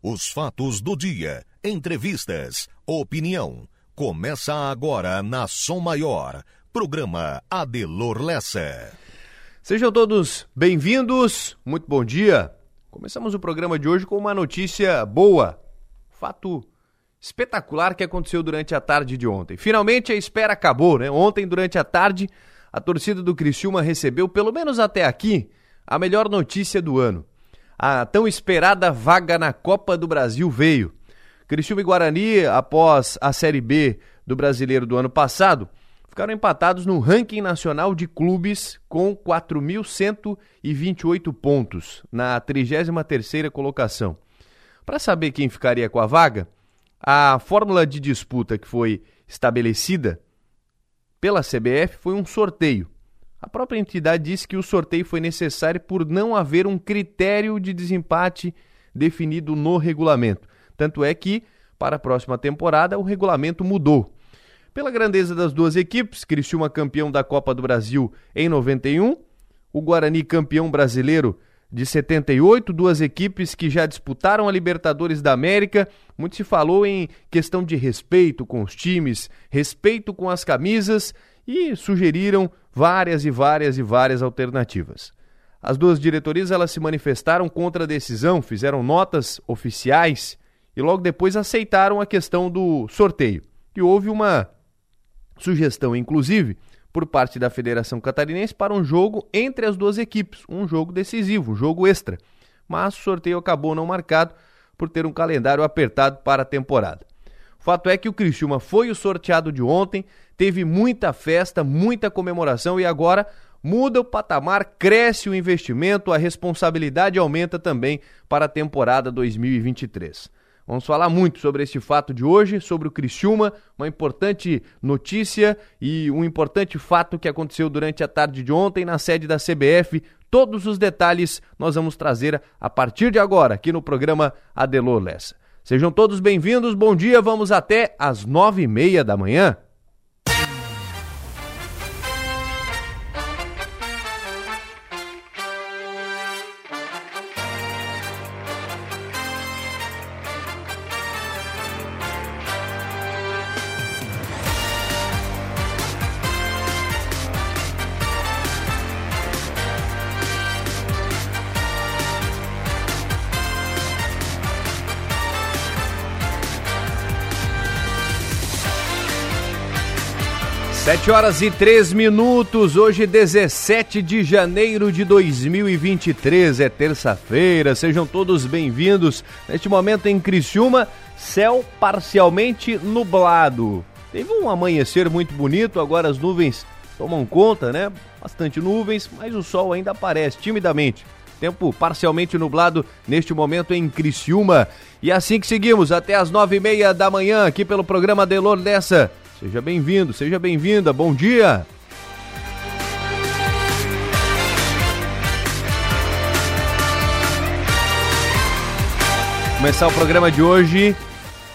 Os fatos do dia, entrevistas, opinião. Começa agora na Som Maior. Programa Adelor Lessa. Sejam todos bem-vindos. Muito bom dia. Começamos o programa de hoje com uma notícia boa. Fato espetacular que aconteceu durante a tarde de ontem. Finalmente a espera acabou, né? Ontem, durante a tarde, a torcida do Criciúma recebeu, pelo menos até aqui, a melhor notícia do ano. A tão esperada vaga na Copa do Brasil veio. Criciúma e Guarani, após a Série B do Brasileiro do ano passado, ficaram empatados no ranking nacional de clubes com 4.128 pontos, na 33ª colocação. Para saber quem ficaria com a vaga, a fórmula de disputa que foi estabelecida pela CBF foi um sorteio. A própria entidade disse que o sorteio foi necessário por não haver um critério de desempate definido no regulamento. Tanto é que, para a próxima temporada, o regulamento mudou. Pela grandeza das duas equipes, Criciúma campeão da Copa do Brasil em 91, o Guarani campeão brasileiro de 78, duas equipes que já disputaram a Libertadores da América. Muito se falou em questão de respeito com os times, respeito com as camisas e sugeriram várias e várias e várias alternativas. As duas diretorias elas se manifestaram contra a decisão, fizeram notas oficiais e logo depois aceitaram a questão do sorteio. E houve uma sugestão, inclusive, por parte da Federação Catarinense para um jogo entre as duas equipes, um jogo decisivo, um jogo extra. Mas o sorteio acabou não marcado por ter um calendário apertado para a temporada. Fato é que o Criciúma foi o sorteado de ontem, teve muita festa, muita comemoração e agora muda o patamar, cresce o investimento, a responsabilidade aumenta também para a temporada 2023. Vamos falar muito sobre este fato de hoje, sobre o Criciúma, uma importante notícia e um importante fato que aconteceu durante a tarde de ontem na sede da CBF. Todos os detalhes nós vamos trazer a partir de agora aqui no programa Adelô Lessa. Sejam todos bem-vindos, bom dia, vamos até às nove e meia da manhã. Sete horas e três minutos, hoje 17 de janeiro de 2023, é terça-feira, sejam todos bem-vindos. Neste momento em Criciúma, céu parcialmente nublado. Teve um amanhecer muito bonito, agora as nuvens tomam conta, né? Bastante nuvens, mas o sol ainda aparece timidamente. Tempo parcialmente nublado neste momento em Criciúma. E assim que seguimos, até as nove e meia da manhã, aqui pelo programa Delor dessa. Seja bem-vindo, seja bem-vinda, bom dia! Começar o programa de hoje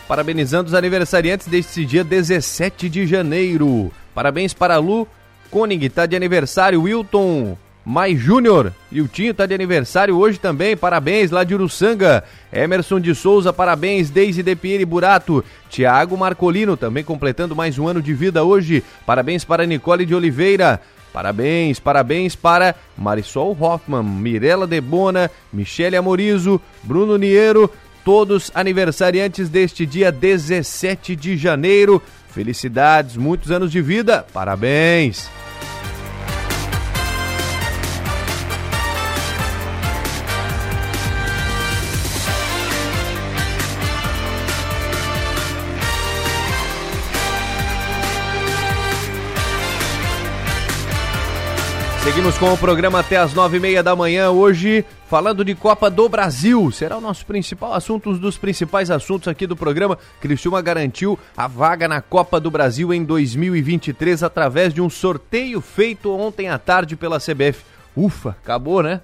parabenizando os aniversariantes deste dia 17 de janeiro. Parabéns para Lu Koenig, tá de aniversário, Wilton Mai Júnior. E o Tinho tá de aniversário hoje também. Parabéns lá de Uruçanga. Emerson de Souza, parabéns. Deise de Pieri Burato. Tiago Marcolino também completando mais um ano de vida hoje. Parabéns para Nicole de Oliveira. Parabéns, parabéns para Marisol Hoffman, Mirela Debona, Michele Amorizo, Bruno Niero, todos aniversariantes deste dia 17 de janeiro. Felicidades, muitos anos de vida. Parabéns. Seguimos com o programa até as nove e meia da manhã, hoje falando de Copa do Brasil. Será o nosso principal assunto, um dos principais assuntos aqui do programa. Criciúma garantiu a vaga na Copa do Brasil em 2023 através de um sorteio feito ontem à tarde pela CBF. Ufa, acabou, né?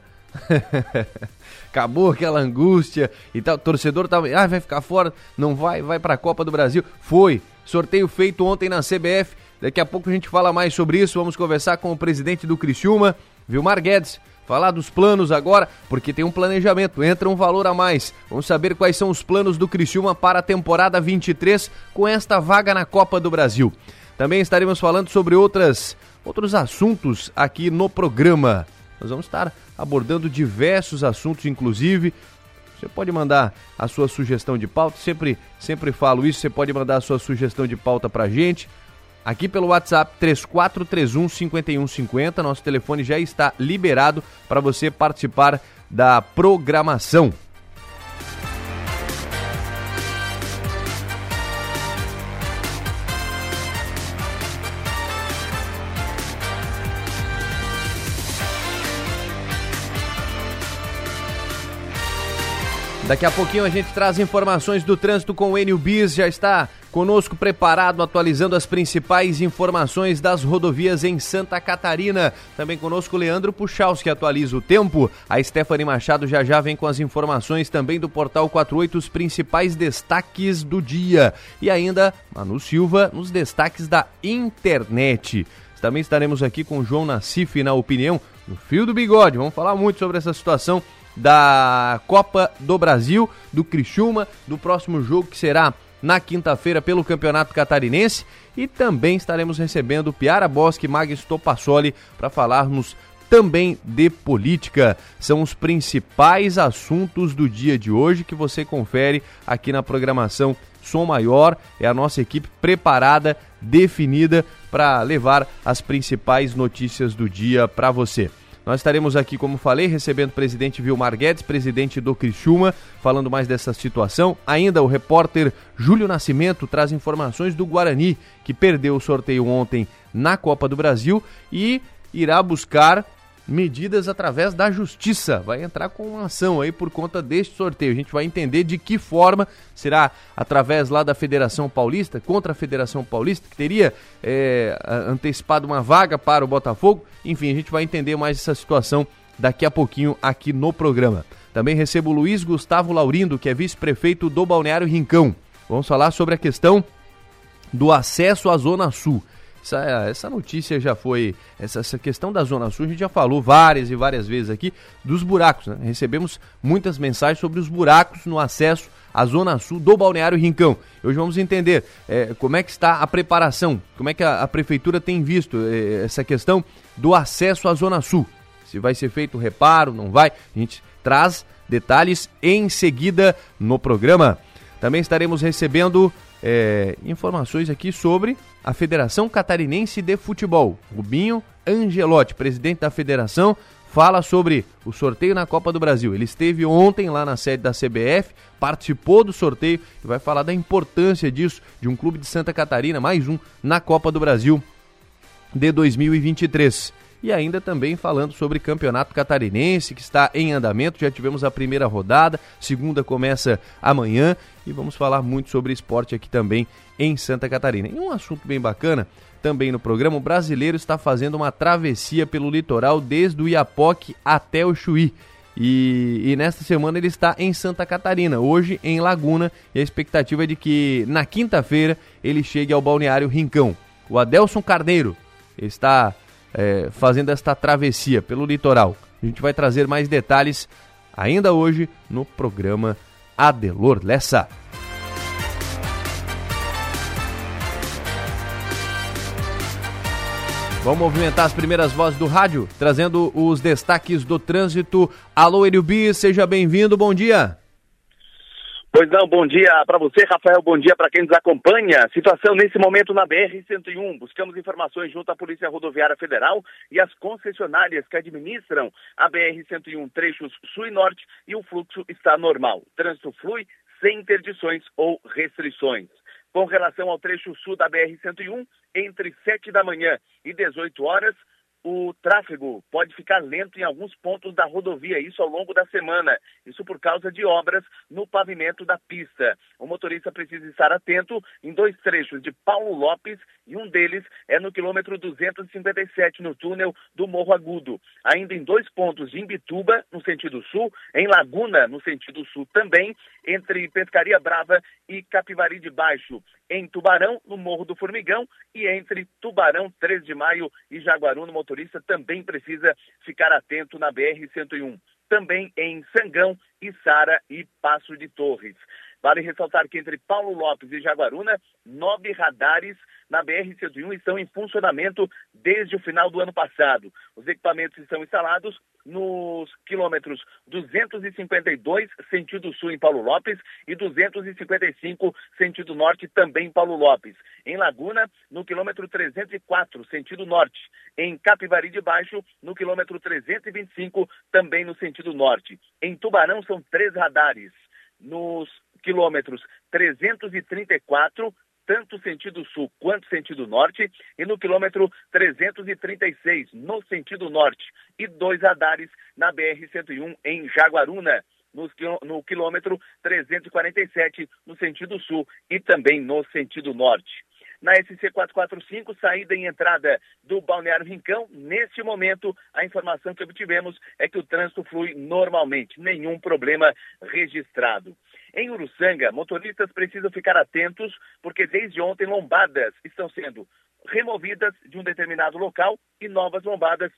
acabou aquela angústia e tal. O torcedor tava, ah, vai ficar fora, não vai, vai para a Copa do Brasil. Foi. Sorteio feito ontem na CBF Daqui a pouco a gente fala mais sobre isso. Vamos conversar com o presidente do Criciúma, Vilmar Guedes, falar dos planos agora, porque tem um planejamento, entra um valor a mais. Vamos saber quais são os planos do Criciúma para a temporada 23 com esta vaga na Copa do Brasil. Também estaremos falando sobre outras, outros assuntos aqui no programa. Nós vamos estar abordando diversos assuntos, inclusive. Você pode mandar a sua sugestão de pauta, sempre, sempre falo isso, você pode mandar a sua sugestão de pauta para a gente aqui pelo WhatsApp 3431 5150. Nosso telefone já está liberado para você participar da programação. Daqui a pouquinho a gente traz informações do trânsito com o Enio Bis, já está conosco preparado, atualizando as principais informações das rodovias em Santa Catarina. Também conosco Leandro Puchaus, que atualiza o tempo. A Stephanie Machado já já vem com as informações também do Portal 48, os principais destaques do dia. E ainda Manu Silva nos destaques da internet. Também estaremos aqui com João Nassif na opinião, no fio do bigode. Vamos falar muito sobre essa situação da Copa do Brasil, do Criciúma, do próximo jogo que será na quinta-feira pelo Campeonato Catarinense e também estaremos recebendo Piara Bosque e Magis Topassoli para falarmos também de política. São os principais assuntos do dia de hoje que você confere aqui na programação Som Maior. É a nossa equipe preparada, definida para levar as principais notícias do dia para você. Nós estaremos aqui, como falei, recebendo o presidente Vilmar Guedes, presidente do Criciúma, falando mais dessa situação. Ainda o repórter Júlio Nascimento traz informações do Guarani, que perdeu o sorteio ontem na Copa do Brasil e irá buscar medidas através da justiça. Vai entrar com uma ação aí por conta deste sorteio. A gente vai entender de que forma será através lá da Federação Paulista, contra a Federação Paulista, que teria é, antecipado uma vaga para o Botafogo. Enfim, a gente vai entender mais essa situação daqui a pouquinho aqui no programa. Também recebo Luiz Gustavo Laurindo, que é vice-prefeito do Balneário Rincão. Vamos falar sobre a questão do acesso à Zona Sul. Essa, essa notícia já foi. Essa, essa, questão da Zona Sul, a gente já falou várias e várias vezes aqui dos buracos. Né? Recebemos muitas mensagens sobre os buracos no acesso à Zona Sul do Balneário Rincão. Hoje vamos entender é, como é que está a preparação, como é que a, a Prefeitura tem visto é, essa questão do acesso à Zona Sul. Se vai ser feito reparo, não vai. A gente traz detalhes em seguida no programa. Também estaremos recebendo é, informações aqui sobre a Federação Catarinense de Futebol. Rubinho Angelotti, presidente da federação, fala sobre o sorteio na Copa do Brasil. Ele esteve ontem lá na sede da CBF, participou do sorteio e vai falar da importância disso, de um clube de Santa Catarina, mais um, na Copa do Brasil de 2023 e ainda também falando sobre campeonato catarinense que está em andamento. Já tivemos a primeira rodada, segunda começa amanhã e vamos falar muito sobre esporte aqui também em Santa Catarina. E um assunto bem bacana também no programa, o brasileiro está fazendo uma travessia pelo litoral desde o Iapoque até o Chuí. E, e, nesta semana ele está em Santa Catarina, hoje em Laguna, e a expectativa é de que na quinta-feira ele chegue ao balneário Rincão. O Adelson Carneiro está é, fazendo esta travessia pelo litoral. A gente vai trazer mais detalhes ainda hoje no programa Adelor Lessa. Vamos movimentar as primeiras vozes do rádio, trazendo os destaques do trânsito. Alô, Eriubi, seja bem-vindo, bom dia. Pois não, bom dia para você, Rafael, bom dia para quem nos acompanha. Situação nesse momento na BR-101. Buscamos informações junto à Polícia Rodoviária Federal e às concessionárias que administram a BR-101 trechos sul e norte e o fluxo está normal. trânsito flui sem interdições ou restrições. Com relação ao trecho sul da BR-101, entre 7 da manhã e 18 horas, o tráfego pode ficar lento em alguns pontos da rodovia, isso ao longo da semana. Isso por causa de obras no pavimento da pista. O motorista precisa estar atento em dois trechos de Paulo Lopes e um deles é no quilômetro 257, no túnel do Morro Agudo. Ainda em dois pontos de Imbituba, no sentido sul, em Laguna, no sentido sul também, entre Pescaria Brava e Capivari de Baixo. Em Tubarão, no Morro do Formigão, e entre Tubarão 3 de Maio e Jaguaruna, no motorista também precisa ficar atento na BR-101. Também em Sangão, Içara e Passo de Torres. Vale ressaltar que entre Paulo Lopes e Jaguaruna, nove radares na BR-101 estão em funcionamento desde o final do ano passado. Os equipamentos estão instalados nos quilômetros 252, sentido sul em Paulo Lopes, e 255, sentido norte, também em Paulo Lopes. Em Laguna, no quilômetro 304, sentido norte. Em Capivari de Baixo, no quilômetro 325, também no sentido norte. Em Tubarão, são três radares. Nos quilômetros 334, tanto sentido sul quanto sentido norte, e no quilômetro 336, no sentido norte, e dois radares na BR-101 em Jaguaruna, no, quilômetro 347, no sentido sul, e também no sentido norte na SC 445, saída e entrada do Balneário Rincão. Neste momento, a informação que obtivemos é que o trânsito flui normalmente, nenhum problema registrado. Em Uruçanga, motoristas precisam ficar atentos porque desde ontem lombadas estão sendo removidas de um determinado local e novas lombadas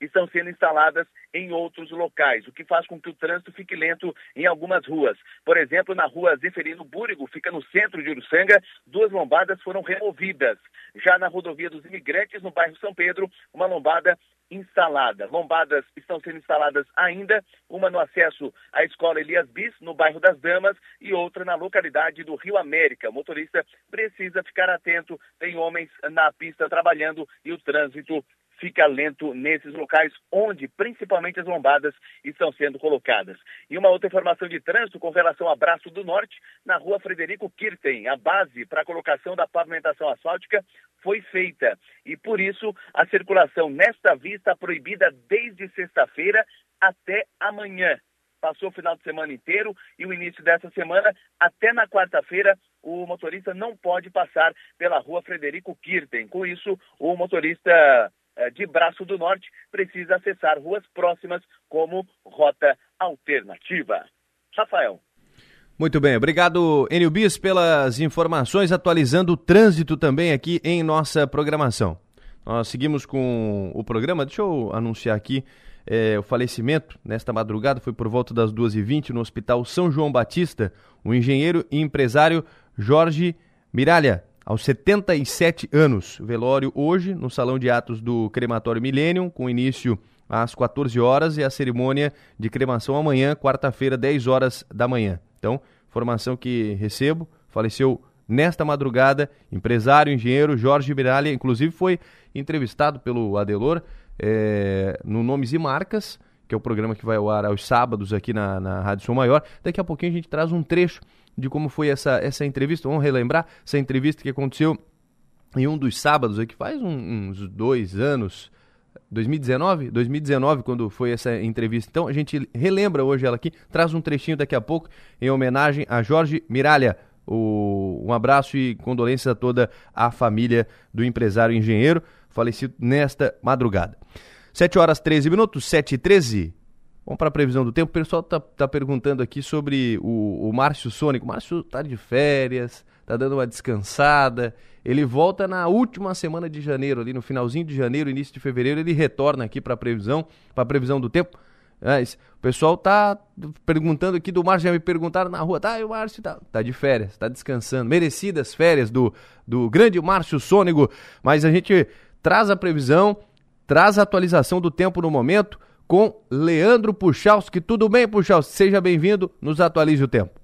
estão sendo instaladas em outros locais, o que faz com que o trânsito fique lento em algumas ruas. Por exemplo, na rua Zeferino Búrigo, fica no centro de Uruçanga, duas lombadas foram removidas. Já na rodovia dos imigrantes, no bairro São Pedro, uma lombada instalada. Lombadas estão sendo instaladas ainda, uma no acesso à escola Elias Bis, no bairro das Damas, e outra na localidade do Rio América. O motorista precisa ficar atento, tem homens na pista trabalhando e o trânsito fica lento nesses locais onde principalmente as lombadas estão sendo colocadas. E uma outra informação de trânsito com relação ao Braço do Norte, na rua Frederico Kirten, a base para a colocação da pavimentação asfáltica foi feita e por isso a circulação nesta via está proibida desde sexta-feira até amanhã. Passou o final de semana inteiro e o início dessa semana, até na quarta-feira, o motorista não pode passar pela rua Frederico Kirten. Com isso, o motorista de Braço do Norte precisa acessar ruas próximas como rota alternativa. Rafael. Muito bem, obrigado Enio Bis pelas informações, atualizando o trânsito também aqui em nossa programação. Nós seguimos com o programa, deixa eu anunciar aqui é, o falecimento nesta madrugada, foi por volta das 2h20 no Hospital São João Batista, o engenheiro e empresário Jorge Miralha, aos 77 anos. Velório hoje no Salão de Atos do Crematório Millennium, com início às 14 horas e a cerimônia de cremação amanhã, quarta-feira, 10 horas da manhã. Então, informação que recebo, faleceu nesta madrugada, empresário, engenheiro Jorge Miralha, inclusive foi entrevistado pelo Adelor é, no Nomes e Marcas, que é o programa que vai ao ar aos sábados aqui na, na Rádio Som Maior. Daqui a pouquinho a gente traz um trecho de como foi essa, essa entrevista. Vamos relembrar essa entrevista que aconteceu em um dos sábados, aqui faz uns dois anos, 2019? 2019, quando foi essa entrevista. Então a gente relembra hoje ela aqui, traz um trechinho daqui a pouco em homenagem a Jorge Miralha. O, um abraço e condolências a toda a família do empresário engenheiro falecido nesta madrugada. 7 horas 13 minutos, 7 e 13. Vamos para a previsão do tempo. O pessoal está tá perguntando aqui sobre o, o Márcio Sônico. O Márcio está de férias, está dando uma descansada. Ele volta na última semana de janeiro, ali no finalzinho de janeiro, início de fevereiro, ele retorna aqui para a previsão, para a previsão do tempo. Mas o pessoal tá perguntando aqui do Márcio, já me perguntaram na rua, tá, o Márcio tá, tá de férias, tá descansando, merecidas férias do, do grande Márcio Sônego, mas a gente traz a previsão, traz a atualização do tempo no momento com Leandro Puchalski. Tudo bem, Puchalski? Seja bem-vindo, nos atualize o tempo.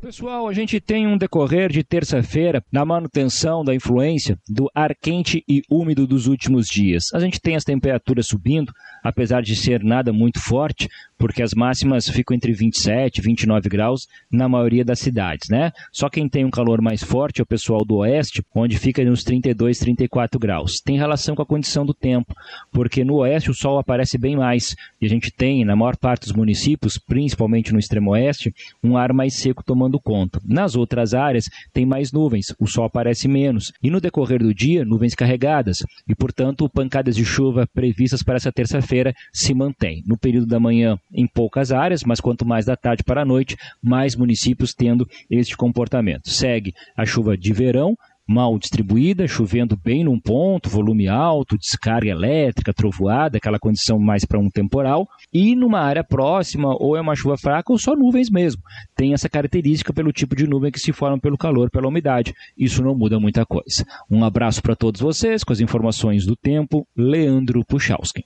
Pessoal, a gente tem um decorrer de terça-feira na manutenção da influência do ar quente e úmido dos últimos dias. A gente tem as temperaturas subindo, apesar de ser nada muito forte, porque as máximas ficam entre 27 e 29 graus na maioria das cidades, né? Só quem tem um calor mais forte é o pessoal do oeste, onde fica nos 32, 34 graus. Tem relação com a condição do tempo, porque no oeste o sol aparece bem mais e a gente tem, na maior parte dos municípios, principalmente no extremo oeste, um ar mais seco tomando conta. Nas outras áreas tem mais nuvens, o sol aparece menos e no decorrer do dia nuvens carregadas e, portanto, pancadas de chuva previstas para essa terça-feira se mantêm. No período da manhã em poucas áreas, mas quanto mais da tarde para a noite, mais municípios tendo este comportamento. Segue a chuva de verão, mal distribuída, chovendo bem num ponto, volume alto, descarga elétrica, trovoada, aquela condição mais para um temporal, e numa área próxima, ou é uma chuva fraca ou só nuvens mesmo. Tem essa característica pelo tipo de nuvem que se forma pelo calor, pela umidade. Isso não muda muita coisa. Um abraço para todos vocês com as informações do tempo, Leandro Puchalski.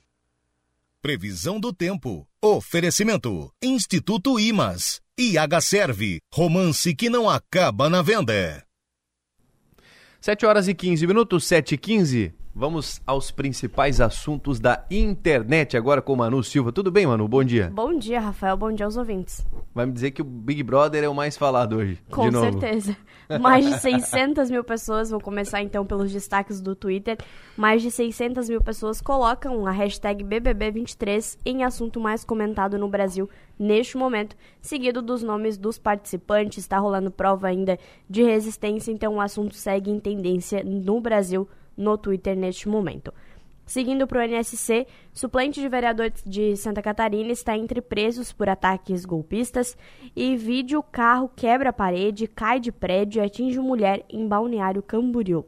Previsão do tempo. Oferecimento. Instituto Imas. IH Serve. Romance que não acaba na venda. 7 horas e 15 minutos, 7 e 15. Vamos aos principais assuntos da internet agora com o Manu Silva. Tudo bem, Manu? Bom dia. Bom dia, Rafael. Bom dia aos ouvintes. Vai me dizer que o Big Brother é o mais falado hoje. Com certeza. Mais de 600 mil pessoas, vou começar então pelos destaques do Twitter. Mais de 600 mil pessoas colocam a hashtag BBB23 em assunto mais comentado no Brasil neste momento, seguido dos nomes dos participantes. Está rolando prova ainda de resistência, então o assunto segue em tendência no Brasil no Twitter neste momento. Seguindo para o NSC, suplente de vereador de Santa Catarina está entre presos por ataques golpistas e vídeo carro quebra parede, cai de prédio e atinge mulher em Balneário Camboriú.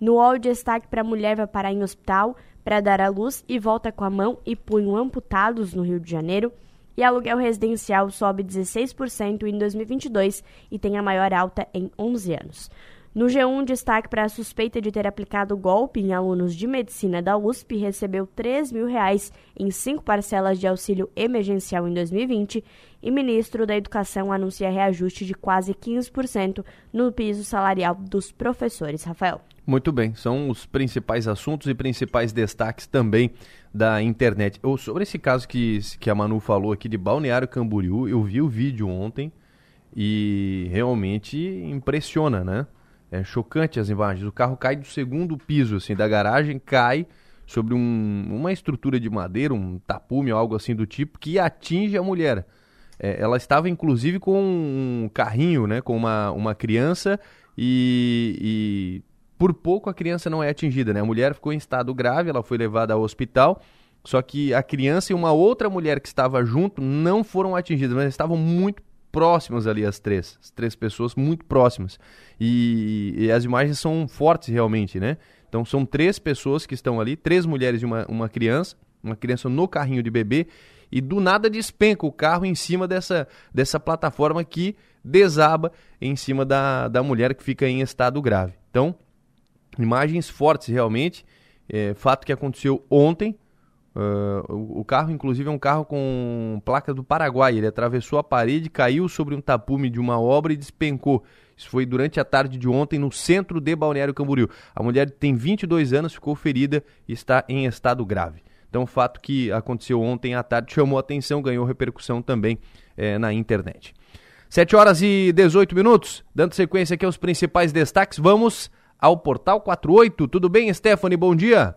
No UOL, destaque para a mulher vai parar em hospital para dar à luz e volta com a mão e punho amputados no Rio de Janeiro. E aluguel residencial sobe 16% em 2022 e tem a maior alta em 11 anos. No G1, destaque para a suspeita de ter aplicado golpe em alunos de medicina da USP, recebeu 3 mil reais em cinco parcelas de auxílio emergencial em 2020 e ministro da Educação anuncia reajuste de quase 15% no piso salarial dos professores. Rafael. Muito bem, são os principais assuntos e principais destaques também da internet. Eu, sobre esse caso que, que a Manu falou aqui de Balneário Camboriú, eu vi o vídeo ontem e realmente impressiona, né? É chocante as imagens. O carro cai do segundo piso, assim, da garagem, cai sobre um, uma estrutura de madeira, um tapume ou algo assim do tipo, que atinge a mulher. É, ela estava inclusive com um carrinho, né, com uma, uma criança e, e, por pouco a criança não é atingida, né? A mulher ficou em estado grave, ela foi levada ao hospital, só que a criança e uma outra mulher que estava junto não foram atingidas, mas estavam muito próximas ali as três, as três pessoas muito próximas. E, e, as imagens são fortes realmente, né? Então são três pessoas que estão ali, três mulheres e uma, uma criança, uma criança no carrinho de bebê, e do nada despenca o carro em cima dessa, dessa plataforma que desaba em cima da, da mulher que fica em estado grave. Então, imagens fortes realmente. É, fato que aconteceu ontem, Uh, o, o, carro, inclusive, é um carro com placa do Paraguai. Ele atravessou a parede, caiu sobre um tapume de uma obra e despencou. Isso foi durante a tarde de ontem no centro de Balneário Camboriú. A mulher tem 22 anos, ficou ferida e está em estado grave. Então, o fato que aconteceu ontem à tarde chamou atenção, ganhou repercussão também eh, na internet. 7 horas e 18 minutos, dando sequência aqui aos principais destaques, vamos ao Portal 48. Tudo bem, Stephanie? Bom dia.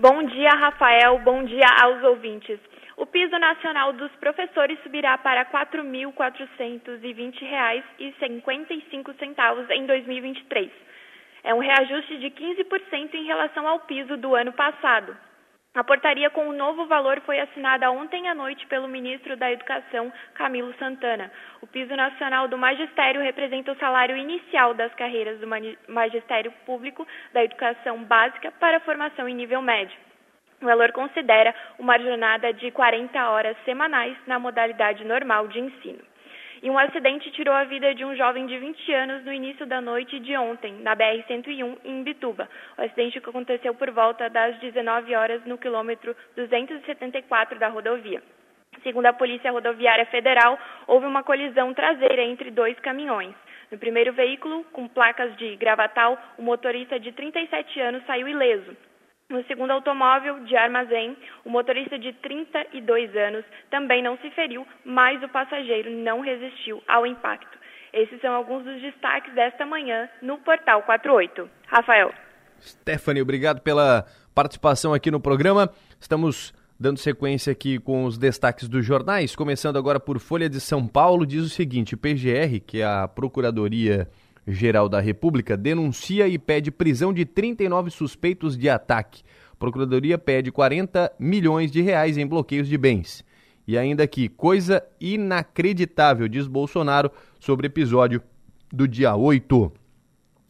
Bom dia, Rafael. Bom dia aos ouvintes. O piso nacional dos professores subirá para R$ 4.420,55 em 2023. É um reajuste de 15% em relação ao piso do ano passado. A portaria com o novo valor foi assinada ontem à noite pelo ministro da Educação, Camilo Santana. O piso nacional do magistério representa o salário inicial das carreiras do magistério público da educação básica para a formação em nível médio. O valor considera uma jornada de 40 horas semanais na modalidade normal de ensino e um acidente tirou a vida de um jovem de 20 anos no início da noite de ontem, na BR-101, em Bituba. O acidente aconteceu por volta das 19 horas no quilômetro 274 da rodovia. Segundo a Polícia Rodoviária Federal, houve uma colisão traseira entre dois caminhões. No primeiro veículo, com placas de Gravatal, o motorista de 37 anos saiu ileso. No segundo automóvel de armazém, o motorista de 32 anos também não se feriu, mas o passageiro não resistiu ao impacto. Esses são alguns dos destaques desta manhã no Portal 48. Rafael. Stephanie, obrigado pela participação aqui no programa. Estamos dando sequência aqui com os destaques dos jornais, começando agora por Folha de São Paulo, diz o seguinte: PGR, que é a Procuradoria Geral da República denuncia e pede prisão de 39 suspeitos de ataque. Procuradoria pede 40 milhões de reais em bloqueios de bens. E ainda aqui, coisa inacreditável, diz Bolsonaro sobre episódio do dia 8.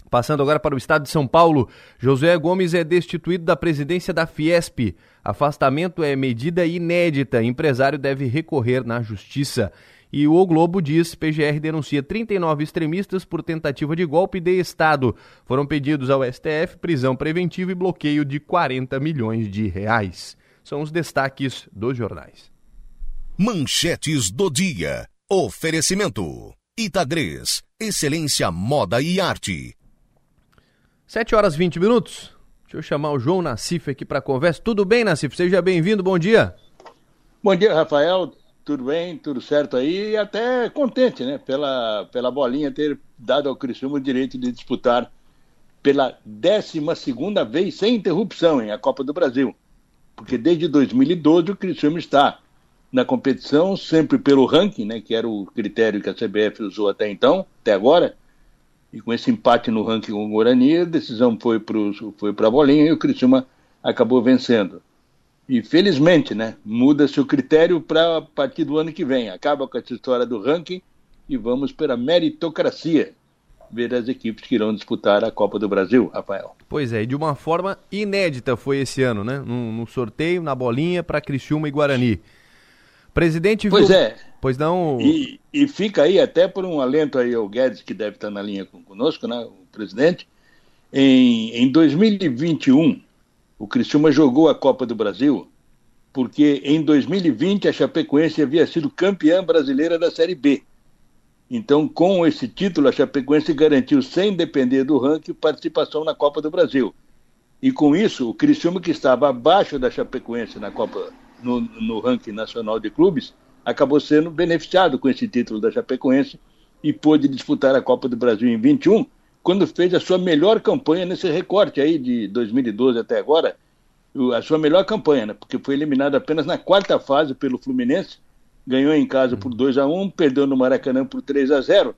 Passando agora para o estado de São Paulo, Josué Gomes é destituído da presidência da Fiesp. Afastamento é medida inédita. Empresário deve recorrer na justiça. E o o Globo diz: PGR denuncia 39 extremistas por tentativa de golpe de Estado. Foram pedidos ao STF prisão preventiva e bloqueio de 40 milhões de reais. São os destaques dos jornais. Manchetes do dia. Oferecimento. Itagres. Excelência Moda e Arte. 7 horas 20 minutos. Deixa eu chamar o João Nassif aqui para conversa. Tudo bem, Nassif? Seja bem-vindo, bom dia. Bom dia, Rafael. Tudo bem, tudo certo aí. E até contente, né? Pela, pela bolinha ter dado ao Criciúma o direito de disputar pela 12 vez sem interrupção em a Copa do Brasil. Porque desde 2012 o Criciúma está na competição, sempre pelo ranking, né? Que era o critério que a CBF usou até então, até agora e com esse empate no ranking com o Guarani, a decisão foi para foi a bolinha e o Criciúma acabou vencendo. E felizmente, né, muda-se o critério para a partir do ano que vem. Acaba com essa história do ranking e vamos para a meritocracia ver as equipes que irão disputar a Copa do Brasil, Rafael. Pois é, e de uma forma inédita foi esse ano, né? No, sorteio, na bolinha para Criciúma e Guarani. Presidente Pois viu... é. Pois não. E, e, fica aí até por um alento aí ao Guedes, que deve estar na linha conosco, né, o presidente. Em, em 2021, o Criciúma jogou a Copa do Brasil porque em 2020 a Chapecoense havia sido campeã brasileira da Série B. Então, com esse título, a Chapecoense garantiu, sem depender do ranking, participação na Copa do Brasil. E com isso, o Criciúma, que estava abaixo da Chapecoense na Copa, no, no ranking nacional de clubes, acabou sendo beneficiado com esse título da Chapecoense e pôde disputar a Copa do Brasil em 21, quando fez a sua melhor campanha nesse recorte aí de 2012 até agora, a sua melhor campanha, né? Porque foi eliminado apenas na quarta fase pelo Fluminense, ganhou em casa por 2 a 1, perdeu no Maracanã por 3 a 0.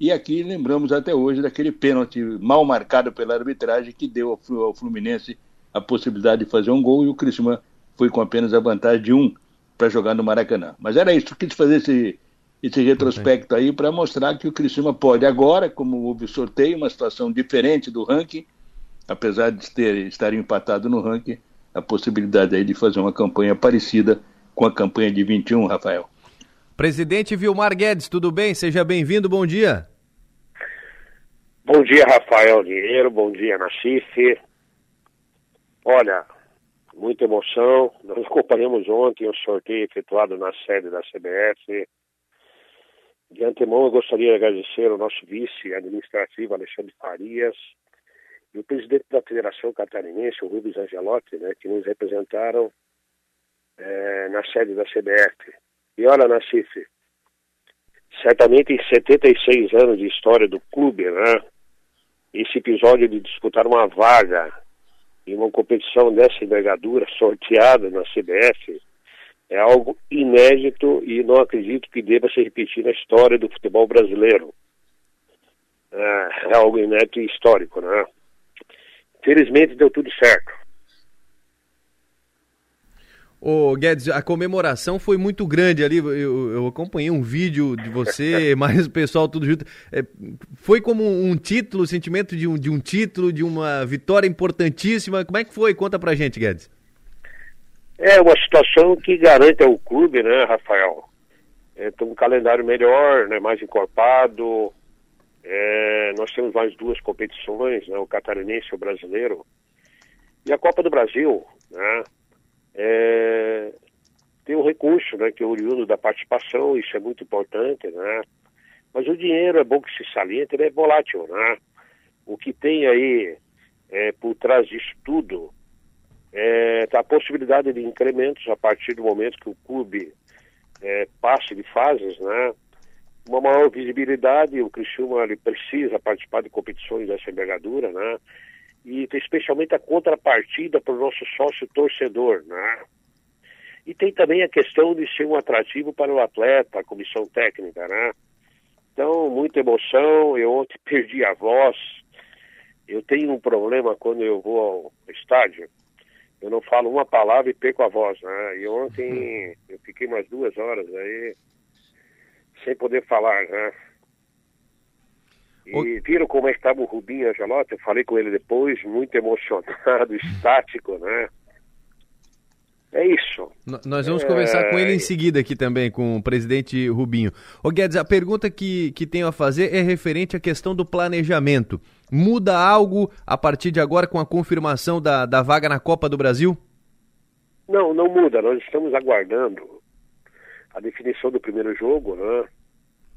E aqui lembramos até hoje daquele pênalti mal marcado pela arbitragem que deu ao Fluminense a possibilidade de fazer um gol e o Criciúma foi com apenas a vantagem de um para jogar no Maracanã. Mas era isso, quis fazer esse, esse retrospecto aí para mostrar que o Criciúma pode agora, como houve o sorteio, uma situação diferente do ranking, apesar de ter, estar empatado no ranking, a possibilidade aí de fazer uma campanha parecida com a campanha de 21, Rafael. Presidente Vilmar Guedes, tudo bem? Seja bem-vindo, bom dia. Bom dia, Rafael Dinheiro, bom dia, Nacife. Olha, muita emoção. Nós acompanhamos ontem o sorteio efetuado na sede da CBF. De antemão, eu gostaria de agradecer ao nosso vice administrativo, Alexandre Farias, e o presidente da Federação Catarinense, o Rubens Angelotti, né, que nos representaram é, na sede da CBF. E olha, Nacife, certamente em 76 anos de história do clube, né, esse episódio de disputar uma vaga em uma competição dessa envergadura, sorteada na CBF, é algo inédito e não acredito que deva se repetir na história do futebol brasileiro. É, é algo inédito e histórico, né? Felizmente deu tudo certo. Ô Guedes, a comemoração foi muito grande ali. Eu, eu acompanhei um vídeo de você, mais o pessoal tudo junto. É, foi como um título, o sentimento de um, de um título, de uma vitória importantíssima. Como é que foi? Conta pra gente, Guedes. É uma situação que garante ao clube, né, Rafael? É, tem um calendário melhor, né, mais encorpado. É, nós temos mais duas competições, né, o catarinense e o brasileiro. E a Copa do Brasil, né? é, tem um recurso, né, que é oriundo da participação, isso é muito importante, né? Mas o dinheiro é bom que se saliente, ele é volátil, né? O que tem aí é, por trás disso tudo é a possibilidade de incrementos a partir do momento que o clube é, passe de fases, né? Uma maior visibilidade, o Criciúma ele precisa participar de competições dessa envergadura, né? e especialmente a contrapartida para o nosso sócio torcedor, né? E tem também a questão de ser um atrativo para o atleta, a comissão técnica, né? Então, muita emoção. Eu ontem perdi a voz. Eu tenho um problema quando eu vou ao estádio. Eu não falo uma palavra e perco a voz, né? E ontem eu fiquei umas duas horas aí sem poder falar, né? E viram como é que estava o Rubinho Angelotti? Eu falei com ele depois, muito emocionado, estático, né? É isso. N nós vamos é... conversar com ele em seguida aqui também, com o presidente Rubinho. Ô Guedes, a pergunta que, que tenho a fazer é referente à questão do planejamento. Muda algo a partir de agora com a confirmação da, da vaga na Copa do Brasil? Não, não muda. Nós estamos aguardando a definição do primeiro jogo, né?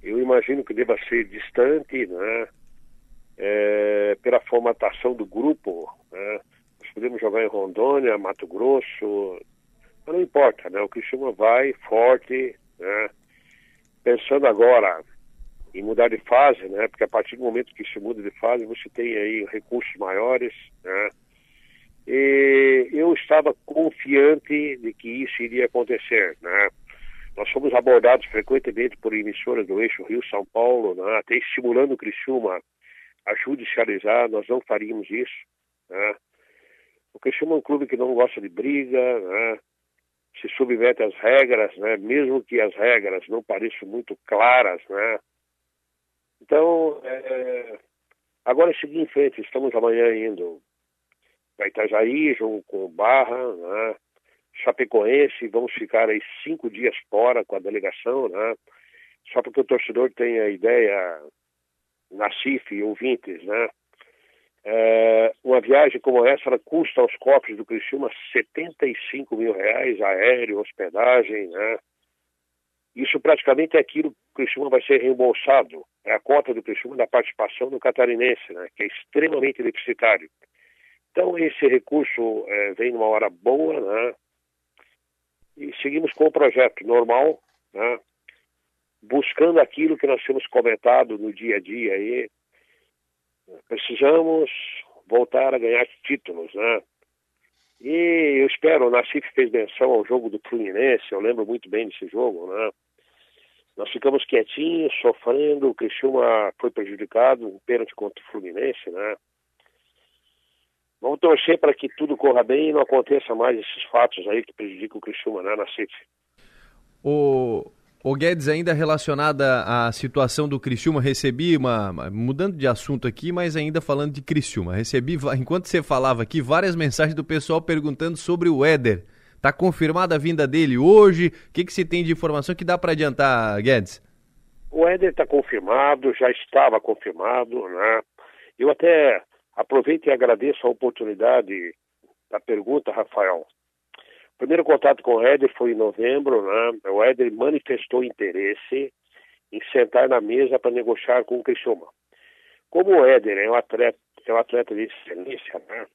Eu imagino que deva ser distante, né? É, pela formatação do grupo, né? Nós podemos jogar em Rondônia, Mato Grosso, não importa, né? O Criciúma vai forte, né? Pensando agora em mudar de fase, né? Porque a partir do momento que se muda de fase, você tem aí recursos maiores, né? E eu estava confiante de que isso iria acontecer, né? Nós somos abordados frequentemente por emissoras do eixo Rio-São Paulo, né? até estimulando o Criciúma a judicializar, nós não faríamos isso, né? O Criciúma é um clube que não gosta de briga, né? Se submete às regras, né? mesmo que as regras não pareçam muito claras. Né? Então, é... agora é seguir em frente, estamos amanhã indo para Itajaí, jogo com o Barra, né? Chapecoense, vamos ficar aí cinco dias fora com a delegação, né? Só porque o torcedor tem a ideia, e ouvintes, né? É, uma viagem como essa, ela custa aos cofres do Criciúma 75 mil reais, aéreo, hospedagem, né? Isso praticamente é aquilo que o Criciúma vai ser reembolsado. É a cota do Criciúma da participação do catarinense, né? Que é extremamente deficitário. Então, esse recurso é, vem numa hora boa, né? E seguimos com o projeto normal, né? Buscando aquilo que nós temos comentado no dia a dia aí, Precisamos voltar a ganhar títulos, né? E eu espero, o Nacife fez menção ao jogo do Fluminense, eu lembro muito bem desse jogo, né? Nós ficamos quietinhos, sofrendo, o Criciúma foi prejudicado, um pênalti contra o Fluminense, né? Vamos torcer para que tudo corra bem e não aconteça mais esses fatos aí que prejudicam o Criciúma, né, Nacife? O, o Guedes, ainda relacionada à situação do Criciúma, recebi uma. Mudando de assunto aqui, mas ainda falando de Criciúma. Recebi, enquanto você falava aqui, várias mensagens do pessoal perguntando sobre o Éder. Tá confirmada a vinda dele hoje? O que, que se tem de informação que dá para adiantar, Guedes? O Éder está confirmado, já estava confirmado, né? Eu até aproveito e agradeço a oportunidade da pergunta, Rafael primeiro contato com o Éder foi em novembro, né? O Éder manifestou interesse em sentar na mesa para negociar com o Criciúma. Como o Éder é um atleta, é um atleta de excelência, né?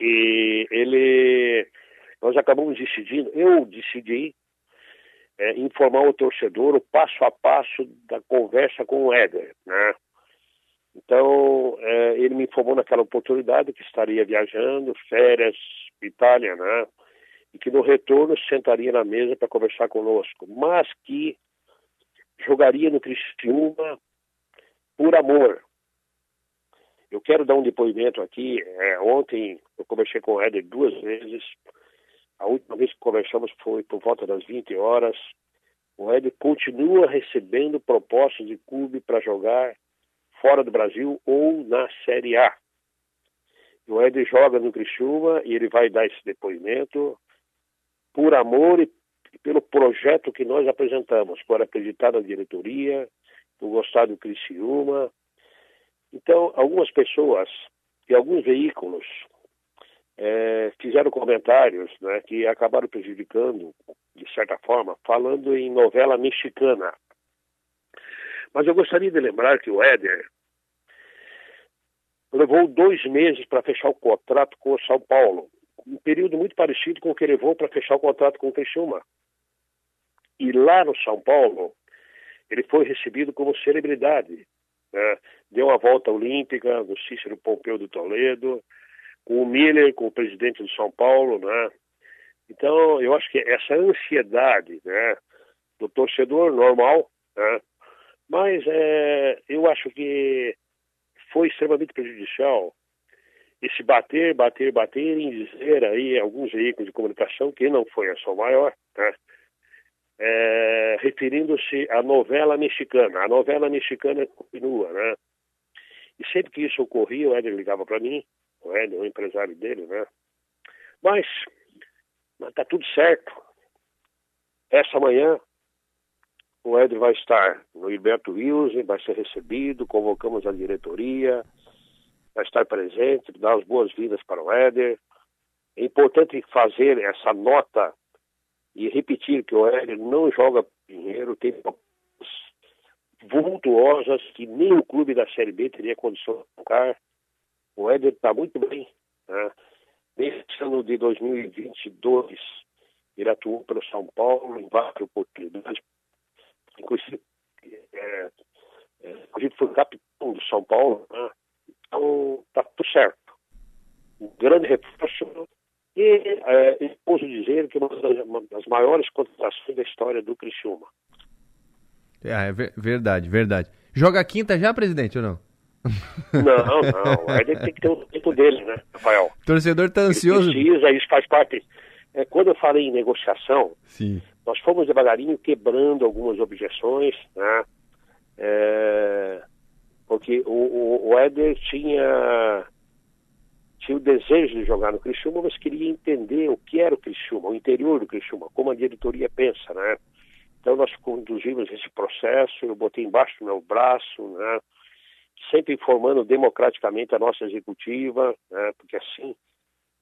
E ele, nós acabamos decidindo, eu decidi é, informar o torcedor o passo a passo da conversa com o Éder, né? Então, é, ele me informou naquela oportunidade que estaria viajando, férias, Itália, né? E que no retorno sentaria na mesa para conversar conosco, mas que jogaria no Criciúma por amor. Eu quero dar um depoimento aqui. É, ontem eu conversei com o Éder duas vezes. A última vez que conversamos foi por volta das 20 horas. O Éder continua recebendo propostas de clube para jogar fora do Brasil ou na Série A. O Éder joga no Criciúma e ele vai dar esse depoimento por amor e pelo projeto que nós apresentamos, por acreditar na diretoria, por gostar do Criciúma. Então, algumas pessoas e alguns veículos é, fizeram comentários né, que acabaram prejudicando, de certa forma, falando em novela mexicana. Mas eu gostaria de lembrar que o Éder levou dois meses para fechar o contrato com o São Paulo um período muito parecido com o que levou para fechar o contrato com o Criciúma. E lá no São Paulo, ele foi recebido como celebridade. Né? Deu uma volta olímpica no Cícero Pompeu do Toledo, com o Miller, com o presidente do São Paulo. Né? Então, eu acho que essa ansiedade né, do torcedor normal, né? mas é, eu acho que foi extremamente prejudicial esse bater, bater, bater em dizer aí alguns veículos de comunicação que não foi a sua maior, né? É, referindo-se à novela mexicana. A novela mexicana continua, né? E sempre que isso ocorria, o Éder ligava para mim, o Éder, o empresário dele, né? Mas, mas tá tudo certo. Essa manhã, o Éder vai estar no Hilberto Wilson, vai ser recebido, convocamos a diretoria, vai estar presente, dar as boas-vindas para o Éder. É importante fazer essa nota e repetir que o Éder não joga dinheiro, tem vultuosas que nem o clube da Série B teria condição de tocar. O Éder está muito bem. Né? Nesse ano de 2022, ele atuou pelo São Paulo em várias oportunidades. Inclusive, é, é, inclusive foi capitão do São Paulo. Né? Então, está tudo certo. Um grande reforço. E é, posso dizer que uma das, uma das maiores contratações da história do Criciúma. É, é verdade, verdade. Joga quinta já, presidente, ou não? Não, não. Aí tem que ter o tempo dele, né, Rafael? O torcedor tá ansioso. Ele precisa, isso faz parte. É, quando eu falei em negociação, Sim. nós fomos devagarinho quebrando algumas objeções, né? É, porque o, o, Éder tinha, tinha o desejo de jogar no Criciúma, mas queria entender o que era o Criciúma, o interior do Criciúma, como a diretoria pensa, né? Então nós conduzimos esse processo, eu botei embaixo do meu braço, né? sempre informando democraticamente a nossa executiva, né? porque assim,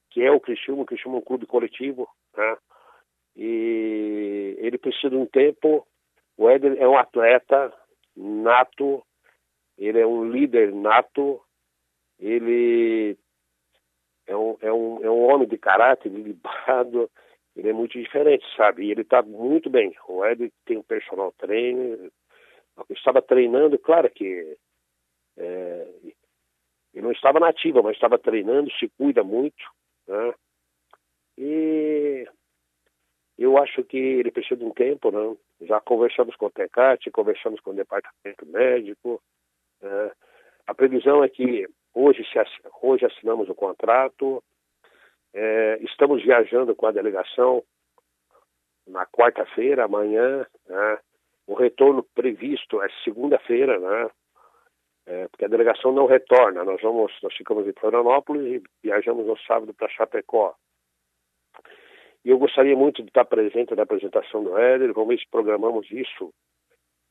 que é o Criciúma, o Criciúma é um clube coletivo, né? e ele precisa de um tempo, o Éder é um atleta nato, ele é um líder nato, ele é um, é um, é um homem de caráter libado, ele é muito diferente, sabe? E ele está muito bem. O Ed tem um personal trainer, estava treinando, claro que é, ele não estava nativa, mas estava treinando, se cuida muito, né? E eu acho que ele precisa de um tempo, né? Já conversamos com o TECAT, conversamos com o departamento médico. Né? A previsão é que hoje, hoje assinamos o contrato, é, estamos viajando com a delegação na quarta-feira, amanhã, né? O retorno previsto é segunda-feira, né? É, porque a delegação não retorna. Nós vamos, nós ficamos em Florianópolis e viajamos no sábado para Chapecó. E eu gostaria muito de estar presente na apresentação do Éder. Vamos ver se programamos isso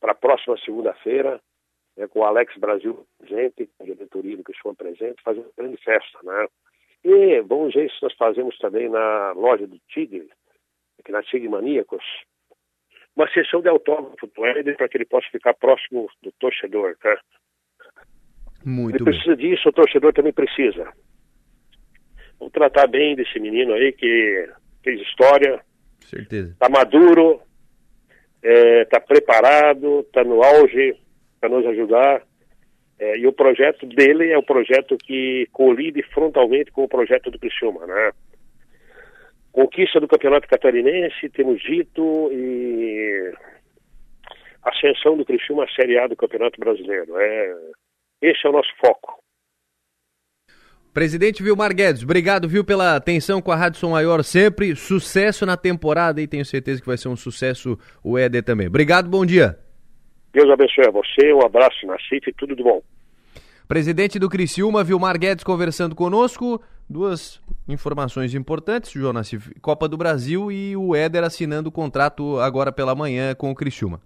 para a próxima segunda-feira, né, com o Alex Brasil presente, a diretoria do Cristiano presente, fazer uma grande festa, né? E vamos ver se nós fazemos também na loja do Tigre, aqui na Tigre Maníacos, uma sessão de autógrafo do Éder para que ele possa ficar próximo do torcedor, tá? Muito ele precisa bem. disso, o torcedor também precisa. Vamos tratar bem desse menino aí que fez história, Certeza. está maduro, está preparado, está no auge para nos ajudar. É, e o projeto dele é o projeto que colide frontalmente com o projeto do Criciúma, né? Conquista do Campeonato Catarinense, temos dito, e ascensão do Criciúma à Série A do Campeonato Brasileiro. É, esse é o nosso foco. Presidente Vilmar Guedes, obrigado, viu, pela atenção com a Rádio Som Maior sempre. Sucesso na temporada e tenho certeza que vai ser um sucesso o ED também. Obrigado, bom dia. Deus abençoe a você, um abraço, Nacife, tudo de bom. Presidente do Criciúma, Vilmar Guedes, conversando conosco. Duas informações importantes, João Nassif, Copa do Brasil e o Éder assinando o contrato agora pela manhã com o Criciúma.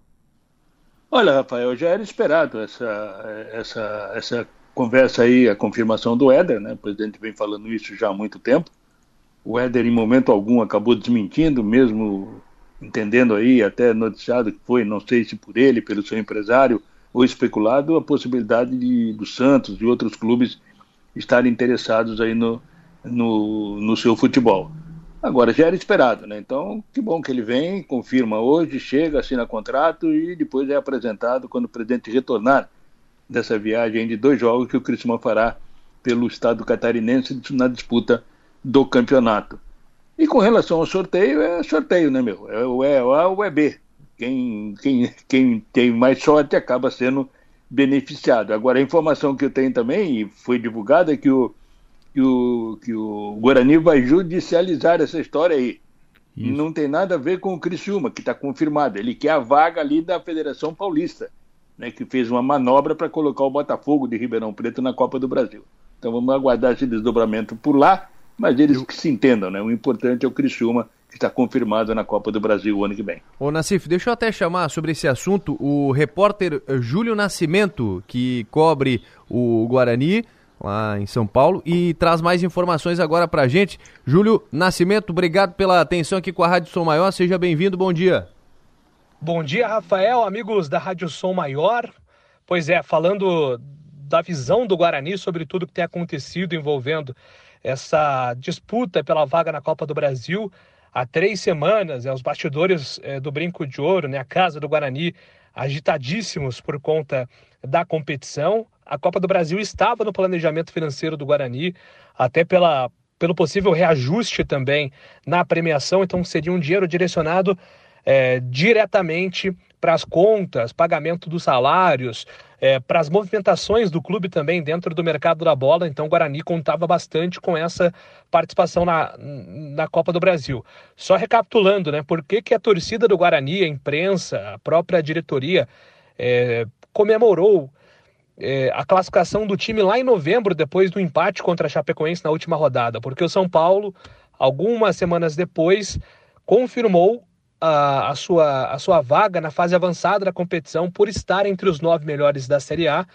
Olha, Rafael, já era esperado essa, essa, essa conversa aí, a confirmação do Éder, né? O presidente vem falando isso já há muito tempo. O Éder, em momento algum, acabou desmentindo, mesmo entendendo aí, até noticiado que foi, não sei se por ele, pelo seu empresário, ou especulado a possibilidade de, do Santos e outros clubes estarem interessados aí no, no, no seu futebol. Agora já era esperado, né? Então, que bom que ele vem, confirma hoje, chega, assina contrato e depois é apresentado quando o presidente retornar dessa viagem de dois jogos que o Criciúma fará pelo estado catarinense na disputa do campeonato. E com relação ao sorteio, é sorteio, né, meu? É o é A ou é B. Quem, quem, quem tem mais sorte acaba sendo beneficiado. Agora, a informação que eu tenho também, e foi divulgada, é que o, que o, que o Guarani vai judicializar essa história aí. Isso. Não tem nada a ver com o Criciúma, que está confirmado. Ele quer a vaga ali da Federação Paulista. né, que fez uma manobra para colocar o Botafogo de Ribeirão Preto na Copa do Brasil. Então vamos aguardar esse desdobramento por lá, mas eles que se entendam, né? O importante é o Criciúma, que está confirmado na Copa do Brasil o ano que vem. Ô Nassif, deixa eu até chamar sobre esse assunto o repórter Júlio Nascimento, que cobre o Guarani lá em São Paulo e traz mais informações agora pra gente. Júlio Nascimento, obrigado pela atenção aqui com a Rádio Som Maior, seja bem-vindo, bom dia. Bom dia, Rafael, amigos da Rádio Som Maior. Pois é, falando da visão do Guarani sobre tudo que tem acontecido envolvendo essa disputa pela vaga na Copa do Brasil há três semanas, é, os bastidores é, do Brinco de Ouro, né, a casa do Guarani, agitadíssimos por conta da competição. A Copa do Brasil estava no planejamento financeiro do Guarani, até pela, pelo possível reajuste também na premiação, então seria um dinheiro direcionado é, diretamente para as contas, pagamento dos salários, é, para as movimentações do clube também dentro do mercado da bola. Então, o Guarani contava bastante com essa participação na, na Copa do Brasil. Só recapitulando, né? Por que, que a torcida do Guarani, a imprensa, a própria diretoria é, comemorou é, a classificação do time lá em novembro, depois do empate contra a Chapecoense na última rodada? Porque o São Paulo, algumas semanas depois, confirmou a, a, sua, a sua vaga na fase avançada da competição por estar entre os nove melhores da Série A.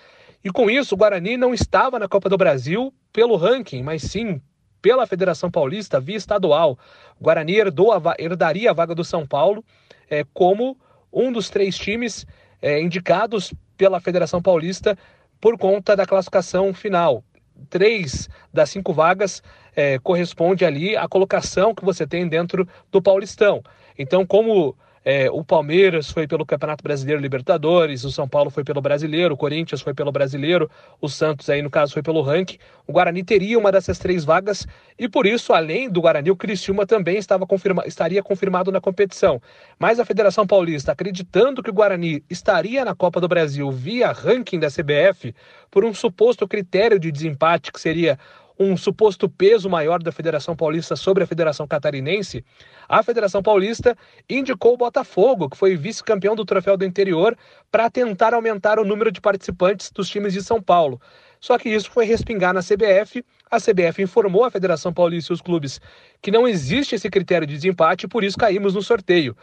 E com isso, o Guarani não estava na Copa do Brasil pelo ranking, mas sim pela Federação Paulista via estadual. O Guarani herdou a, herdaria a vaga do São Paulo é, como um dos três times é, indicados pela Federação Paulista por conta da classificação final. Três das cinco vagas é, corresponde ali à colocação que você tem dentro do Paulistão. Então, como é, o Palmeiras foi pelo Campeonato Brasileiro Libertadores, o São Paulo foi pelo Brasileiro, o Corinthians foi pelo Brasileiro, o Santos aí no caso foi pelo ranking. O Guarani teria uma dessas três vagas e por isso, além do Guarani, o Criciúma também estava confirma, estaria confirmado na competição. Mas a Federação Paulista, acreditando que o Guarani estaria na Copa do Brasil via ranking da CBF, por um suposto critério de desempate que seria um suposto peso maior da Federação Paulista sobre a Federação Catarinense, a Federação Paulista indicou o Botafogo, que foi vice-campeão do Troféu do Interior, para tentar aumentar o número de participantes dos times de São Paulo. Só que isso foi respingar na CBF. A CBF informou a Federação Paulista e os clubes que não existe esse critério de desempate e por isso caímos no sorteio.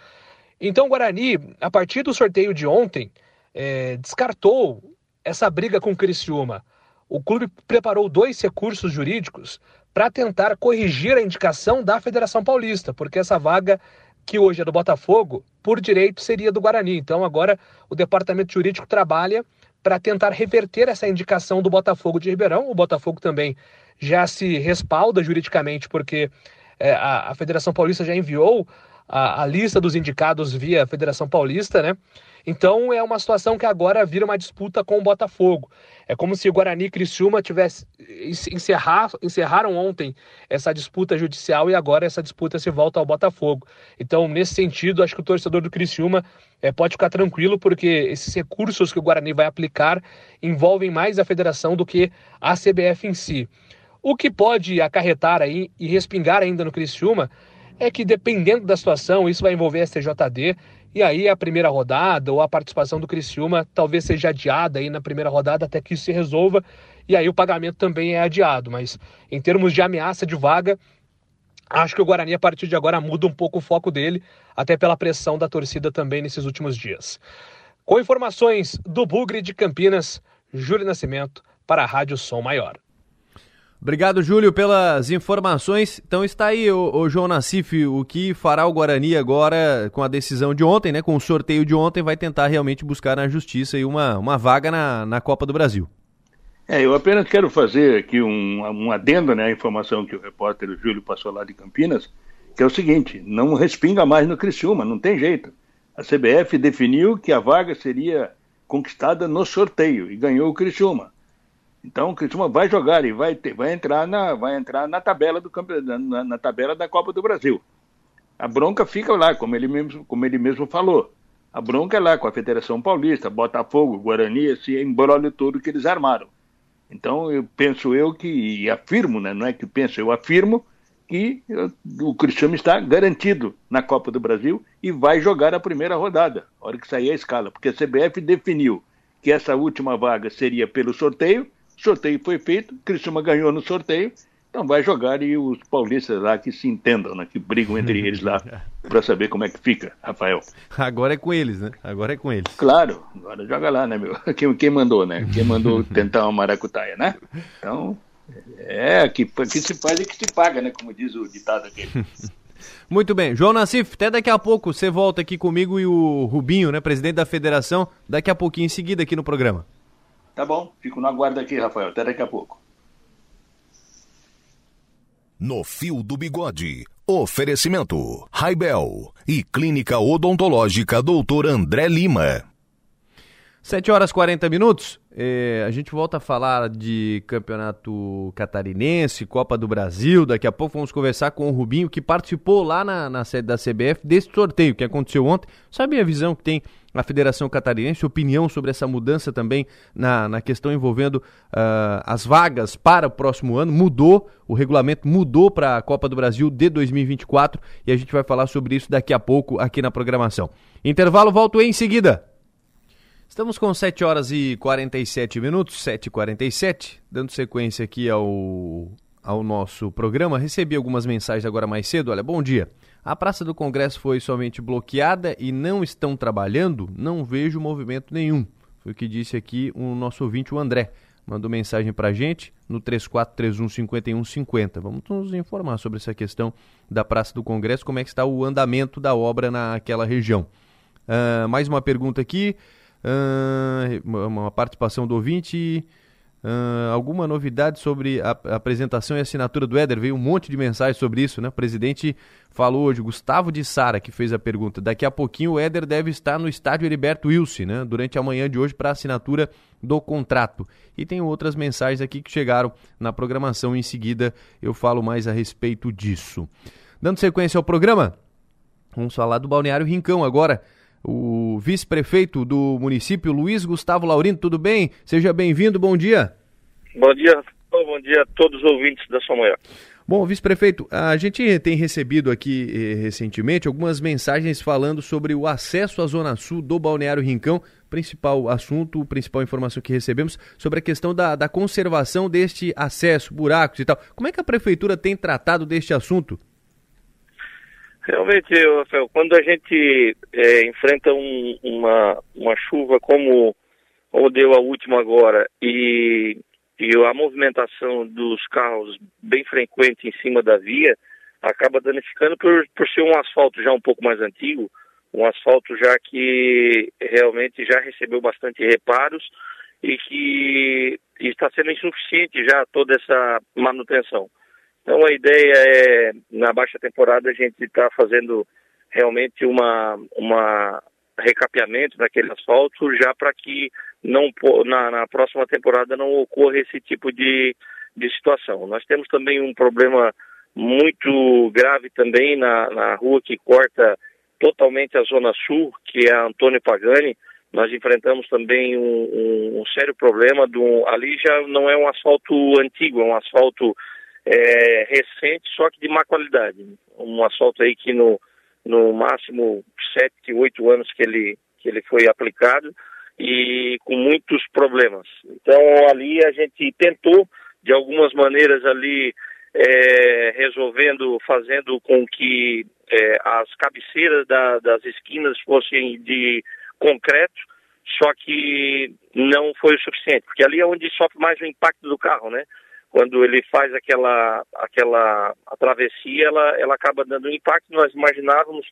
Então, Guarani, a partir do sorteio de ontem, é, descartou essa briga com o Criciúma o clube preparou dois recursos jurídicos para tentar corrigir a indicação da Federação Paulista, porque essa vaga que hoje é do Botafogo, por direito seria do Guarani. Então agora o departamento jurídico trabalha para tentar reverter essa indicação do Botafogo de Ribeirão. O Botafogo também já se respalda juridicamente, porque é, a, a, Federação Paulista já enviou a, a lista dos indicados via Federação Paulista, né? Então é uma situação que agora vira uma disputa com o Botafogo. É como se o Guarani e Criciúma tivesse encerrar, encerraram ontem essa disputa judicial e agora essa disputa se volta ao Botafogo. Então, nesse sentido, acho que o torcedor do Criciúma é, pode ficar tranquilo, porque esses recursos que o Guarani vai aplicar envolvem mais a federação do que a CBF em si. O que pode acarretar aí e respingar ainda no Criciúma é que, dependendo da situação, isso vai envolver a STJD e aí a primeira rodada ou a participação do Criciúma talvez seja adiada aí na primeira rodada até que isso se resolva. E aí o pagamento também é adiado. Mas em termos de ameaça de vaga, acho que o Guarani a partir de agora muda um pouco o foco dele, até pela pressão da torcida também nesses últimos dias. Com informações do Bugre de Campinas, Júlio Nascimento para a Rádio Som Maior. Obrigado, Júlio, pelas informações. Então está aí o, o, João Nassif, o que fará o Guarani agora com a decisão de ontem, né? Com o sorteio de ontem, vai tentar realmente buscar na justiça aí uma, uma vaga na, na Copa do Brasil. É, eu apenas quero fazer aqui um, um adendo né, à informação que o repórter Júlio passou lá de Campinas, que é o seguinte, não respinga mais no Criciúma, não tem jeito. A CBF definiu que a vaga seria conquistada no sorteio e ganhou o Criciúma. Então o Criciúma vai jogar e vai, ter, vai, entrar, na, vai entrar na tabela do na, na, tabela da Copa do Brasil. A bronca fica lá, como ele mesmo, como ele mesmo falou. A bronca é lá com a Federação Paulista, Botafogo, Guarani, esse embrólio todo que eles armaram. Então eu penso eu que, e afirmo, né, não é que penso, eu afirmo que o Cristiano está garantido na Copa do Brasil e vai jogar a primeira rodada, a hora que sair a escala, porque a CBF definiu que essa última vaga seria pelo sorteio, sorteio foi feito, Criciúma ganhou no sorteio, então vai jogar e os paulistas lá que se entendam, né, que brigam entre eles lá para saber como é que fica, Rafael. Agora é com eles, né? Agora é com eles. Claro, agora joga lá, né, meu? Quem, quem mandou, né? Quem mandou tentar uma maracutaia, né? Então, é, que, que se faz e que se paga, né? Como diz o ditado aqui. Muito bem. João Nassif, até daqui a pouco você volta aqui comigo e o Rubinho, né, presidente da federação, daqui a pouquinho em seguida aqui no programa. Tá bom, fico no aguardo aqui, Rafael. Até daqui a pouco. No Fio do Bigode. Oferecimento: Raibel e Clínica Odontológica Doutor André Lima. 7 horas e 40 minutos. É, a gente volta a falar de campeonato catarinense, Copa do Brasil. Daqui a pouco vamos conversar com o Rubinho, que participou lá na, na sede da CBF desse sorteio que aconteceu ontem. Sabe a visão que tem a Federação Catarinense, opinião sobre essa mudança também na, na questão envolvendo uh, as vagas para o próximo ano. Mudou, o regulamento mudou para a Copa do Brasil de 2024 e a gente vai falar sobre isso daqui a pouco aqui na programação. Intervalo, volto em seguida. Estamos com 7 horas e 47 minutos, 7 e 47 dando sequência aqui ao, ao nosso programa. Recebi algumas mensagens agora mais cedo. Olha, bom dia. A Praça do Congresso foi somente bloqueada e não estão trabalhando? Não vejo movimento nenhum. Foi o que disse aqui o nosso ouvinte, o André. Mandou mensagem para gente no 3431-5150. Vamos nos informar sobre essa questão da Praça do Congresso, como é que está o andamento da obra naquela região. Uh, mais uma pergunta aqui. Uh, uma participação do ouvinte. Uh, alguma novidade sobre a, a, apresentação e assinatura do Éder? Veio um monte de mensagens sobre isso, né? O presidente falou hoje, Gustavo de Sara, que fez a pergunta. Daqui a pouquinho o Éder deve estar no estádio Heriberto Wilson, né? Durante a manhã de hoje para assinatura do contrato. E tem outras mensagens aqui que chegaram na programação. Em seguida eu falo mais a respeito disso. Dando sequência ao programa, vamos falar do Balneário Rincão agora o vice-prefeito do município, Luiz Gustavo Laurindo. Tudo bem? Seja bem-vindo, bom dia. Bom dia, bom dia a todos os ouvintes da Sua Maior. Bom, vice-prefeito, a gente tem recebido aqui eh, recentemente algumas mensagens falando sobre o acesso à Zona Sul do Balneário Rincão, principal assunto, principal informação que recebemos sobre a questão da, da conservação deste acesso, buracos e tal. Como é que a prefeitura tem tratado deste assunto? Realmente, Rafael, quando a gente é, enfrenta um, uma, uma chuva como, como deu a última agora e, e a movimentação dos carros bem frequente em cima da via, acaba danificando por, por ser um asfalto já um pouco mais antigo, um asfalto já que realmente já recebeu bastante reparos e que está sendo insuficiente já toda essa manutenção. Então a ideia é, na baixa temporada, a gente está fazendo realmente uma, uma recapeamento daquele asfalto já para que não na, na, próxima temporada não ocorra esse tipo de, de situação. Nós temos também um problema muito grave também na, na rua que corta totalmente a Zona Sul, que é a Antônio Pagani. Nós enfrentamos também um, um, um sério problema. Do, ali já não é um asfalto antigo, é um asfalto é, recente, só que de má qualidade. Um asfalto aí que no, no máximo sete, oito anos que ele, que ele foi aplicado e com muitos problemas. Então ali a gente tentou de algumas maneiras ali é, resolvendo, fazendo com que é, as cabeceiras da, das esquinas fossem de concreto, só que não foi o suficiente, porque ali é onde sofre mais o impacto do carro, né? Quando ele faz aquela, aquela travessia, ela, ela acaba dando um impacto. Nós imaginávamos,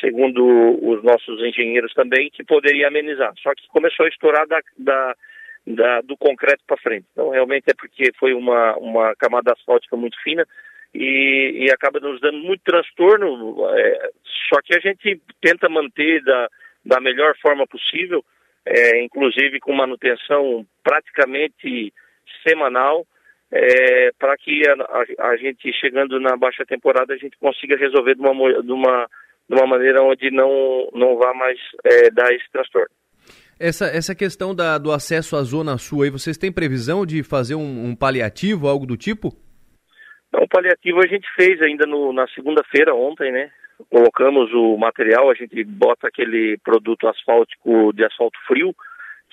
segundo os nossos engenheiros também, que poderia amenizar. Só que começou a estourar da, da, da do concreto para frente. Então, realmente é porque foi uma, uma camada asfáltica muito fina e, e acaba nos dando muito transtorno. É, só que a gente tenta manter da, da melhor forma possível, é, inclusive com manutenção praticamente semanal é, para que a, a, a, gente, chegando na baixa temporada, a gente consiga resolver de uma, de uma, de uma maneira onde não, não vá mais é, dar esse transtorno. Essa, essa questão da, do acesso à Zona Sul aí, vocês têm previsão de fazer um, um paliativo, algo do tipo? Não, o paliativo a gente fez ainda no, na segunda-feira, ontem, né? Colocamos o material, a gente bota aquele produto asfáltico de asfalto frio,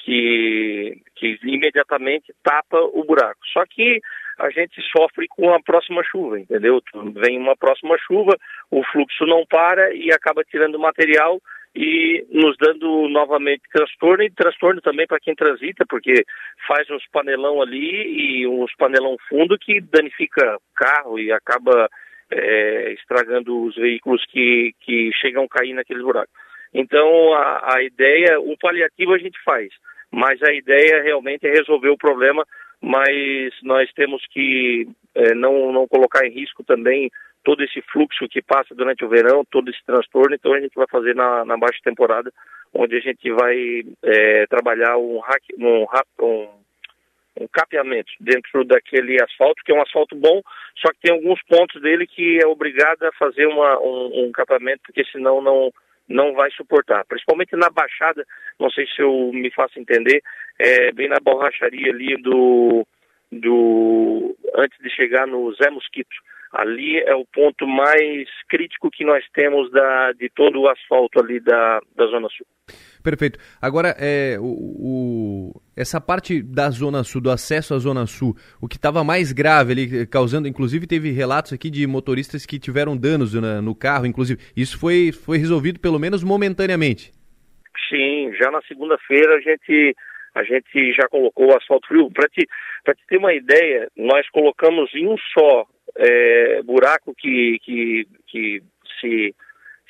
que, que imediatamente tapa o buraco. Só que a gente sofre com a próxima chuva, entendeu? Vem uma próxima chuva, o fluxo não para e acaba tirando material e nos dando novamente transtorno e transtorno também para quem transita, porque faz uns panelão ali e uns panelão fundo que danifica carro e acaba é, estragando os veículos que, que chegam a cair naqueles buracos. Então a, a ideia, o paliativo a gente faz, mas a ideia realmente é resolver o problema, mas nós temos que é, não, não colocar em risco também todo esse fluxo que passa durante o verão, todo esse transtorno, então a gente vai fazer na, na baixa temporada, onde a gente vai é, trabalhar um, hack, um, um, um capeamento dentro daquele asfalto, que é um asfalto bom, só que tem alguns pontos dele que é obrigado a fazer uma, um, um capeamento, porque senão não, não vai suportar. Principalmente na baixada, não sei se eu me faço entender, é, bem na borracharia ali do, do antes de chegar no Zé Mosquito ali é o ponto mais crítico que nós temos da, de todo o asfalto ali da, da Zona Sul. Perfeito. Agora, é, o, o, essa parte da Zona Sul, do acesso à Zona Sul, o que estava mais grave ali, causando, inclusive teve relatos aqui de motoristas que tiveram danos na, no carro, inclusive, isso foi, foi resolvido pelo menos momentaneamente? Sim, já na segunda-feira a gente a gente já colocou o asfalto frio. Para te, te ter uma ideia, nós colocamos em um só é, buraco que, que, que se,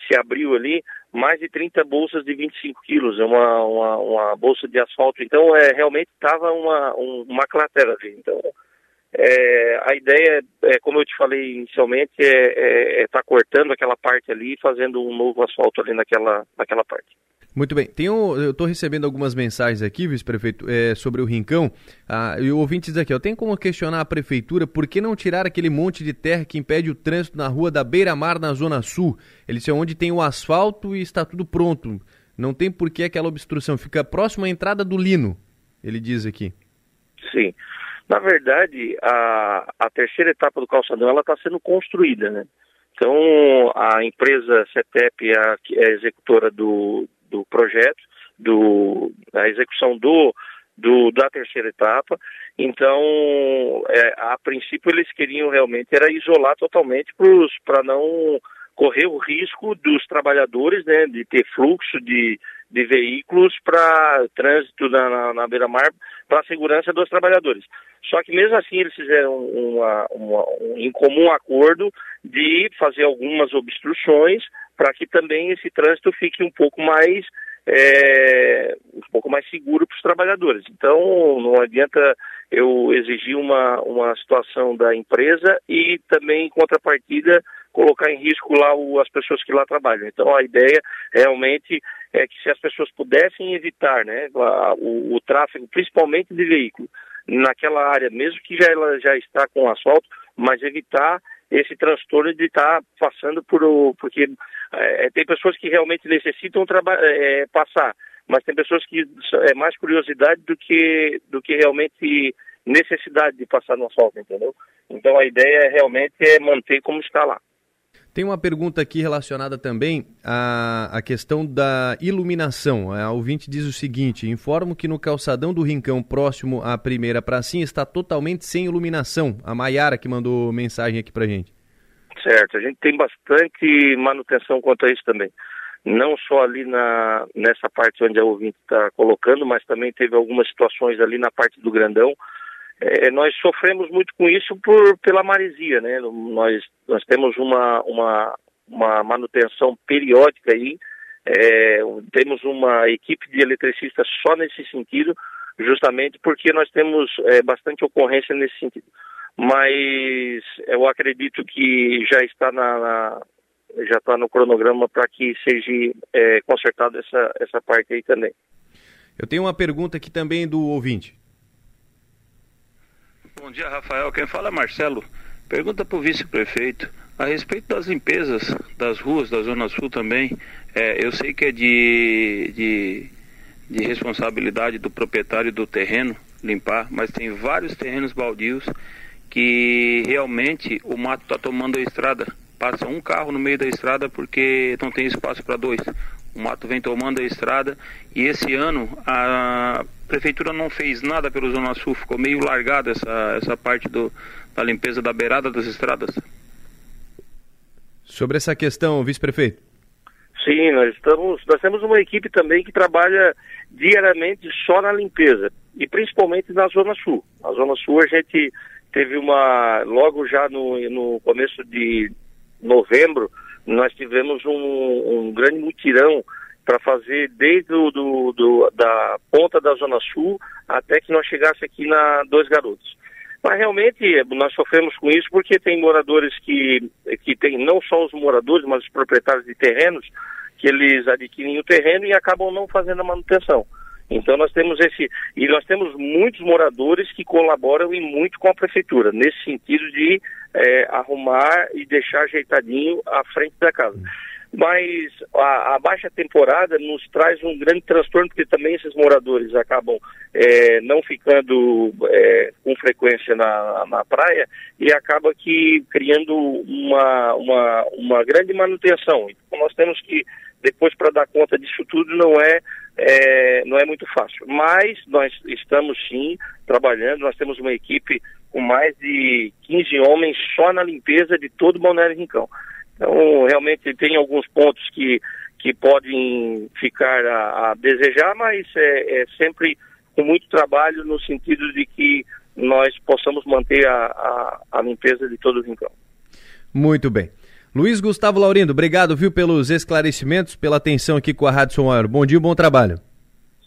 se abriu ali, mais de 30 bolsas de 25 quilos, é uma, uma, uma bolsa de asfalto. Então, é, realmente estava uma, um, uma cratera ali. Então, é, a ideia, é, como eu te falei inicialmente, é estar é, é tá cortando aquela parte ali e fazendo um novo asfalto ali naquela, naquela parte. Muito bem. Tem um, eu estou recebendo algumas mensagens aqui, vice-prefeito, é, sobre o Rincão. Ah, e o ouvinte diz aqui, eu tenho como questionar a prefeitura por que não tirar aquele monte de terra que impede o trânsito na rua da Beira-Mar, na Zona Sul? Ele disse, é onde tem o asfalto e está tudo pronto. Não tem por que aquela obstrução. Fica próximo à entrada do Lino, ele diz aqui. Sim. Na verdade, a, a terceira etapa do calçadão ela está sendo construída, né? Então, a empresa CETEP a, é a executora do, do projeto, do, da execução do, do, da terceira etapa. Então, é, a princípio, eles queriam realmente era isolar totalmente para não correr o risco dos trabalhadores né, de ter fluxo de, de veículos para trânsito na, na, na beira-mar para a segurança dos trabalhadores. Só que mesmo assim eles fizeram uma, uma, um em comum acordo de fazer algumas obstruções para que também esse trânsito fique um pouco mais é, um pouco mais seguro para os trabalhadores. Então, não adianta eu exigir uma, uma situação da empresa e também, em contrapartida, colocar em risco lá o, as pessoas que lá trabalham. Então, a ideia realmente é que se as pessoas pudessem evitar né, o, o tráfego, principalmente de veículo, naquela área, mesmo que já ela já está com asfalto, mas evitar esse transtorno de estar tá passando por o. Porque é, tem pessoas que realmente necessitam é, passar, mas tem pessoas que é mais curiosidade do que, do que realmente necessidade de passar no asfalto, entendeu? Então a ideia é realmente é manter como está lá. Tem uma pergunta aqui relacionada também à, à questão da iluminação. A ouvinte diz o seguinte: informo que no calçadão do Rincão, próximo à primeira pracinha, está totalmente sem iluminação. A Maiara que mandou mensagem aqui pra gente. Certo, a gente tem bastante manutenção quanto a isso também. Não só ali na, nessa parte onde a ouvinte está colocando, mas também teve algumas situações ali na parte do Grandão é, nós sofremos muito com isso por, pela maresia, né? Nós, nós temos uma, uma, uma manutenção periódica aí, é, temos uma equipe de eletricistas só nesse sentido, justamente porque nós temos é, bastante ocorrência nesse sentido. Mas eu acredito que já está na, na já está no cronograma para que seja é, consertada essa, essa parte aí também. Eu tenho uma pergunta aqui também do ouvinte. Bom dia, Rafael. Quem fala é Marcelo. Pergunta para o vice-prefeito a respeito das limpezas das ruas da Zona Sul também. É, eu sei que é de, de, de responsabilidade do proprietário do terreno limpar, mas tem vários terrenos baldios que realmente o mato está tomando a estrada. Passa um carro no meio da estrada porque não tem espaço para dois. O mato vem tomando a estrada e esse ano a prefeitura não fez nada pelo Zona Sul, ficou meio largada essa, essa parte do, da limpeza da beirada das estradas. Sobre essa questão, vice-prefeito. Sim, nós estamos, nós temos uma equipe também que trabalha diariamente só na limpeza e principalmente na Zona Sul. Na Zona Sul a gente teve uma, logo já no, no começo de novembro, nós tivemos um, um grande mutirão para fazer desde o, do, do, da ponta da Zona Sul até que nós chegasse aqui na Dois Garotos. Mas realmente nós sofremos com isso porque tem moradores que, que tem, não só os moradores, mas os proprietários de terrenos, que eles adquirem o terreno e acabam não fazendo a manutenção. Então nós temos esse e nós temos muitos moradores que colaboram e muito com a prefeitura nesse sentido de é, arrumar e deixar ajeitadinho à frente da casa mas a, a, baixa temporada nos traz um grande transtorno, porque também esses moradores acabam é, não ficando é, com frequência na, na praia e acaba que criando uma, uma, uma grande manutenção. Então nós temos que, depois para dar conta disso tudo, não é, é, não é muito fácil. Mas nós estamos sim trabalhando, nós temos uma equipe com mais de 15 homens só na limpeza de todo o Balneário Rincão. Então, realmente tem alguns pontos que, que podem ficar a, a desejar, mas é, é, sempre com muito trabalho no sentido de que nós possamos manter a, a, a limpeza de todo o rincão. Muito bem. Luiz Gustavo Laurindo, obrigado, viu, pelos esclarecimentos, pela atenção aqui com a Rádio Maior. Bom dia, bom trabalho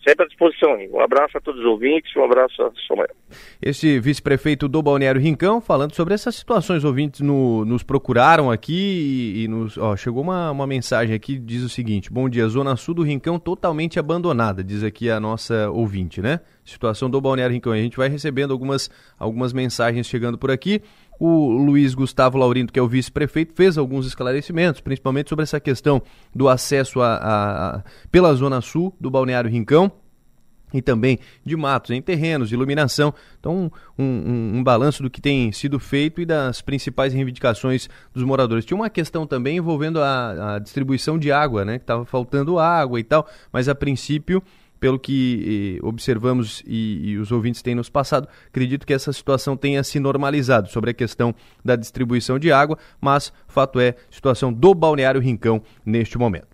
sempre à disposição. Um abraço a todos os ouvintes, um abraço a Somael. Este vice-prefeito do Balneário Rincão falando sobre essas situações. Ouvintes no, nos procuraram aqui e, e nos. Ó, chegou uma, uma mensagem aqui diz o seguinte: Bom dia, Zona Sul do Rincão totalmente abandonada, diz aqui a nossa ouvinte, né? Situação do Balneário Rincão. A gente vai recebendo algumas, algumas mensagens chegando por aqui. O Luiz Gustavo Laurindo, que é o vice-prefeito, fez alguns esclarecimentos, principalmente sobre essa questão do acesso a, a, a, pela Zona Sul do Balneário Rincão e também de matos em terrenos, iluminação. Então, um, um, um, balanço do que tem sido feito e das principais reivindicações dos moradores. Tinha uma questão também envolvendo a, a distribuição de água, né? Que estava faltando água e tal, mas a princípio pelo que eh, observamos e, e, os ouvintes têm nos passado, acredito que essa situação tenha se normalizado sobre a questão da distribuição de água, mas fato é, situação do Balneário Rincão neste momento.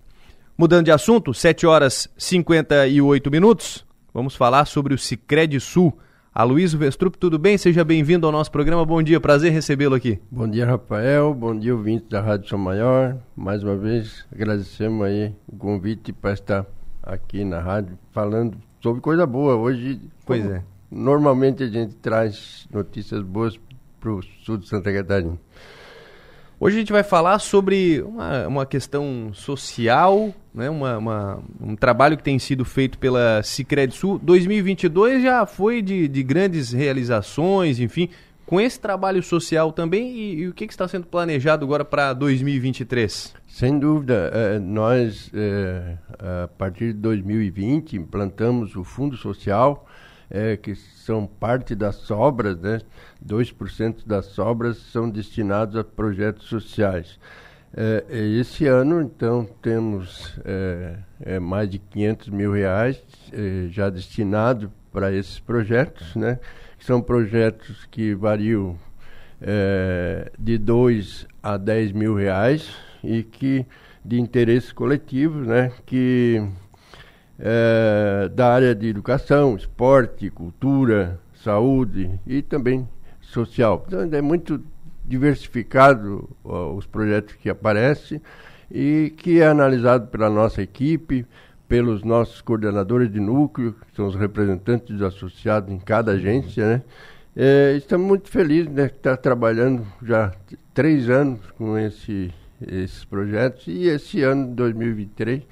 Mudando de assunto, 7 horas 58 minutos, vamos falar sobre o Cicred Sul. Aloysio Vestrup, tudo bem? Seja bem-vindo ao nosso programa. Bom dia, prazer recebê-lo aqui. Bom dia, Rafael. Bom dia, ouvintes da Rádio São Maior. Mais uma vez, agradecemos aí o convite para estar aqui na rádio falando sobre coisa boa. Hoje, pois é. Normalmente a gente traz notícias boas para o sul de Santa Catarina. Hoje a gente vai falar sobre uma, uma questão social, né? uma, uma, um trabalho que tem sido feito pela Cicred Sul. 2022 já foi de, de grandes realizações, enfim, com esse trabalho social também e, e o que, que, está sendo planejado agora para 2023? Sem dúvida, eh, nós eh, a partir de 2020 implantamos o Fundo Social, que são parte das sobras, né? 2% das sobras são destinados a projetos sociais. esse ano, então, temos mais de 500 mil reais já destinados para esses projetos, né? São projetos que variam é, de 2 a 10 mil reais e que de interesse coletivo, né? Que é, da área de educação, esporte, cultura, saúde e também social. Então é muito diversificado ó, os projetos que aparecem e que é analisado pela nossa equipe, pelos nossos coordenadores de núcleo, que são os representantes associados em cada agência, né? É, estamos muito felizes de né, estar trabalhando já três anos com esse, esses projetos e esse ano, 2023,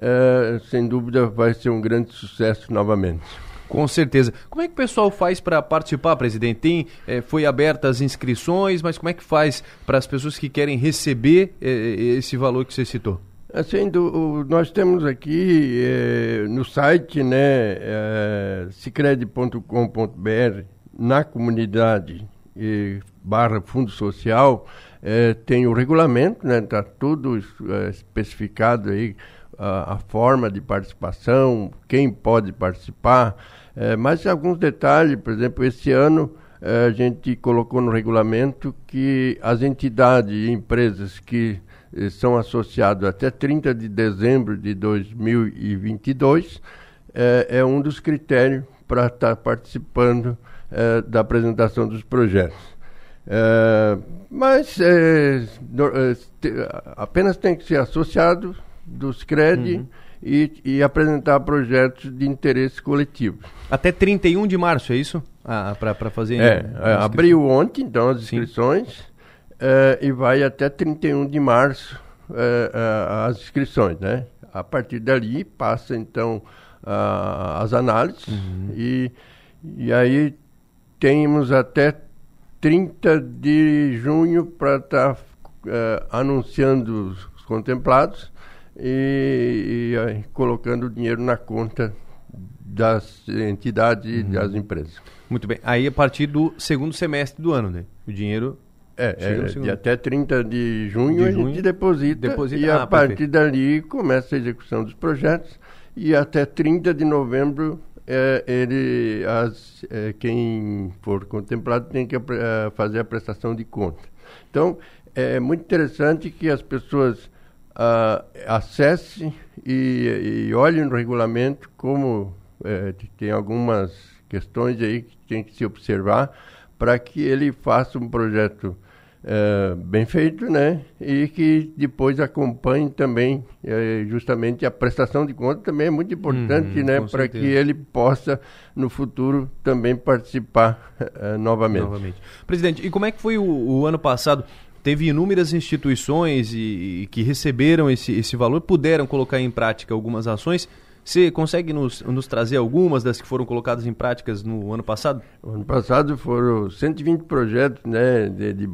é, sem dúvida vai ser um grande sucesso novamente. Com certeza. Como é que o pessoal faz para participar, presidente? Tem, é, foi abertas as inscrições, mas como é que faz para as pessoas que querem receber é, esse valor que você citou? Assim, do, nós temos aqui é, no site, né, é, cicred.com.br, na comunidade e, barra Fundo Social, é, tem o regulamento, né, está tudo é, especificado aí, a, a forma de participação, quem pode participar, é, mas alguns detalhes, por exemplo, esse ano é, a gente colocou no regulamento que as entidades e empresas que eh, são associadas até 30 de dezembro de 2022 é, é um dos critérios para estar tá participando é, da apresentação dos projetos. É, mas é, é, te, apenas tem que ser associado dos CRED uhum. e, e, apresentar projetos de interesse coletivo. Até 31 de março, é isso? Ah, para fazer. É, é abriu ontem, então, as inscrições é, e vai até 31 de março as inscrições, né? A partir dali passa, então, as análises uhum. e, e aí temos até 30 de junho para estar tá, uh, anunciando os contemplados e, e uh, colocando o dinheiro na conta das entidades e uhum. das empresas. Muito bem. Aí a partir do segundo semestre do ano, né? O dinheiro é, é de até 30 de junho, de junho a gente deposita, deposita e ah, a partir perfeito. dali começa a execução dos projetos e até 30 de novembro é, ele, as, é, quem for contemplado tem que é, fazer a prestação de conta. Então, é muito interessante que as pessoas ah, acessem e, e, olhem no regulamento como é, tem algumas questões aí que tem que se observar para que ele faça um projeto é, bem feito, né? E que depois acompanhe também é, justamente a prestação de contas também é muito importante, uhum, né? Para que ele possa no futuro também participar é, novamente. novamente. Presidente, e como é que foi o, o ano passado? Teve inúmeras instituições e, e que receberam esse, esse valor, puderam colocar em prática algumas ações. Você consegue nos, nos trazer algumas das que foram colocadas em práticas no ano passado? O ano passado foram 120 projetos né, de, de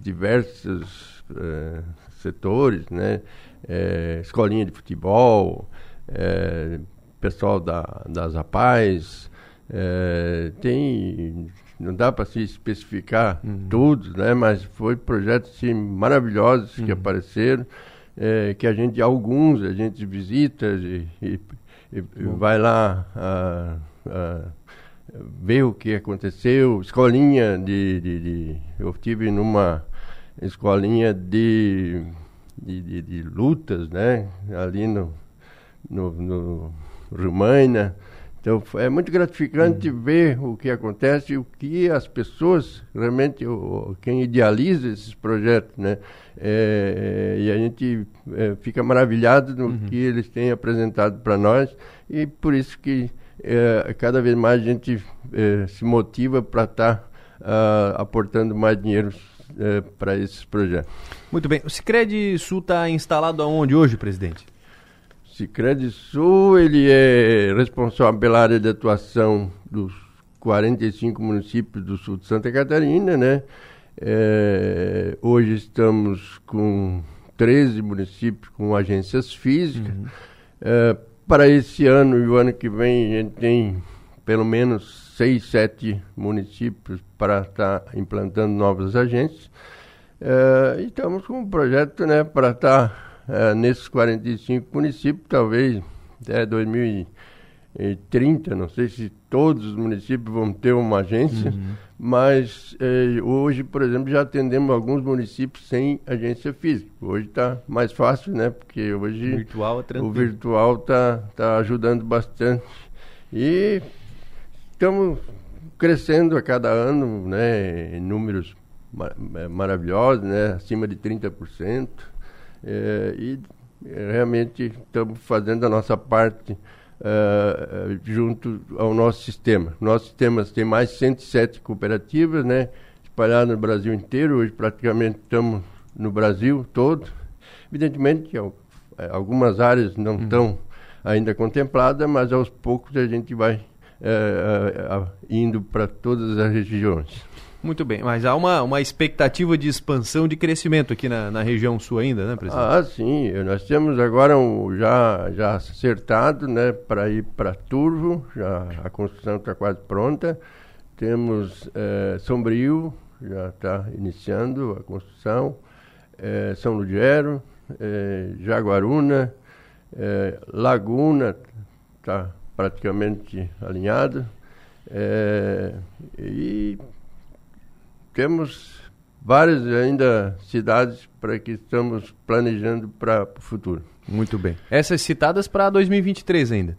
diversos uh, setores, né? É, escolinha de futebol, é, pessoal da, das APAES, é, tem não dá para se especificar uhum. todos, né? Mas foi projetos sim, maravilhosos uhum. que apareceram, é, que a gente alguns a gente visita e, e e, vai lá a, a, ver o que aconteceu. Escolinha de, de, de Eu tive numa escolinha de, de, de, de lutas, né? Ali no, no, no Rumaina. Então é muito gratificante uhum. ver o que acontece e o que as pessoas, realmente, o, quem idealiza esses projetos, né? É, e a gente é, fica maravilhado no uhum. que eles têm apresentado para nós e por isso que é, cada vez mais a gente é, se motiva para estar tá, uh, aportando mais dinheiro é, para esses projetos. Muito bem. O Cicred Sul está instalado aonde hoje, presidente? Cicred Sul, ele é responsável pela área de atuação dos 45 municípios do sul de Santa Catarina, né? É, hoje estamos com 13 municípios com agências físicas. Uhum. É, para esse ano e o ano que vem, a gente tem pelo menos seis, sete municípios para estar tá implantando novas agências. É, e estamos com um projeto né, para estar tá é, nesses 45 municípios, talvez até 2030, não sei se todos os municípios vão ter uma agência, uhum. mas é, hoje, por exemplo, já atendemos alguns municípios sem agência física. Hoje está mais fácil, né? Porque hoje o virtual, é o virtual está tá ajudando bastante. E estamos crescendo a cada ano, né, em números mar é, maravilhosos, né, acima de 30%. É, e é, realmente estamos fazendo a nossa parte Uh, junto ao nosso sistema. Nosso sistema tem mais de 107 cooperativas, né, espalhadas no Brasil inteiro. Hoje praticamente estamos no Brasil todo. Evidentemente que algumas áreas não estão uhum. ainda contempladas, mas aos poucos a gente vai uh, uh, indo para todas as regiões. Muito bem, mas há uma, uma expectativa de expansão, de crescimento aqui na, na região sul ainda, né, presidente? Ah, sim. Nós temos agora um, já, já acertado né, para ir para Turvo, já, a construção está quase pronta. Temos é, Sombrio, já está iniciando a construção. É, São Lugero, é, Jaguaruna, Laguna está praticamente alinhado. E temos várias ainda cidades para que estamos planejando para o futuro. Muito bem. Essas citadas para 2023 ainda?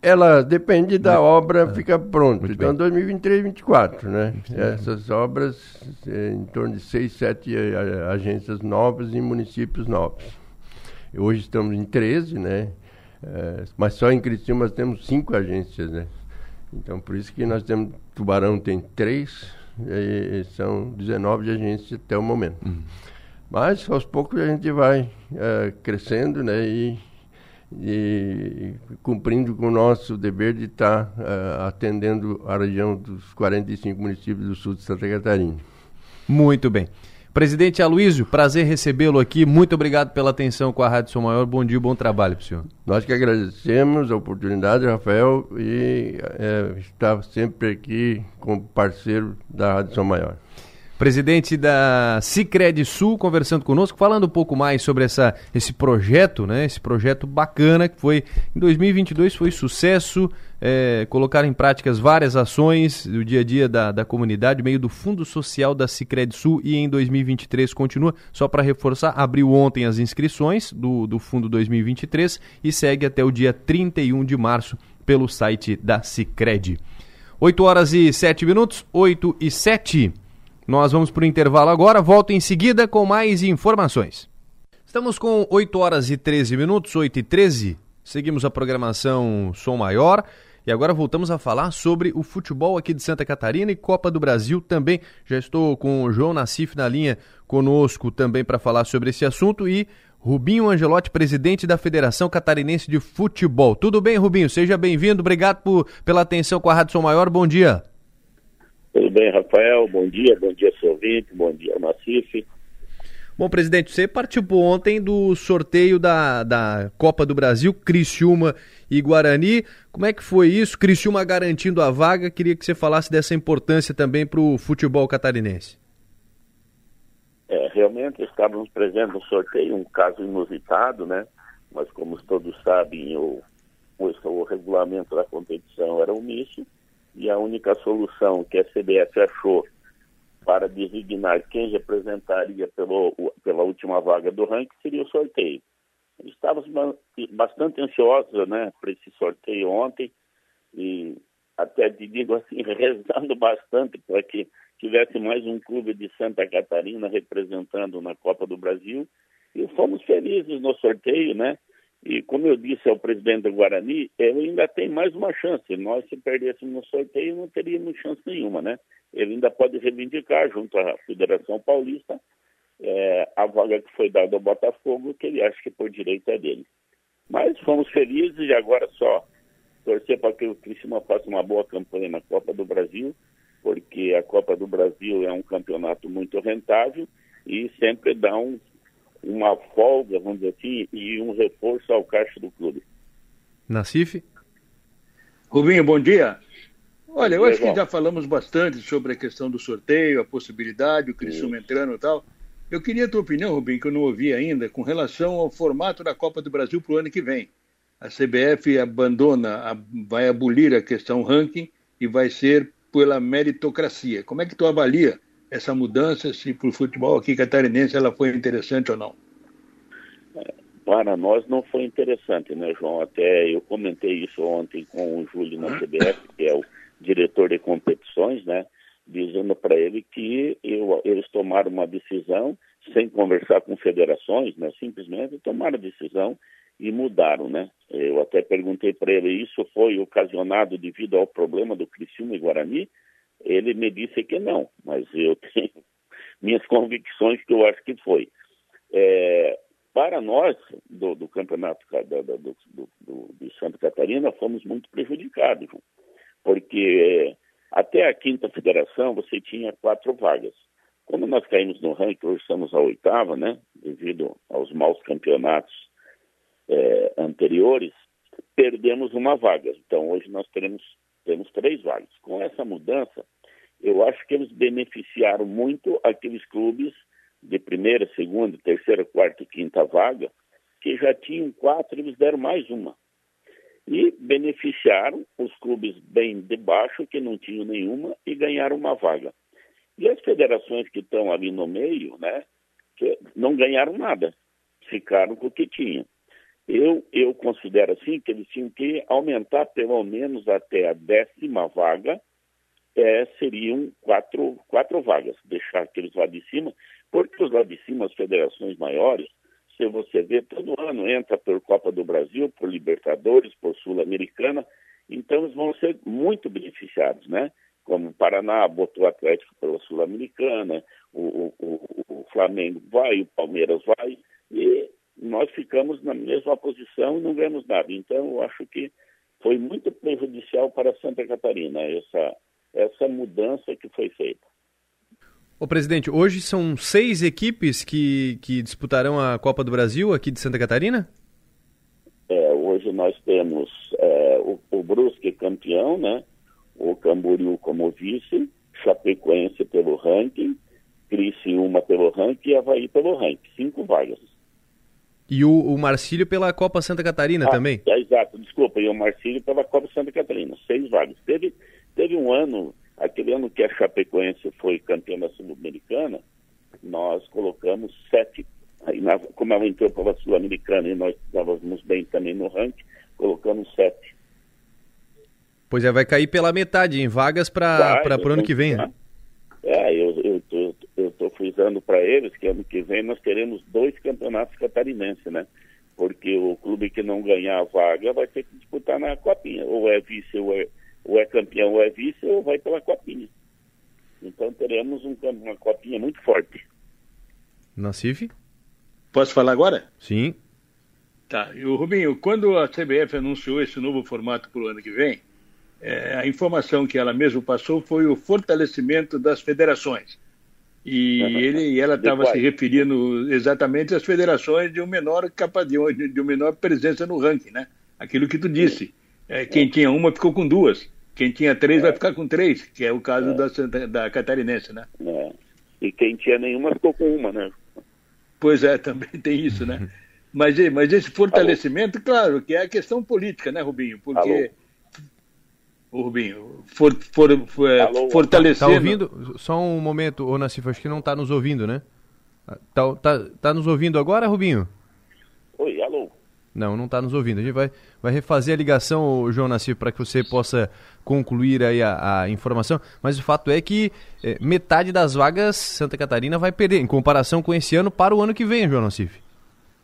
Ela depende da obra é. ficar pronta. Então, bem. 2023 2024, né? Essas obras é, em torno de seis, sete agências novas em municípios novos. Hoje estamos em 13, né? É, mas só em Criciúma nós temos cinco agências, né? Então, por isso que nós temos... Tubarão tem três, e, e são 19 agências até o momento. Uhum. Mas, aos poucos, a gente vai é, crescendo, né? E e cumprindo com o nosso dever de estar uh, atendendo a região dos 45 municípios do sul de Santa Catarina. Muito bem. Presidente Aloysio, prazer recebê-lo aqui. Muito obrigado pela atenção com a Rádio São Maior. Bom dia, bom trabalho senhor. Nós que agradecemos a oportunidade, Rafael, e é, estar sempre aqui como parceiro da Rádio São Maior presidente da Cicred Sul, conversando conosco, falando um pouco mais sobre essa, esse projeto, né? Esse projeto bacana que foi em 2022 foi sucesso, é, colocar em práticas várias ações do dia a dia da, da comunidade, meio do Fundo Social da Cicred Sul e em 2023 continua. Só para reforçar, abriu ontem as inscrições do, do Fundo 2023 e segue até o dia 31 de março pelo site da Cicred. 8 horas e 7 minutos, 8 e 7. Nós vamos para o intervalo agora, volto em seguida com mais informações. Estamos com 8 horas e 13 minutos, 8 e 13. Seguimos a programação Som Maior. E agora voltamos a falar sobre o futebol aqui de Santa Catarina e Copa do Brasil também. Já estou com o João Nassif na linha conosco também para falar sobre esse assunto e Rubinho Angelotti, presidente da Federação Catarinense de Futebol. Tudo bem, Rubinho? Seja bem-vindo. Obrigado por, pela atenção com a Rádio Som Maior. Bom dia. Tudo bem, Rafael? Bom dia, bom dia, seu ouvinte, bom dia, Nacife. Bom, presidente, você participou ontem do sorteio da, da Copa do Brasil, Criciúma e Guarani. Como é que foi isso? Criciúma garantindo a vaga. Queria que você falasse dessa importância também para o futebol catarinense. É, realmente estávamos presentes no sorteio, um caso inusitado, né? Mas como todos sabem, o, o, regulamento da competição era omisso e a única solução que a CBF achou para designar quem representaria pelo, pela última vaga do ranking seria o sorteio. Estávamos bastante ansiosos né, para esse sorteio ontem e até digo assim, rezando bastante para que tivesse mais um clube de Santa Catarina representando na Copa do Brasil. E fomos felizes no sorteio, né? E como eu disse ao presidente do Guarani, ele ainda tem mais uma chance. Nós, se perdêssemos no sorteio, não teríamos chance nenhuma, né? Ele ainda pode reivindicar, junto à Federação Paulista, é, a vaga que foi dada ao Botafogo, que ele acha que por direito é dele. Mas fomos felizes e agora só torcer para que o Criciúma faça uma boa campanha na Copa do Brasil, porque a Copa do Brasil é um campeonato muito rentável e sempre dá um uma folga, vamos dizer assim, e um reforço ao caixa do clube. Nacife? Rubinho, bom dia. Olha, eu acho que já falamos bastante sobre a questão do sorteio, a possibilidade, o Criciúma entrando e tal. Eu queria a tua opinião, Rubinho, que eu não ouvi ainda, com relação ao formato da Copa do Brasil para o ano que vem. A CBF abandona, vai abolir a questão ranking e vai ser pela meritocracia. Como é que tu avalia essa mudança, se para o futebol aqui catarinense ela foi interessante ou não? Para nós não foi interessante, né, João? Até eu comentei isso ontem com o Júlio na CBF, que é o diretor de competições, né? Dizendo para ele que eu, eles tomaram uma decisão sem conversar com federações, né? Simplesmente tomaram a decisão e mudaram, né? Eu até perguntei para ele, isso foi ocasionado devido ao problema do Criciúma e Guarani? Ele me disse que não, mas eu tenho minhas convicções que eu acho que foi. É, para nós, do, do campeonato da, da, do, do, de Santa Catarina, fomos muito prejudicados, porque até a quinta federação você tinha quatro vagas. Quando nós caímos no ranking, hoje estamos a oitava, né? Devido aos maus campeonatos é, anteriores, perdemos uma vaga. Então hoje nós teremos temos três vagas. Com essa mudança, eu acho que eles beneficiaram muito aqueles clubes de primeira, segunda, terceira, quarta e quinta vaga, que já tinham quatro, eles deram mais uma. E beneficiaram os clubes bem de baixo, que não tinham nenhuma, e ganharam uma vaga. E as federações que estão ali no meio, né, que não ganharam nada, ficaram com o que tinham. Eu, eu considero assim que eles tinham que aumentar pelo menos até a décima vaga, é, seriam quatro, quatro vagas, deixar aqueles lá de cima, porque os lá de cima, as federações maiores, se você vê, todo ano entra por Copa do Brasil, por Libertadores, por Sul-Americana, então eles vão ser muito beneficiados, né? Como o Paraná botou o Atlético pela Sul-Americana, o, o, o, Flamengo vai, o Palmeiras vai, e nós ficamos na mesma posição e não ganhamos nada. Então, eu acho que foi muito prejudicial para Santa Catarina essa, essa mudança que foi feita. Ô presidente, hoje são seis equipes que, que disputarão a Copa do Brasil aqui de Santa Catarina? É, hoje nós temos é, o, o Brusque campeão, né? O Camboriú como vice, Chapecoense pelo ranking, Criciúma pelo ranking e Havaí pelo ranking. Cinco vagas. E o, o Marcílio pela Copa Santa Catarina ah, também? É, exato, desculpa, e o Marcílio pela Copa Santa Catarina. Seis vagas. Teve, teve um ano Aquele ano que a Chapecoense foi campeã da Sul-Americana, nós colocamos sete. Aí, como ela entrou para a Sul-Americana e nós estávamos bem também no ranking, colocamos sete. Pois é, vai cair pela metade em vagas para o ano que vem, né? É, eu frisando para eles que ano que vem nós teremos dois campeonatos catarinenses, né? Porque o clube que não ganhar a vaga vai ter que disputar na copinha, ou é vice ou é ou é campeão ou é vice, ou vai pela copinha. Então teremos um, uma copinha muito forte. Nacife? Posso falar agora? Sim. Tá. E o Rubinho, quando a CBF anunciou esse novo formato para o ano que vem, é, a informação que ela mesma passou foi o fortalecimento das federações. E, ele, e ela estava se referindo exatamente às federações de um menor capa, de, de uma menor presença no ranking, né? Aquilo que tu disse. É, quem tinha uma ficou com duas. Quem tinha três é. vai ficar com três, que é o caso é. da, da catarinense, né? É. E quem tinha nenhuma ficou com uma, né? Pois é, também tem isso, né? mas, mas esse fortalecimento, Alô? claro, que é a questão política, né, Rubinho? Porque. O Rubinho, for, for, for, é, fortalecendo. Tá ouvindo? Só um momento, ô Nassif, acho que não está nos ouvindo, né? Tá, tá, tá nos ouvindo agora, Rubinho? Oi, alô. Não, não está nos ouvindo. A gente vai, vai refazer a ligação, João Nassif, para que você possa concluir aí a, a, informação. Mas o fato é que é, metade das vagas Santa Catarina vai perder, em comparação com esse ano, para o ano que vem, João Nassif.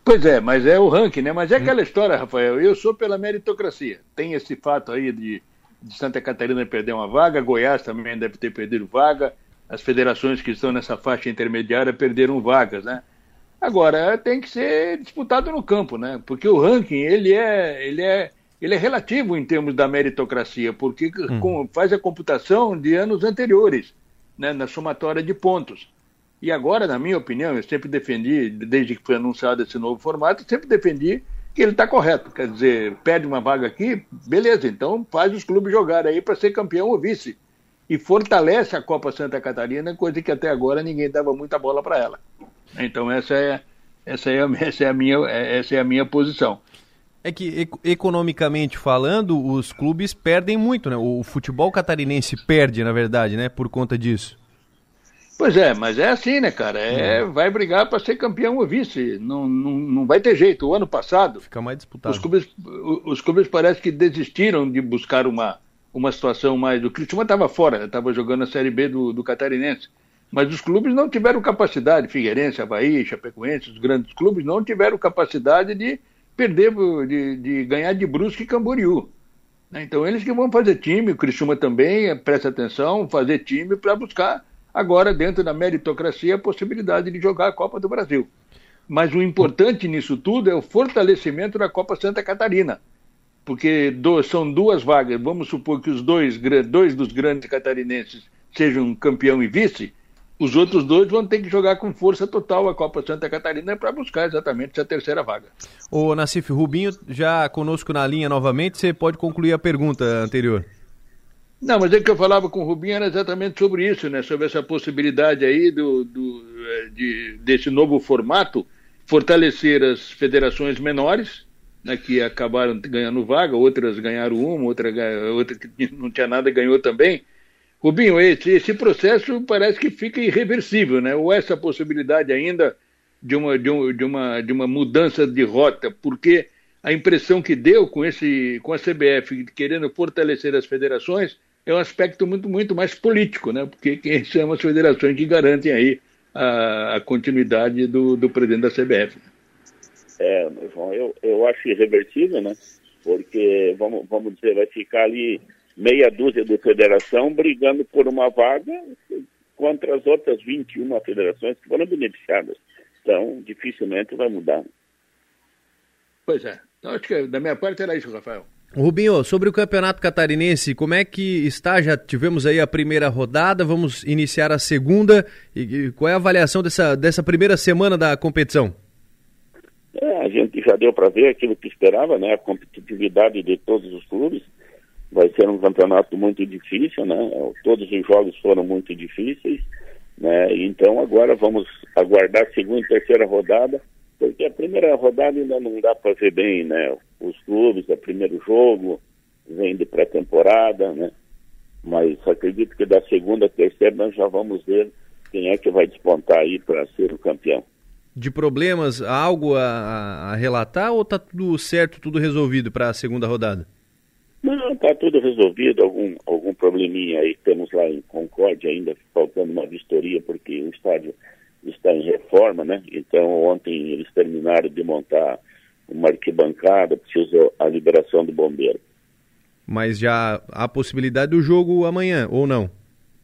Pois é, mas é o ranking, né? Mas é aquela história, Rafael. Eu sou pela meritocracia. Tem esse fato aí de, de Santa Catarina perder uma vaga, Goiás também deve ter perdido vaga, as federações que estão nessa faixa intermediária perderam vagas, né? Agora, tem que ser disputado no campo, né? Porque o ranking, ele é, ele é, ele é relativo em termos da meritocracia, porque hum. faz a computação de anos anteriores, né? na somatória de pontos. E agora, na minha opinião, eu sempre defendi, desde que foi anunciado esse novo formato, sempre defendi ele está correto. Quer dizer, perde uma vaga aqui, beleza, então faz os clubes jogar aí para ser campeão ou vice. E fortalece a Copa Santa Catarina, coisa que até agora ninguém dava muita bola para ela. Então essa é, essa é, essa é, a, minha, essa é a minha posição. É que economicamente falando, os clubes perdem muito, né? O futebol catarinense perde, na verdade, né? Por conta disso. Pois é, mas é assim, né, cara? É, é. Vai brigar para ser campeão ou vice. Não, não, não vai ter jeito. O ano passado. Fica mais disputado. Os clubes, os clubes parece que desistiram de buscar uma, uma situação mais. O Cristiano estava fora, estava jogando a Série B do, do Catarinense. Mas os clubes não tiveram capacidade, Figueirense, Havaí, Chapecoense, os grandes clubes não tiveram capacidade de perder, de, de ganhar de Brusque e Camboriú. Né? Então eles que vão fazer time, o Criciúma também, presta atenção, fazer time para buscar agora, dentro da meritocracia, a possibilidade de jogar a Copa do Brasil. Mas o importante nisso tudo é o fortalecimento da Copa Santa Catarina. Porque do, são duas vagas, vamos supor que os dois, dois dos grandes catarinenses sejam campeão e vice, os outros dois vão ter que jogar com força total a Copa Santa Catarina para buscar exatamente essa terceira vaga. O Nassif Rubinho, já conosco na linha novamente, você pode concluir a pergunta anterior. Não, mas é que eu falava com o Rubinho era exatamente sobre isso, né? Sobre essa possibilidade aí do, do, eh, de, desse novo formato fortalecer as federações menores, né, que acabaram ganhando vaga, outras ganharam uma, outra, outra que não tinha nada ganhou também. Rubinho, esse, esse processo parece que fica irreversível, né? Ou essa possibilidade ainda de uma, de, um, de, uma, de uma mudança de rota, porque a impressão que deu com, esse, com a CBF querendo fortalecer as federações é um aspecto muito, muito mais político, né? Porque quem são as federações que garantem aí a, a continuidade do, do presidente da CBF. É, João, eu, eu acho irreversível, né? Porque, vamos, vamos dizer, vai ficar ali meia dúzia de federação brigando por uma vaga contra as outras 21 federações que foram beneficiadas. Então, dificilmente vai mudar. Pois é. Então, acho que da minha parte era isso, Rafael. Rubinho, sobre o Campeonato Catarinense, como é que está? Já tivemos aí a primeira rodada, vamos iniciar a segunda. E, qual é a avaliação dessa, dessa primeira semana da competição? É, a gente já deu para ver aquilo que esperava, né? A competitividade de todos os clubes. Vai ser um campeonato muito difícil, né? Todos os jogos foram muito difíceis, né? Então agora vamos aguardar a segunda e terceira rodada porque a primeira rodada ainda não dá para ver bem, né? Os clubes, é primeiro jogo, vem de pré-temporada, né? Mas acredito que da segunda, terceira nós já vamos ver quem é que vai despontar aí para ser o campeão. De problemas, algo a, a relatar ou tá tudo certo, tudo resolvido para a segunda rodada? Não, tá tudo resolvido, algum, algum probleminha aí temos lá em Concórdia ainda, faltando uma vistoria, porque o estádio está em reforma, né? Então ontem eles terminaram de montar uma arquibancada, precisa a liberação do bombeiro. Mas já há possibilidade do jogo amanhã, ou não?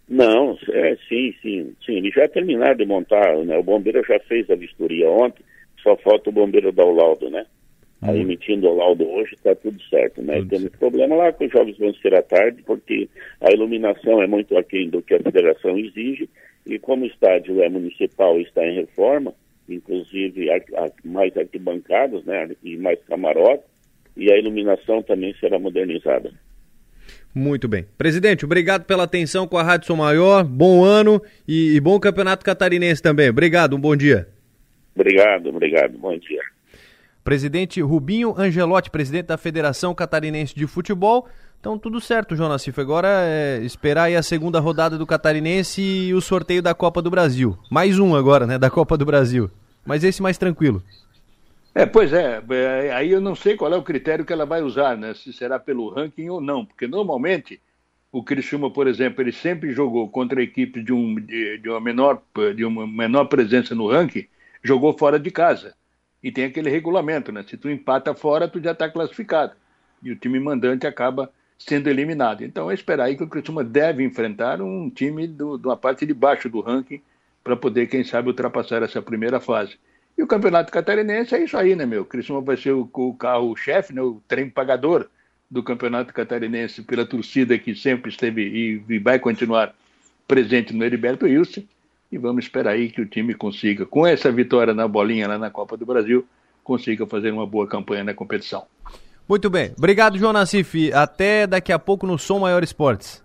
Não, é, sim, sim, sim. Eles já terminaram de montar, né? O bombeiro já fez a vistoria ontem, só falta o bombeiro dar o laudo, né? Hum. Aí emitindo o laudo hoje está tudo certo, né? Tudo Temos certo. problema lá que os jogos vão ser à tarde, porque a iluminação é muito aquém do que a federação exige e como o estádio é municipal e está em reforma, inclusive mais arquibancadas né, e mais camarotes, e a iluminação também será modernizada. Muito bem. Presidente, obrigado pela atenção com a Rádio Som Maior, bom ano e, e bom campeonato catarinense também. Obrigado, um bom dia. Obrigado, obrigado, bom dia. Presidente Rubinho Angelotti, presidente da Federação Catarinense de Futebol. Então, tudo certo, João Nassif. Agora é esperar aí a segunda rodada do Catarinense e o sorteio da Copa do Brasil. Mais um agora, né, da Copa do Brasil. Mas esse mais tranquilo. É, pois é. é aí eu não sei qual é o critério que ela vai usar, né? Se será pelo ranking ou não. Porque normalmente o Criciúma, por exemplo, ele sempre jogou contra equipes de, um, de, de, uma menor, de uma menor presença no ranking, jogou fora de casa. E tem aquele regulamento, né? Se tu empata fora, tu já está classificado. E o time mandante acaba sendo eliminado. Então é esperar aí que o Criciúma deve enfrentar um time do, de uma parte de baixo do ranking para poder, quem sabe, ultrapassar essa primeira fase. E o Campeonato Catarinense é isso aí, né, meu? O Criciúma vai ser o, o carro-chefe, né, o trem pagador do Campeonato Catarinense pela torcida que sempre esteve e, e vai continuar presente no Heriberto Wilson. E vamos esperar aí que o time consiga, com essa vitória na bolinha lá na Copa do Brasil, consiga fazer uma boa campanha na competição. Muito bem. Obrigado, João Nassif. Até daqui a pouco no Som Maior Esportes.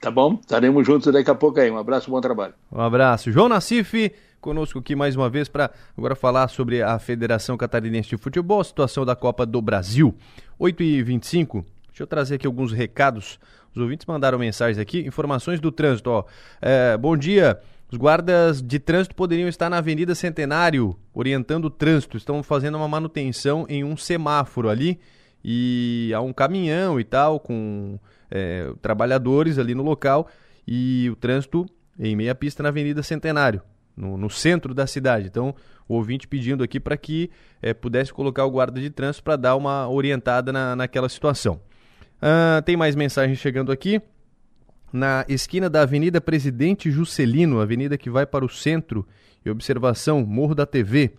Tá bom? Estaremos juntos daqui a pouco aí. Um abraço, bom trabalho. Um abraço. João Nassif conosco aqui mais uma vez para agora falar sobre a Federação Catarinense de Futebol, a situação da Copa do Brasil. 8h25. Deixa eu trazer aqui alguns recados. Os ouvintes mandaram mensagens aqui. Informações do trânsito. Ó. É, bom dia. Os guardas de trânsito poderiam estar na Avenida Centenário, orientando o trânsito. Estão fazendo uma manutenção em um semáforo ali e há um caminhão e tal com é, trabalhadores ali no local e o trânsito em meia pista na Avenida Centenário, no, no centro da cidade. Então, o ouvinte pedindo aqui para que é, pudesse colocar o guarda de trânsito para dar uma orientada na, naquela situação. Uh, tem mais mensagens chegando aqui. Na esquina da Avenida Presidente Juscelino, avenida que vai para o centro, e observação, Morro da TV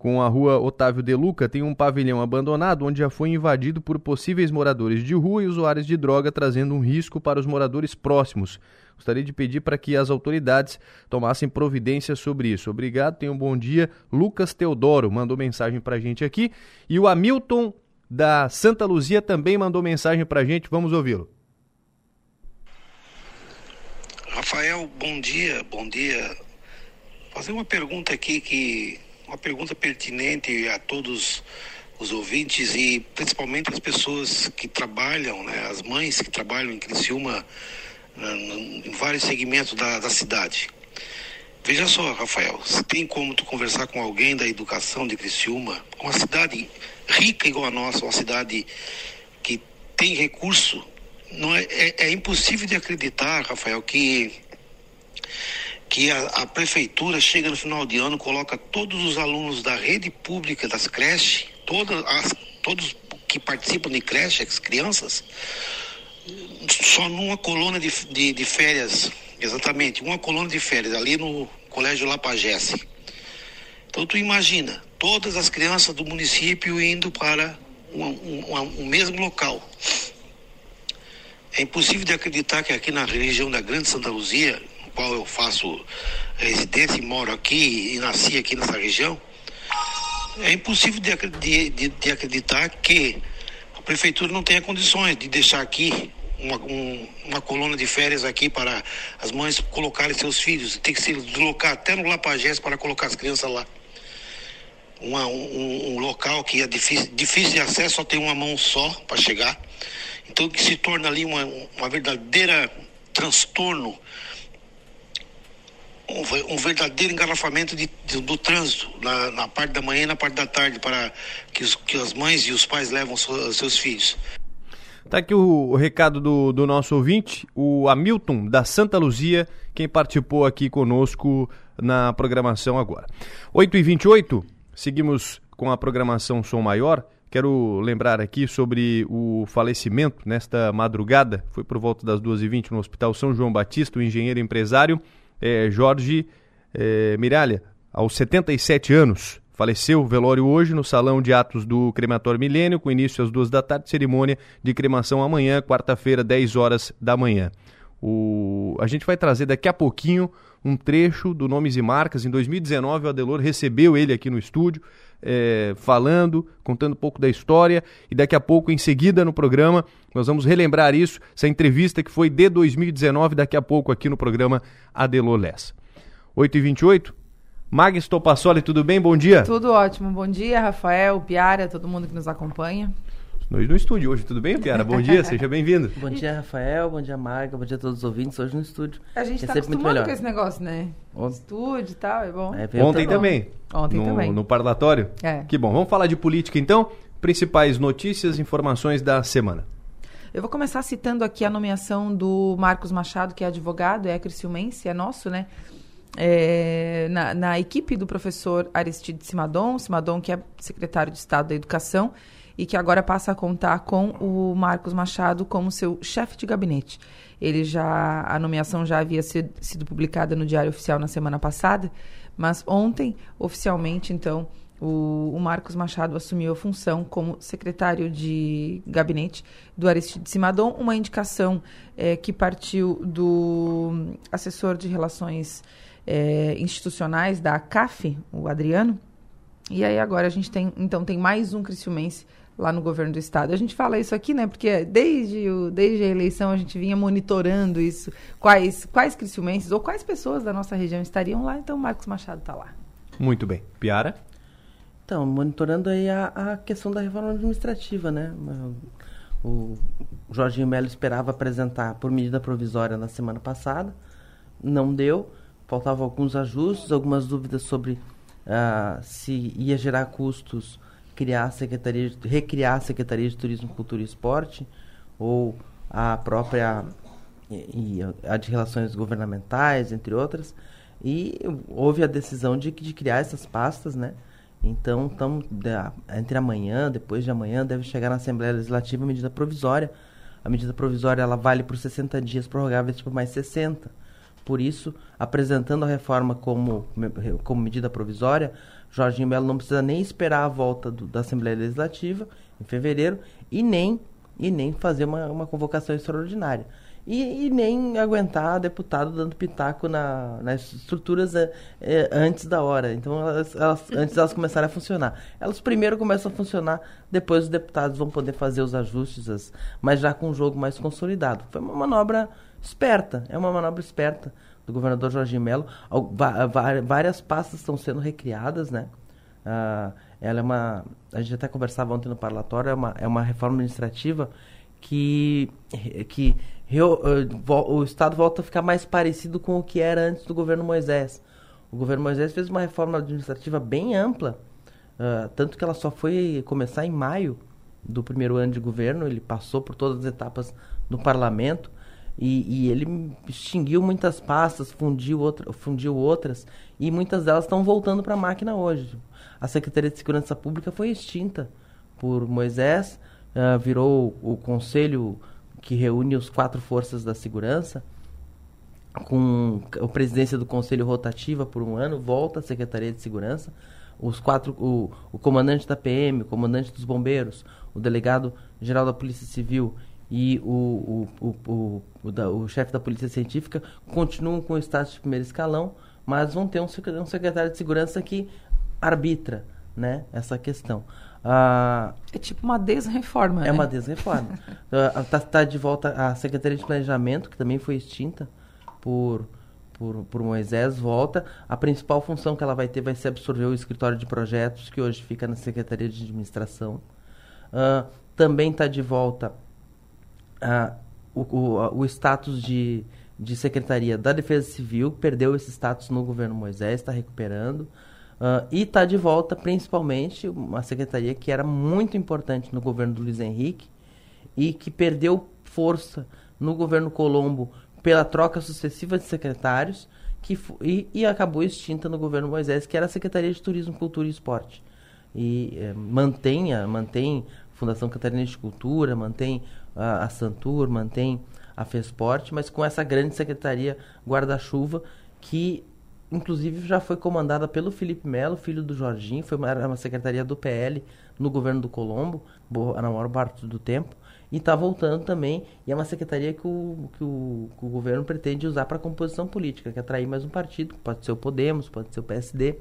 com a rua Otávio De Luca, tem um pavilhão abandonado onde já foi invadido por possíveis moradores de rua e usuários de droga, trazendo um risco para os moradores próximos. Gostaria de pedir para que as autoridades tomassem providência sobre isso. Obrigado, tenha um bom dia. Lucas Teodoro mandou mensagem para a gente aqui. E o Hamilton da Santa Luzia também mandou mensagem para a gente. Vamos ouvi-lo. Rafael, bom dia, bom dia. Fazer uma pergunta aqui que uma pergunta pertinente a todos os ouvintes e principalmente as pessoas que trabalham, né, as mães que trabalham em Criciúma, em vários segmentos da, da cidade. Veja só, Rafael, se tem como tu conversar com alguém da educação de Criciúma, uma cidade rica igual a nossa, uma cidade que tem recurso, não é, é, é impossível de acreditar, Rafael, que que a, a, prefeitura chega no final de ano, coloca todos os alunos da rede pública das creches, todas as, todos que participam de creche, as crianças, só numa coluna de, de, de, férias, exatamente, uma coluna de férias, ali no Colégio Lapagesse. Então tu imagina, todas as crianças do município indo para um, um, mesmo local. É impossível de acreditar que aqui na região da Grande Santa Luzia, qual eu faço residência e moro aqui e nasci aqui nessa região, é impossível de, de, de acreditar que a prefeitura não tenha condições de deixar aqui uma, um, uma coluna de férias aqui para as mães colocarem seus filhos. Tem que se deslocar até no Lapagés para colocar as crianças lá. Uma, um, um, local que é difícil, difícil de acesso, só tem uma mão só para chegar. Então que se torna ali uma, uma verdadeira transtorno, um, um verdadeiro engarrafamento de, de, do trânsito na, na, parte da manhã e na parte da tarde para que, os, que as mães e os pais levam seus filhos. Tá aqui o, o recado do, do, nosso ouvinte, o Hamilton da Santa Luzia, quem participou aqui conosco na programação agora. 8h28, seguimos com a programação Som Maior. Quero lembrar aqui sobre o falecimento nesta madrugada, foi por volta das 2h20 no Hospital São João Batista, o engenheiro empresário é, Jorge é, Miralha, aos 77 anos. Faleceu, velório hoje no Salão de Atos do Crematório Milênio, com início às duas da tarde, cerimônia de cremação amanhã, quarta-feira, 10 horas da manhã. O... A gente vai trazer daqui a pouquinho um trecho do Nomes e Marcas. Em 2019, o Adelor recebeu ele aqui no estúdio, é, falando, contando um pouco da história. E daqui a pouco, em seguida no programa, nós vamos relembrar isso, essa entrevista que foi de 2019, daqui a pouco aqui no programa Adelor Lessa. 8h28, Magis Topassoli, tudo bem? Bom dia. Tudo ótimo. Bom dia, Rafael, Piara, todo mundo que nos acompanha. Nós no estúdio hoje, tudo bem, Piara? Bom dia, seja bem-vindo. Bom dia, Rafael, bom dia, Marga, bom dia a todos os ouvintes hoje no estúdio. A gente está acostumado com esse negócio, né? Ontem. Estúdio e tal, é bom. É, Ontem também. Ontem no, também. No parlatório? É. Que bom. Vamos falar de política então? Principais notícias, informações da semana. Eu vou começar citando aqui a nomeação do Marcos Machado, que é advogado, é criciumense, é nosso, né? é, na, na, equipe do professor Aristide Simadon, Simadon que é secretário de Estado da Educação e que agora passa a contar com o Marcos Machado como seu chefe de gabinete. Ele já a nomeação já havia sido, sido publicada no Diário Oficial na semana passada, mas ontem oficialmente então o, o, Marcos Machado assumiu a função como secretário de gabinete do Aristide Simadon, uma indicação é, que partiu do assessor de relações é, institucionais da CAF, o Adriano. E aí agora a gente tem, então, tem mais um Criciumense lá no governo do estado. A gente fala isso aqui, né? Porque desde, o, desde a eleição a gente vinha monitorando isso, quais, quais criciumenses ou quais pessoas da nossa região estariam lá, então o Marcos Machado está lá. Muito bem. Piara? Então, monitorando aí a, a questão da reforma administrativa, né? O Jorginho Melo esperava apresentar por medida provisória na semana passada, não deu faltavam alguns ajustes, algumas dúvidas sobre uh, se ia gerar custos criar a secretaria, recriar a Secretaria de Turismo, Cultura e Esporte ou a própria e, a de relações governamentais, entre outras, e houve a decisão de, de criar essas pastas, né? Então, tamo, entre amanhã, depois de amanhã, deve chegar na Assembleia Legislativa a medida provisória. A medida provisória ela vale por 60 dias, prorrogáveis por mais 60. Por isso, apresentando a reforma como, como medida provisória, Jorginho Melo não precisa nem esperar a volta do, da Assembleia Legislativa em fevereiro e nem, e nem fazer uma, uma convocação extraordinária. E, e, nem aguentar deputado dando pitaco na, nas estruturas é, é, antes da hora. Então, elas, elas, antes elas começarem a funcionar. Elas primeiro começam a funcionar, depois os deputados vão poder fazer os ajustes, as, mas já com um jogo mais consolidado. Foi uma manobra esperta, é uma manobra esperta do governador Jorginho Melo. Várias pastas estão sendo recriadas, né? Uh, ela é uma. A gente até conversava ontem no parlatório, é uma, é uma reforma administrativa que, que o Estado volta a ficar mais parecido com o que era antes do governo Moisés. O governo Moisés fez uma reforma administrativa bem ampla, uh, tanto que ela só foi começar em maio do primeiro ano de governo, ele passou por todas as etapas no parlamento e, e ele extinguiu muitas pastas, fundiu, outra, fundiu outras e muitas delas estão voltando para a máquina hoje. A Secretaria de Segurança Pública foi extinta por Moisés, uh, virou o conselho que reúne os quatro forças da segurança, com a presidência do conselho rotativa por um ano, volta à Secretaria de Segurança, os quatro, o, o comandante da PM, o comandante dos bombeiros, o delegado geral da Polícia Civil e o, o, o, o, da, o chefe da Polícia Científica continuam com o status de primeiro escalão, mas vão ter um, um secretário de segurança que arbitra né, essa questão. Ah, é tipo uma desreforma. É né? uma desreforma. Está ah, tá de volta a Secretaria de Planejamento, que também foi extinta por, por, por Moisés, volta. A principal função que ela vai ter vai ser absorver o escritório de projetos, que hoje fica na Secretaria de Administração. Uh, também está de volta o, o, o status de, de Secretaria da Defesa Civil, perdeu esse status no governo Moisés, está recuperando. Uh, e está de volta, principalmente, uma secretaria que era muito importante no governo do Luiz Henrique e que perdeu força no governo Colombo pela troca sucessiva de secretários que e, e, acabou extinta no governo Moisés, que era a Secretaria de Turismo, Cultura e Esporte. E é, mantém, mantém Fundação Catarinense de Cultura, mantém a, a Santur, mantém a FESPORT, mas com essa grande secretaria guarda-chuva que inclusive já foi comandada pelo Felipe Melo, filho do Jorginho, foi uma, uma secretaria do PL no governo do Colombo, na maior parte do tempo, e está voltando também, e é uma secretaria que o, que o, que o governo pretende usar para composição política, que é atrair mais um partido, pode ser o Podemos, pode ser o PSD,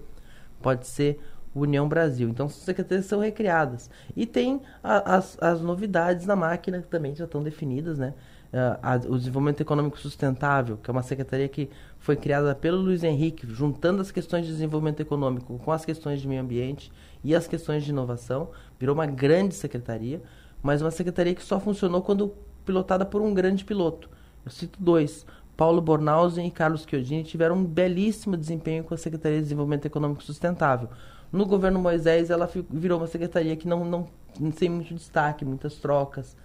pode ser União Brasil. Então, as secretarias são recriadas. E tem a, as, as novidades na máquina que também já estão definidas, né? Uh, a, o desenvolvimento econômico sustentável, que é uma secretaria que foi criada pelo Luiz Henrique, juntando as questões de desenvolvimento econômico com as questões de meio ambiente e as questões de inovação, virou uma grande secretaria, mas uma secretaria que só funcionou quando pilotada por um grande piloto. Eu cito dois. Paulo Bornhausen e Carlos Chiodini tiveram um belíssimo desempenho com a Secretaria de Desenvolvimento Econômico Sustentável. No governo Moisés, ela virou uma secretaria que não, não, não tem muito destaque, muitas trocas.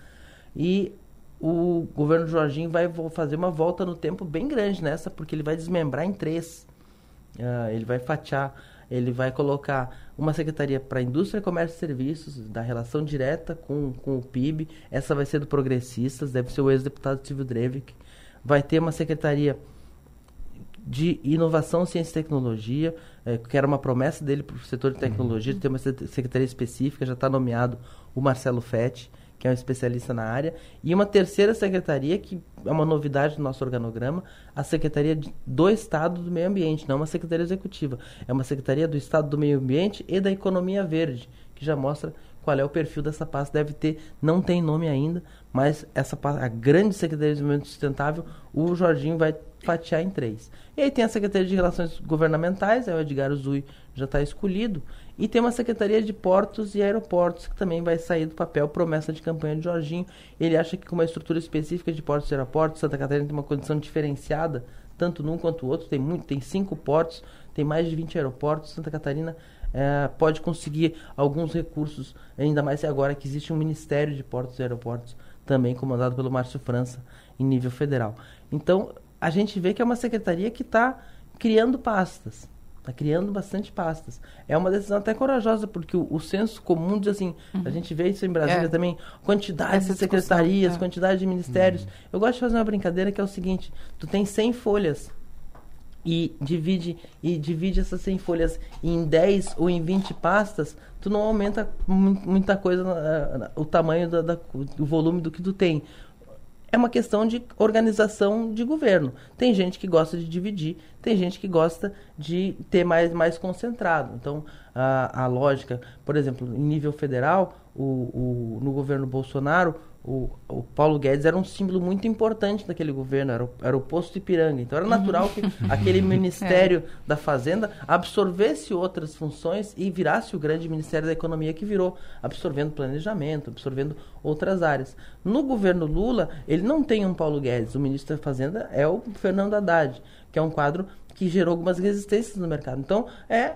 E o governo Jorginho vai fazer uma volta no tempo bem grande nessa, porque ele vai desmembrar em três. Uh, ele vai fatiar, ele vai colocar uma secretaria para indústria, comércio e serviços, da relação direta com, com o PIB. Essa vai ser do Progressistas, deve ser o ex-deputado Silvio Drevik. Vai ter uma secretaria de inovação, ciência e tecnologia, é, que era uma promessa dele para o setor de tecnologia, de ter uma secretaria específica, já está nomeado o Marcelo Fetti que é um especialista na área, e uma terceira secretaria, que é uma novidade do nosso organograma, a Secretaria do Estado do Meio Ambiente, não uma secretaria executiva, é uma secretaria do Estado do Meio Ambiente e da Economia Verde, que já mostra qual é o perfil dessa pasta. Deve ter, não tem nome ainda, mas essa a grande Secretaria de Desenvolvimento Sustentável, o Jorginho vai fatiar em três. E aí tem a Secretaria de Relações Governamentais, é o Edgar Zui já está escolhido, e tem uma Secretaria de Portos e Aeroportos, que também vai sair do papel, promessa de campanha de Jorginho. Ele acha que com uma estrutura específica de portos e aeroportos, Santa Catarina tem uma condição diferenciada, tanto num quanto o outro. Tem, muito, tem cinco portos, tem mais de 20 aeroportos. Santa Catarina é, pode conseguir alguns recursos, ainda mais agora que existe um Ministério de Portos e Aeroportos, também comandado pelo Márcio França, em nível federal. Então, a gente vê que é uma secretaria que está criando pastas Está criando bastante pastas. É uma decisão até corajosa, porque o, o senso comum diz assim, uhum. a gente vê isso em Brasília é. também, quantidade Essa de secretarias, é. quantidade de ministérios. Uhum. Eu gosto de fazer uma brincadeira que é o seguinte, tu tem 100 folhas e divide e divide essas 100 folhas em 10 ou em 20 pastas, tu não aumenta muita coisa, o tamanho, da, da, o volume do que tu tem é uma questão de organização de governo. Tem gente que gosta de dividir, tem gente que gosta de ter mais, mais concentrado. Então, a, a lógica, por exemplo, em nível federal, o, o, no governo Bolsonaro, o, o Paulo Guedes era um símbolo muito importante daquele governo, era o, era o posto Ipiranga. Então era natural que aquele Ministério é. da Fazenda absorvesse outras funções e virasse o grande Ministério da Economia que virou, absorvendo planejamento, absorvendo outras áreas. No governo Lula, ele não tem um Paulo Guedes, o ministro da Fazenda é o Fernando Haddad, que é um quadro que gerou algumas resistências no mercado. Então, é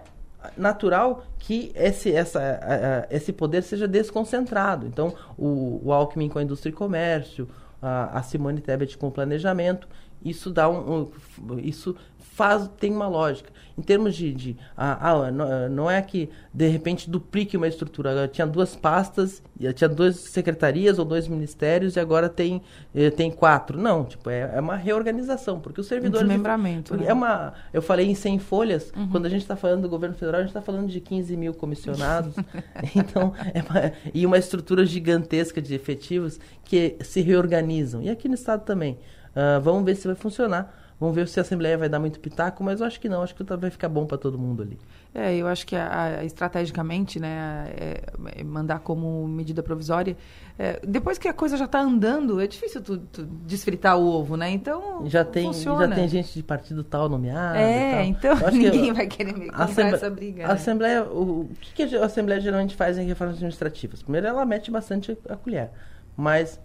natural que esse, essa, esse poder seja desconcentrado. Então, o, o Alckmin com a indústria e comércio, a, a Simone Tebet com o planejamento, isso dá um, um, isso faz tem uma lógica. Em termos de, de ah, ah, não, não, é que de repente duplique uma estrutura. Tinha duas pastas tinha duas secretarias ou dois ministérios e agora tem eh, tem quatro. Não tipo é, é uma reorganização porque os servidores desmembramento de, né? é uma eu falei em 100 folhas uhum. quando a gente está falando do governo federal a gente está falando de 15 mil comissionados. Então é uma, e uma estrutura gigantesca de efetivos que se reorganizam. E aqui no estado também. Uh, vamos ver se vai funcionar Vamos ver se a Assembleia vai dar muito pitaco, mas eu acho que não, acho que vai ficar bom para todo mundo ali. É, eu acho que a, a, estrategicamente, né, é, é mandar como medida provisória, é, depois que a coisa já está andando, é difícil tu, tu, desfritar o ovo, né? Então já tem funciona. já tem gente de partido tal nomeado. É, então ninguém que vai querer comprar Assembleia, essa briga. A né? Assembleia, o, o que, que a Assembleia geralmente faz em reformas administrativas? Primeiro, ela mete bastante a colher, mas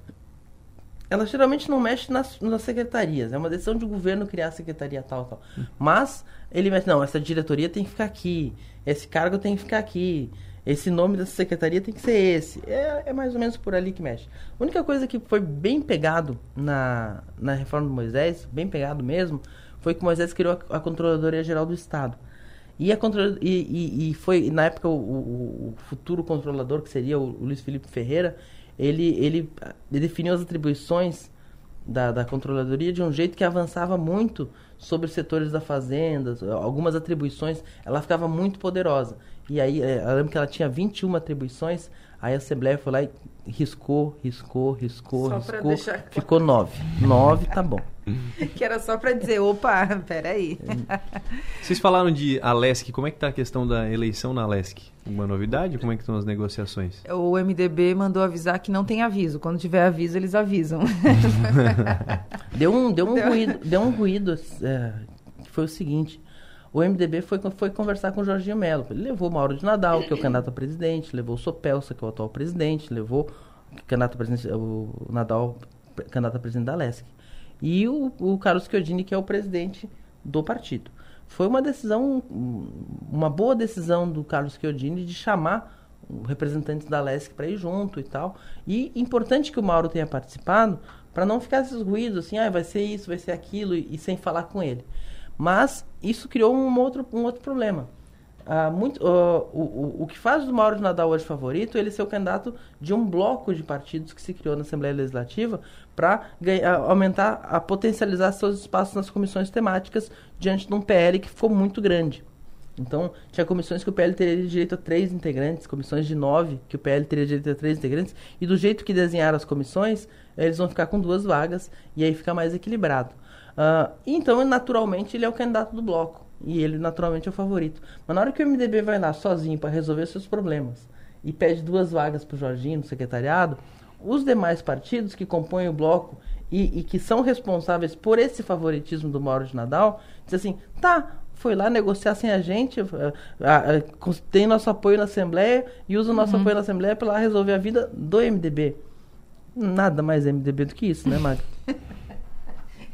ela geralmente não mexe nas, nas secretarias. É uma decisão de governo criar a secretaria tal, tal. Mas ele mexe, não, essa diretoria tem que ficar aqui, esse cargo tem que ficar aqui, esse nome dessa secretaria tem que ser esse. É, é mais ou menos por ali que mexe. A única coisa que foi bem pegado na, na reforma do Moisés, bem pegado mesmo, foi que Moisés criou a, a Controladoria Geral do Estado. E, a control... e, e, e foi, na época, o, o, o, futuro controlador, que seria o, o Luiz Felipe Ferreira, ele, ele, definiu as atribuições da, da controladoria de um jeito que avançava muito sobre os setores da fazenda, algumas atribuições, ela ficava muito poderosa. E aí, é, eu lembro que ela tinha 21 atribuições, aí a Assembleia foi lá e riscou, riscou, riscou, só riscou, ficou 9. 9 tá bom. que era só para dizer, opa, peraí. Vocês falaram de Alesc, como é que tá a questão da eleição na Alesc? Uma novidade? Como é que estão as negociações? O MDB mandou avisar que não tem aviso. Quando tiver aviso, eles avisam. deu um, deu um deu... ruído, deu um ruído é, que foi o seguinte. O MDB foi, foi conversar com o Jorginho Melo. Ele levou Mauro de Nadal, que é o candidato a presidente, levou o Sopelsa, que é o atual presidente, levou o candidato a presidente, o Nadal, candidato a presidente da Lesc. E o, o Carlos Chiodini, que é o presidente do partido. Foi uma decisão, uma boa decisão do Carlos Chiodini de chamar representantes da Lesc para ir junto e tal. E importante que o Mauro tenha participado para não ficar esses ruídos assim, ah, vai ser isso, vai ser aquilo, e, e sem falar com ele. Mas isso criou um outro, um outro problema. Uh, muito, uh, o, o, o que faz do Mauro de Nadal hoje favorito ele ser o candidato de um bloco de partidos que se criou na Assembleia Legislativa para aumentar, a potencializar seus espaços nas comissões temáticas diante de um PL que ficou muito grande. Então, tinha comissões que o PL teria direito a três integrantes, comissões de nove que o PL teria direito a três integrantes, e do jeito que desenharam as comissões, eles vão ficar com duas vagas, e aí fica mais equilibrado. Uh, então, naturalmente, ele é o candidato do bloco. E ele, naturalmente, é o favorito. Mas na hora que o MDB vai lá sozinho para resolver seus problemas e pede duas vagas para o Jorginho no secretariado, os demais partidos que compõem o bloco e, e, que são responsáveis por esse favoritismo do Mauro de Nadal, dizem assim, tá, foi lá negociar sem a gente, uh, uh, uh, tem nosso apoio na Assembleia e usa o nosso uhum. apoio na Assembleia para lá resolver a vida do MDB. Nada mais MDB do que isso, né, Mário?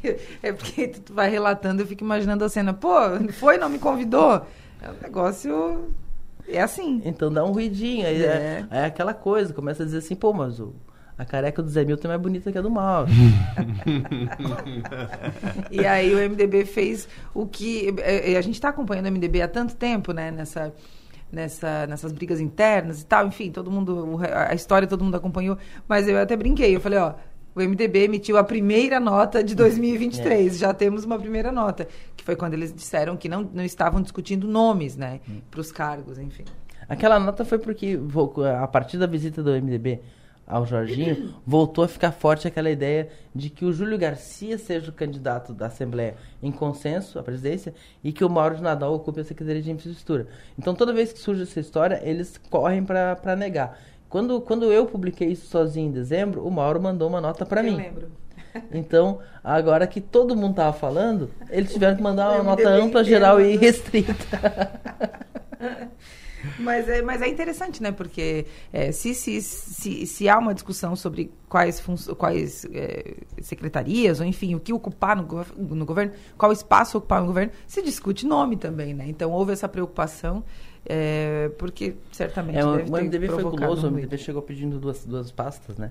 É porque tu vai relatando, eu fico imaginando a cena. Pô, foi, não me convidou? É um negócio. É assim. Então dá um ruidinho. Aí é. é, é aquela coisa, começa a dizer assim, pô, mas o, a careca do Zé Milton é mais bonita que a do Mauro. e aí o MDB fez o que. É, é, a gente está acompanhando o MDB há tanto tempo, né? Nessa, nessa, nessas brigas internas e tal. Enfim, todo mundo. A história todo mundo acompanhou. Mas eu até brinquei. Eu falei, ó o MDB emitiu a primeira nota de 2023. É. Já temos uma primeira nota, que foi quando eles disseram que não, não estavam discutindo nomes, né, hum. para os cargos, enfim. Aquela nota foi porque, a partir da visita do MDB ao Jorginho, voltou a ficar forte aquela ideia de que o Júlio Garcia seja o candidato da Assembleia em consenso à presidência e que o Mauro de Nadal ocupe a Secretaria de Infraestrutura. Então, toda vez que surge essa história, eles correm para negar. Quando, quando eu publiquei isso sozinho em dezembro, o Mauro mandou uma nota para mim. Eu lembro. Então, agora que todo mundo tava falando, eles tiveram que mandar uma nota ampla, geral e restrita. Mas é, mas é interessante, né? Porque é, se, se, se, se há uma discussão sobre quais, quais é, secretarias, ou enfim, o que ocupar no, gov- no governo, qual espaço ocupar no governo, se discute nome também, né? Então houve essa preocupação, é, porque certamente É, o, deve o MDB foi guloso, o MDB chegou pedindo duas, duas pastas, né?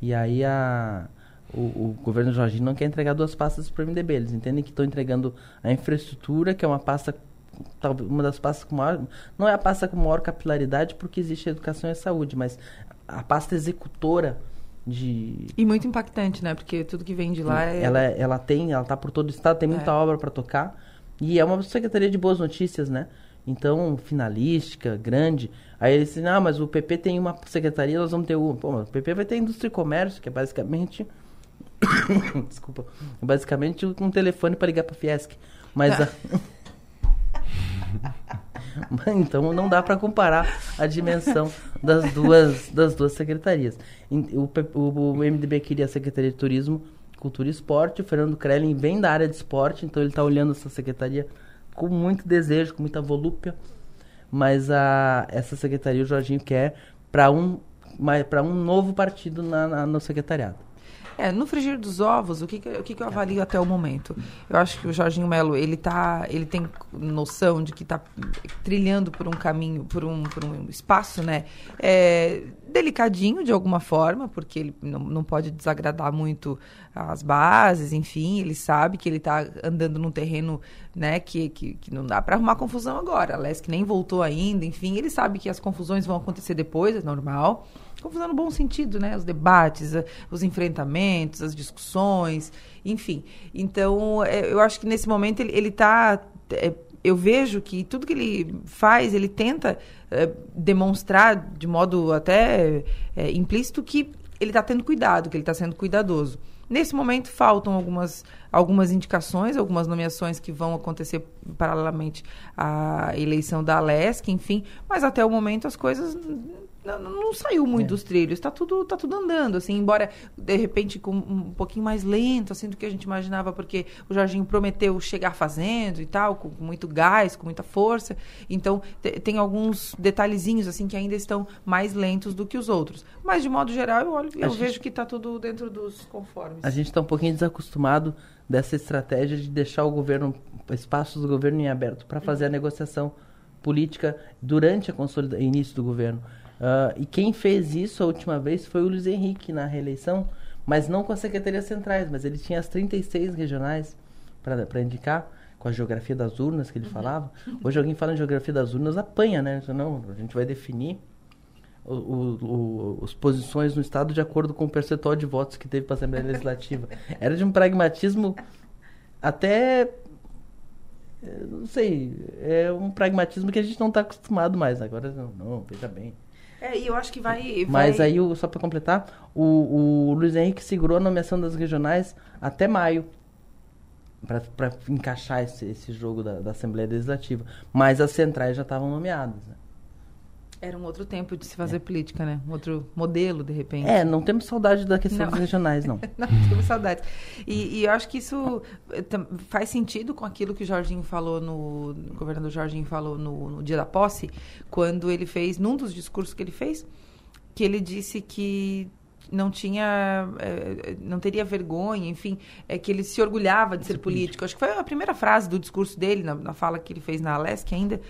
E aí a, o, o governo Jorginho não quer entregar duas pastas para o MDB. Eles entendem que estão entregando a infraestrutura, que é uma pasta, talvez uma das pastas com maior. Não é a pasta com maior capilaridade, porque existe educação e saúde, mas a pasta executora de. E muito impactante, né? Porque tudo que vem de lá é. Ela, ela tem, ela tá por todo o estado, tem muita É. obra para tocar. E é uma secretaria de boas notícias, né? Então, finalística, grande. Aí eles dizem, ah, mas o PP tem uma secretaria, nós vamos ter uma. Pô, o PP vai ter indústria e comércio, que é basicamente. Desculpa. Basicamente um telefone para ligar para Fiesc. Mas. a- Mas, então não dá para comparar a dimensão das duas, das duas secretarias. O, o- o MDB queria a Secretaria de Turismo, Cultura e Esporte. O Fernando Krellin vem da área de esporte, então ele está olhando essa secretaria com muito desejo, com muita volúpia. Mas a, essa secretaria o Jorginho quer para um, para um novo partido na, na- no secretariado. É, no frigir dos ovos, o que, que, o que, que eu avalio até o momento? Eu acho que o Jorginho Melo, ele tá, ele tem noção de que está trilhando por um caminho, por um, por um espaço, né? É, delicadinho de alguma forma, porque ele não, não pode desagradar muito as bases, enfim, ele sabe que ele está andando num terreno, né, que, que, que não dá para arrumar confusão agora. A Lesk nem voltou ainda, enfim, ele sabe que as confusões vão acontecer depois, é normal. Confusão no bom sentido, né? Os debates, os enfrentamentos, as discussões, enfim. Então, é, eu acho que nesse momento ele, ele tá. é, eu vejo que tudo que ele faz, ele tenta é, demonstrar de modo até implícito que ele está tendo cuidado, que ele está sendo cuidadoso. Nesse momento faltam algumas, algumas indicações, algumas nomeações que vão acontecer paralelamente à eleição da Alesc, enfim, mas até o momento as coisas não, não- saiu muito dos trilhos, tá tudo, tá tudo andando, assim, embora de repente com um pouquinho mais lento, assim, do que a gente imaginava, porque o Jorginho prometeu chegar fazendo e tal, com, com muito gás, com muita força. Então, te- tem alguns detalhezinhos, assim, que ainda estão mais lentos do que os outros. Mas, de modo geral, eu, olho, eu gente- vejo que tá tudo dentro dos conformes. A gente está um pouquinho desacostumado dessa estratégia de deixar o governo, espaços do governo em aberto para fazer a negociação política durante a consolida início do governo. Ah, e quem fez isso a última vez foi o Luiz Henrique na reeleição, mas não com as secretarias centrais, mas ele tinha as 36 regionais para indicar, com a geografia das urnas que ele falava. Hoje alguém fala em geografia das urnas, apanha, né? Não, a gente vai definir o- o- o- os posições no Estado de acordo com o percentual de votos que teve para a Assembleia Legislativa. Era de um pragmatismo até. eh, Não sei, é um pragmatismo que a gente não está acostumado mais. Agora, não, não, veja bem. É, e eu acho que vai... Mas vai- aí, o- só para completar, o, o Luiz Henrique segurou a nomeação das regionais até maio. Para encaixar esse, esse jogo da, da Assembleia Legislativa. Mas as centrais já estavam nomeadas. Né? Era um outro tempo de se fazer política, né? Um outro modelo, de repente. É, não temos saudade da questão Não. dos regionais, não. Não, temos saudades. E, e eu acho que isso eh, faz sentido com aquilo que o Jorginho falou no. O governador Jorginho falou no, no dia da posse, quando ele fez, num dos discursos que ele fez, que ele disse que não tinha eh, não teria vergonha enfim é que ele se orgulhava de ser político acho que foi a primeira frase do discurso dele na, na fala que ele fez na Alesc ainda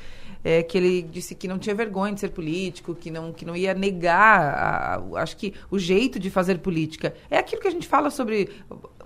é que ele disse que não tinha vergonha de ser político que não que não ia negar a- acho que o jeito de fazer política. É aquilo que a gente fala sobre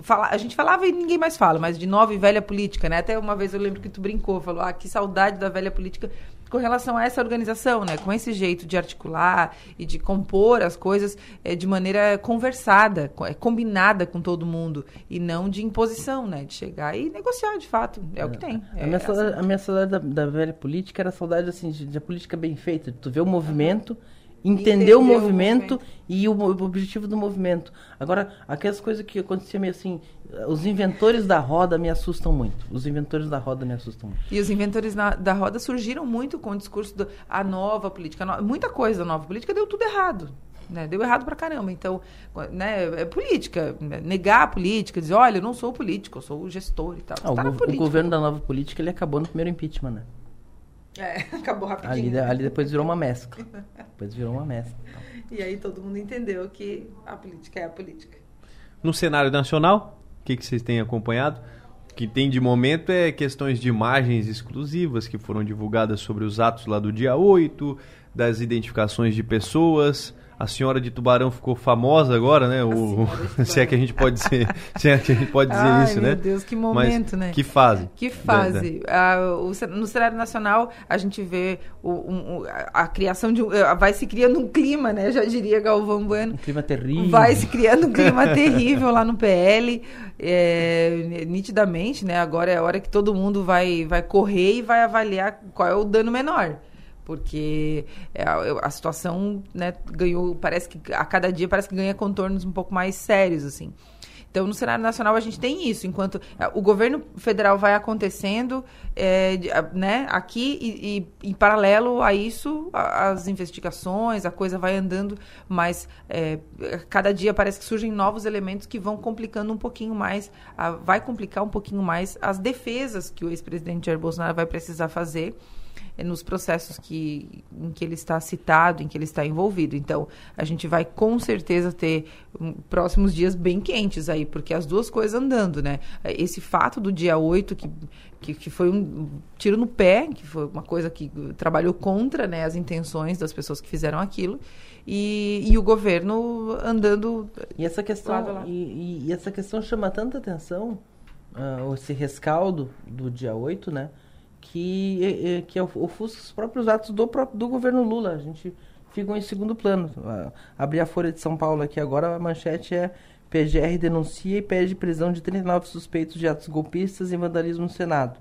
fala, a gente falava e ninguém mais fala mas de nova e velha política né? Até uma vez eu lembro que tu brincou falou ah que saudade da velha política com relação a essa organização, né? Com esse jeito de articular e de compor as coisas é, de maneira conversada, co- é, combinada com todo mundo e não de imposição, né? De chegar e negociar, de fato, é, o que tem. A É, minha, saudade, a minha saudade da, da velha política era a saudade assim, de, de política bem feita, de tu ver o movimento entender Entender o o movimento, e o, o objetivo do movimento. Agora, aquelas coisas que aconteciam meio assim, os inventores da roda me assustam muito. Os inventores da roda me assustam muito. E os inventores na- da roda surgiram muito com o discurso da a nova política. a no- muita coisa da nova política deu tudo errado. Né? Deu errado pra caramba. Então, né, é política. né? Negar a política, dizer, olha, eu não sou político, eu sou o gestor e tal. Ah, o, tá go- o política. governo da nova política, ele acabou no primeiro impeachment, né? É, acabou Ali, rapidinho. ali depois virou uma mescla. Depois virou uma mescla. E aí todo mundo entendeu que a política é a política. No cenário nacional, o que, que vocês têm acompanhado? O que tem de momento é questões de imagens exclusivas que foram divulgadas sobre os atos lá do dia 8, das identificações de pessoas. A senhora de Tubarão ficou famosa agora, né? O, se é que a gente pode dizer, se é que a gente pode dizer Ai, isso, meu né? Deus, que Mas momento, né? Que fase. Que Da- fase. Ah, o no cenário nacional, a gente vê o, um- a, criação de um. eh, Vai se criando um clima, né? Já diria Galvão Bueno. Um clima terrível. Vai se criando um clima terrível lá no PL, é, nitidamente, né? Agora é a hora que todo mundo vai, vai correr e vai avaliar qual é o dano menor. Porque é, a, situação né, ganhou, parece que a cada dia parece que ganha contornos um pouco mais sérios, assim. Então, no cenário nacional, a gente tem isso. Enquanto eh, o governo federal vai acontecendo, a- né, aqui, e, e, em paralelo a isso, as investigações, a coisa vai andando, mas eh, cada dia parece que surgem novos elementos que vão complicando um pouquinho mais, a- vai complicar um pouquinho mais as defesas que o ex-presidente Jair Bolsonaro vai precisar fazer nos processos que, em que ele está citado, em que ele está envolvido. Então, a gente vai com certeza ter um, próximos dias bem quentes aí, porque as duas coisas andando, né? Esse fato do dia 8, que, que, que foi um tiro no pé, que foi uma coisa que uh, trabalhou contra né, as intenções das pessoas que fizeram aquilo, e, e o governo andando E essa questão, e, e- essa questão chama tanta atenção, ah, esse rescaldo do dia 8, né? Que, é- é- que ofusca os próprios atos do, do governo Lula. A gente fica em segundo plano. Abri a Folha de São Paulo aqui agora, a manchete é PGR denuncia e pede prisão de 39 suspeitos de atos golpistas e vandalismo no Senado.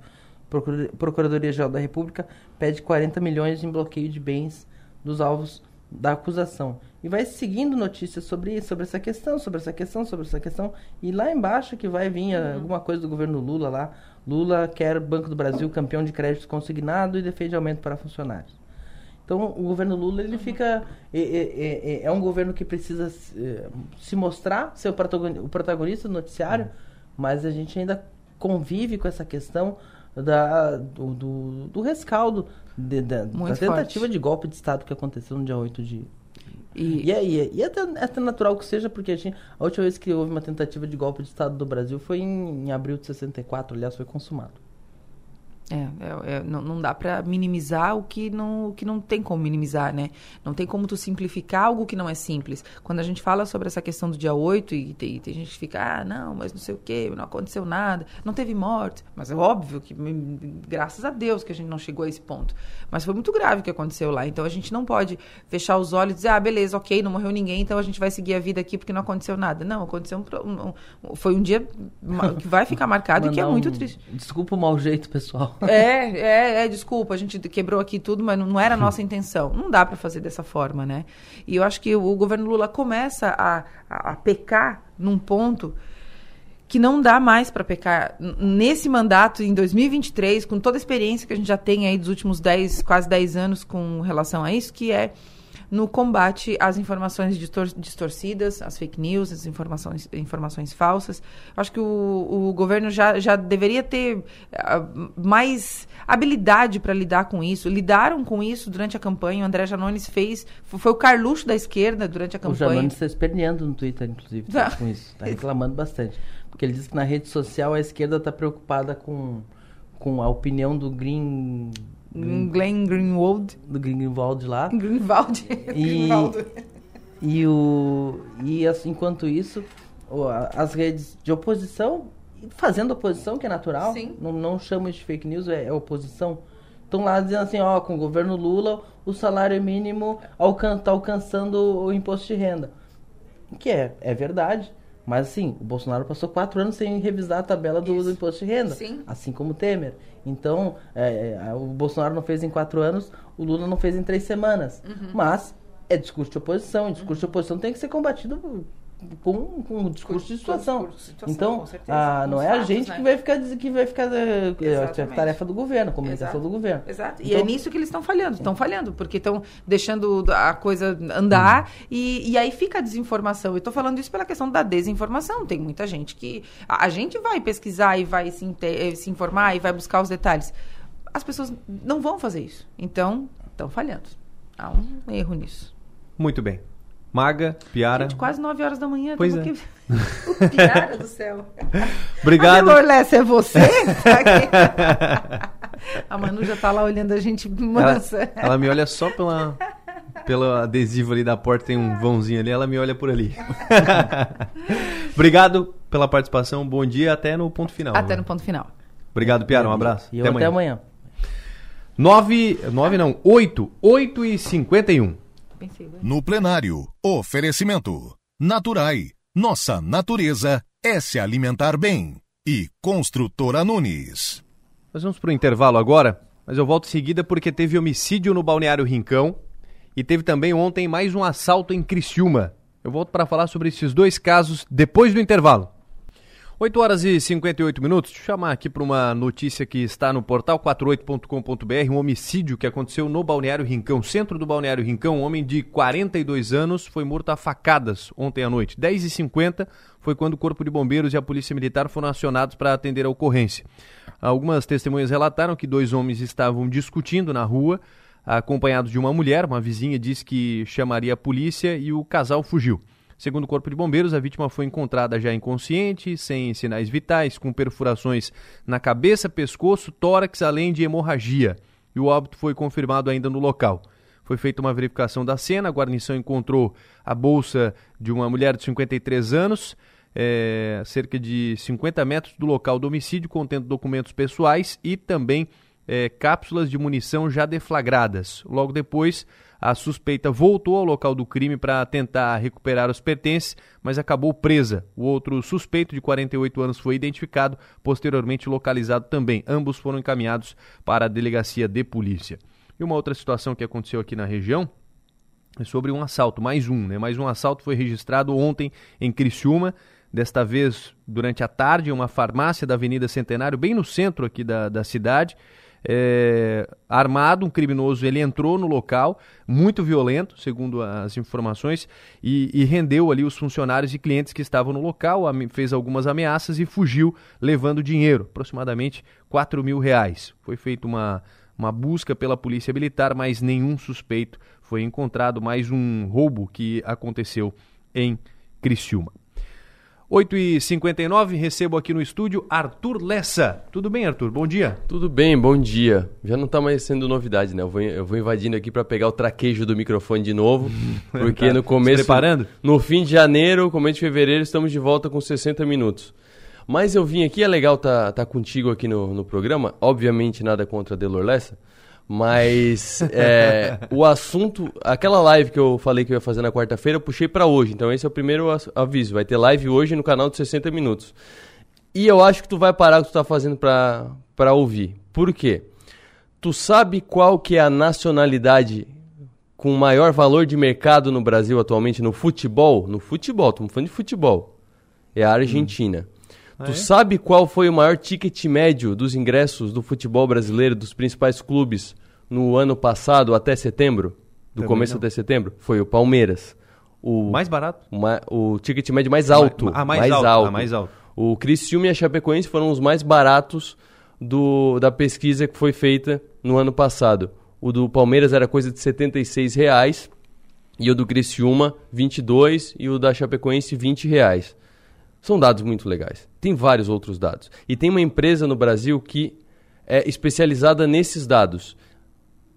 Procura- Procuradoria-Geral da República pede 40 milhões em bloqueio de bens dos alvos da acusação. E vai seguindo notícias sobre isso, sobre essa questão, sobre essa questão, sobre essa questão. E lá embaixo que vai vir ah, alguma coisa do governo Lula lá. Lula quer Banco do Brasil campeão de crédito consignado e defende aumento para funcionários. Então o governo Lula ele fica é, é- é- é um governo que precisa eh, se mostrar ser o protagoni- o protagonista do noticiário, mas a gente ainda convive com essa questão da, do, do, do rescaldo de- da, da tentativa forte. de golpe de Estado que aconteceu no dia 8 de. E- E, é, e, é- e é até, é até natural que seja, porque a, gente, a última vez que houve uma tentativa de golpe de Estado do Brasil foi em, em abril de 64, aliás, foi consumado. É, é- é, não, não dá para minimizar o que não, o que não tem como minimizar, né? Não tem como tu simplificar algo que não é simples. Quando a gente fala sobre essa questão do dia 8 e tem, tem gente que fica, ah, não, mas não sei o quê, não aconteceu nada, não teve morte. Mas é óbvio que, hum, graças a Deus que a gente não chegou a esse ponto. Mas foi muito grave o que aconteceu lá. Então a gente não pode fechar os olhos e dizer, ah, beleza, ok, não morreu ninguém, então a gente vai seguir a vida aqui porque não aconteceu nada. Não, aconteceu um, um- foi um dia que vai ficar marcado e que é muito um- triste. Desculpa o mau jeito, pessoal. É, é, é, desculpa, a gente quebrou aqui tudo, mas não, não era a nossa intenção. Não dá para fazer dessa forma, né? E eu acho que o, governo Lula começa a, a, a pecar num ponto que não dá mais para pecar. Nesse mandato em 2023, com toda a experiência que a gente já tem aí dos últimos 10, quase 10 anos com relação a isso, que é no combate às informações distor- distorcidas, às fake news, às informações, informações falsas. Acho que o, o governo já, já deveria ter ah, mais habilidade para lidar com isso. Lidaram com isso durante a campanha. O André Janones fez. Foi o Carluxo da esquerda durante a O campanha. Janones está esperneando no Twitter, inclusive, Tá. com isso. Está reclamando bastante. Porque ele diz que na rede social a esquerda está preocupada com, com a opinião do Green... Hum, Glenn Greenwald. Do Greenwald lá. Greenwald. E, e, o, e assim, enquanto isso, as redes de oposição, fazendo oposição, que é natural, Sim. não, não chamo de fake news, é, é oposição. Estão lá dizendo assim, ó, com o governo Lula, o salário mínimo alcan tá alcançando o imposto de renda. Que é, é verdade. Mas assim, o Bolsonaro passou quatro anos sem revisar a tabela do, do imposto de renda. Sim. Assim como o Temer. Então, é, é, o Bolsonaro não fez em quatro anos, o Lula não fez em três semanas. Uhum. Mas é discurso de oposição. E discurso de oposição tem que ser combatido com, com um discurso de situação. discurso de situação, então, com certeza. ah, Com não os é a fatos, gente né? que vai ficar que vai ficar é a tarefa do governo, a comunicação Exato. do governo. Exato. E Então, é nisso que eles estão falhando. Estão falhando, porque estão deixando a coisa andar Hum. e, e aí fica a desinformação. Eu estou falando isso pela questão da desinformação. Tem muita gente que. A, a gente vai pesquisar e vai se, eh, se informar e vai buscar os detalhes. As pessoas não vão fazer isso. Então, estão falhando. Há um erro nisso. Muito bem. Maga, Piara. Gente, quase 9 horas da manhã. Pois é. o Piara do céu. Obrigado. A Lorlessa, é você? Tá a Manu já tá lá olhando a gente mansa. Ela, ela me olha só pela, pelo adesivo ali da porta, tem um vãozinho ali, ela me olha por ali. Obrigado pela participação, bom dia, até no ponto final. Até no ponto final. Obrigado, Piara, um abraço. E eu até amanhã. 9, 9 não, 8, 8 e 51. No plenário, oferecimento. Naturai. Nossa natureza é se alimentar bem. E Construtora Nunes. Nós vamos para o intervalo agora, mas eu volto em seguida porque teve homicídio no Balneário Rincão e teve também ontem mais um assalto em Criciúma. Eu volto para falar sobre esses dois casos depois do intervalo. 8 horas e 58 minutos. Deixa eu chamar aqui para uma notícia que está no portal 48.com.br, um homicídio que aconteceu no Balneário Rincão, centro do Balneário Rincão. Um homem de 42 anos foi morto a facadas ontem à noite. 10h50 foi quando o Corpo de Bombeiros e a Polícia Militar foram acionados para atender a ocorrência. Algumas testemunhas relataram que dois homens estavam discutindo na rua, acompanhados de uma mulher. Uma vizinha disse que chamaria a polícia e o casal fugiu. Segundo o Corpo de Bombeiros, a vítima foi encontrada já inconsciente, sem sinais vitais, com perfurações na cabeça, pescoço, tórax, além de hemorragia. E o óbito foi confirmado ainda no local. Foi feita uma verificação da cena, a guarnição encontrou a bolsa de uma mulher de 53 anos, é, cerca de 50 metros do local do homicídio, contendo documentos pessoais e também é, cápsulas de munição já deflagradas. Logo depois, a suspeita voltou ao local do crime para tentar recuperar os pertences, mas acabou presa. O outro suspeito, de 48 anos, foi identificado, posteriormente localizado também. Ambos foram encaminhados para a delegacia de polícia. E uma outra situação que aconteceu aqui na região é sobre um assalto, mais um, né? Mais um assalto foi registrado ontem em Criciúma, desta vez durante a tarde, em uma farmácia da Avenida Centenário, bem no centro aqui da, da cidade. É, armado, um criminoso, ele entrou no local, muito violento, segundo as informações, e, e rendeu ali os funcionários e clientes que estavam no local, fez algumas ameaças e fugiu levando dinheiro, aproximadamente 4 mil reais. Foi feita uma, uma busca pela polícia militar, mas nenhum suspeito foi encontrado, mais um roubo que aconteceu em Criciúma. 8h59, recebo aqui no estúdio Arthur Lessa. Tudo bem, Arthur? Bom dia. Tudo bem, bom dia. Já não tá mais sendo novidade, né? Eu vou, eu vou invadindo aqui para pegar o traquejo do microfone de novo, porque Tá no se começo... preparando? No fim de janeiro, começo de fevereiro, estamos de volta com 60 minutos. Mas eu vim aqui, é legal estar tá, tá contigo aqui no, no programa, obviamente nada contra a Delor Lessa, mas é, o assunto, aquela live que eu falei que eu ia fazer na quarta-feira, eu puxei para hoje. Então esse é o primeiro aviso. Vai ter live hoje no canal de 60 minutos. E eu acho que tu vai parar o que tu tá fazendo pra, pra ouvir. Por quê? Tu sabe qual que é a nacionalidade com maior valor de mercado no Brasil atualmente no futebol? No futebol, estamos falando de futebol. É a Argentina. Ah, tu é? sabe qual foi o maior ticket médio dos ingressos do futebol brasileiro, dos principais clubes, no ano passado até setembro? Do Também começo não. até setembro? Foi o Palmeiras. O Mais barato? o ma- o ticket médio mais alto. Ah, mais alto, ah, mais alto. O Criciúma e a Chapecoense foram os mais baratos do, da pesquisa que foi feita no ano passado. O do Palmeiras era coisa de 76 reais e o do Criciúma 22 e o da Chapecoense 20 reais. São dados muito legais. Tem vários outros dados. E tem uma empresa no Brasil que é especializada nesses dados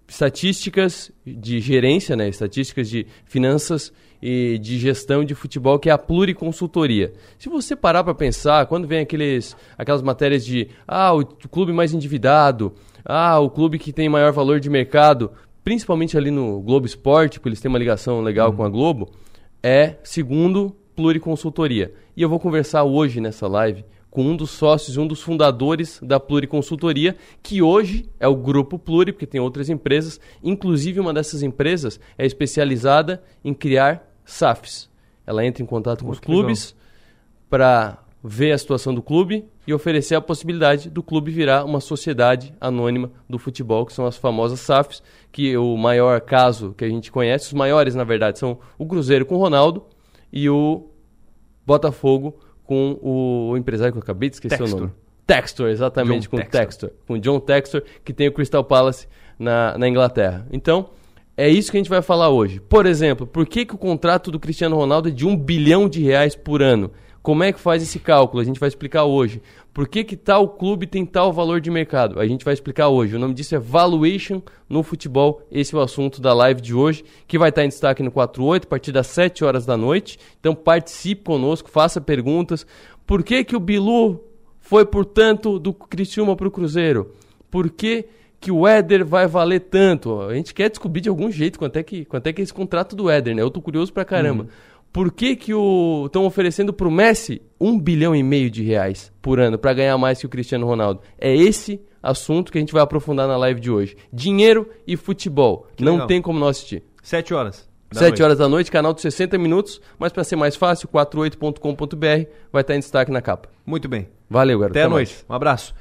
estatísticas de gerência, né, estatísticas de finanças e de gestão de futebol, que é a Pluriconsultoria. Se você parar para pensar, quando vem aqueles, aquelas matérias de ah, o clube mais endividado, ah, o clube que tem maior valor de mercado, principalmente ali no Globo Esporte, porque eles têm uma ligação legal com a Globo, é segundo Pluriconsultoria. E eu vou conversar hoje nessa live com um dos sócios, um dos fundadores da Pluriconsultoria, que hoje é o Grupo Pluri, porque tem outras empresas. Inclusive, uma dessas empresas é especializada em criar SAFs. Ela entra em contato com os clubes para ver a situação do clube e oferecer a possibilidade do clube virar uma sociedade anônima do futebol, que são as famosas SAFs, que o maior caso que a gente conhece, os maiores, na verdade, são o Cruzeiro com o Ronaldo e o Botafogo com o empresário que eu acabei de esquecer Textor. o nome. Textor, exatamente, John com o Textor. Textor. Com o John Textor, que tem o Crystal Palace na, na Inglaterra. Então, é isso que a gente vai falar hoje. Por exemplo, por que, que o contrato do Cristiano Ronaldo é de um bilhão de reais por ano? Como é que faz esse cálculo? A gente vai explicar hoje. Por que, que tal clube tem tal valor de mercado? A gente vai explicar hoje. O nome disso é Valuation no futebol. Esse é o assunto da live de hoje, que vai estar em destaque no 48, a partir das 7 horas da noite. Então participe conosco, faça perguntas. Por que, que o Bilu foi, portanto, do Criciúma para o Cruzeiro? Por que, que o Éder vai valer tanto? A gente quer descobrir de algum jeito quanto é que, quanto é, que é esse contrato do Éder, né? Eu tô curioso pra caramba. Por que que o estão oferecendo pro Messi um bilhão e meio de reais por ano para ganhar mais que o Cristiano Ronaldo? É esse assunto que a gente vai aprofundar na live de hoje. Dinheiro e futebol. Que Não legal. tem como não assistir. 7 horas. da 7 noite. horas da noite, canal de 60 minutos, mas para ser mais fácil, 48.com.br vai estar em destaque na capa. Muito bem. Valeu, garoto. Até a mais. noite. Um abraço.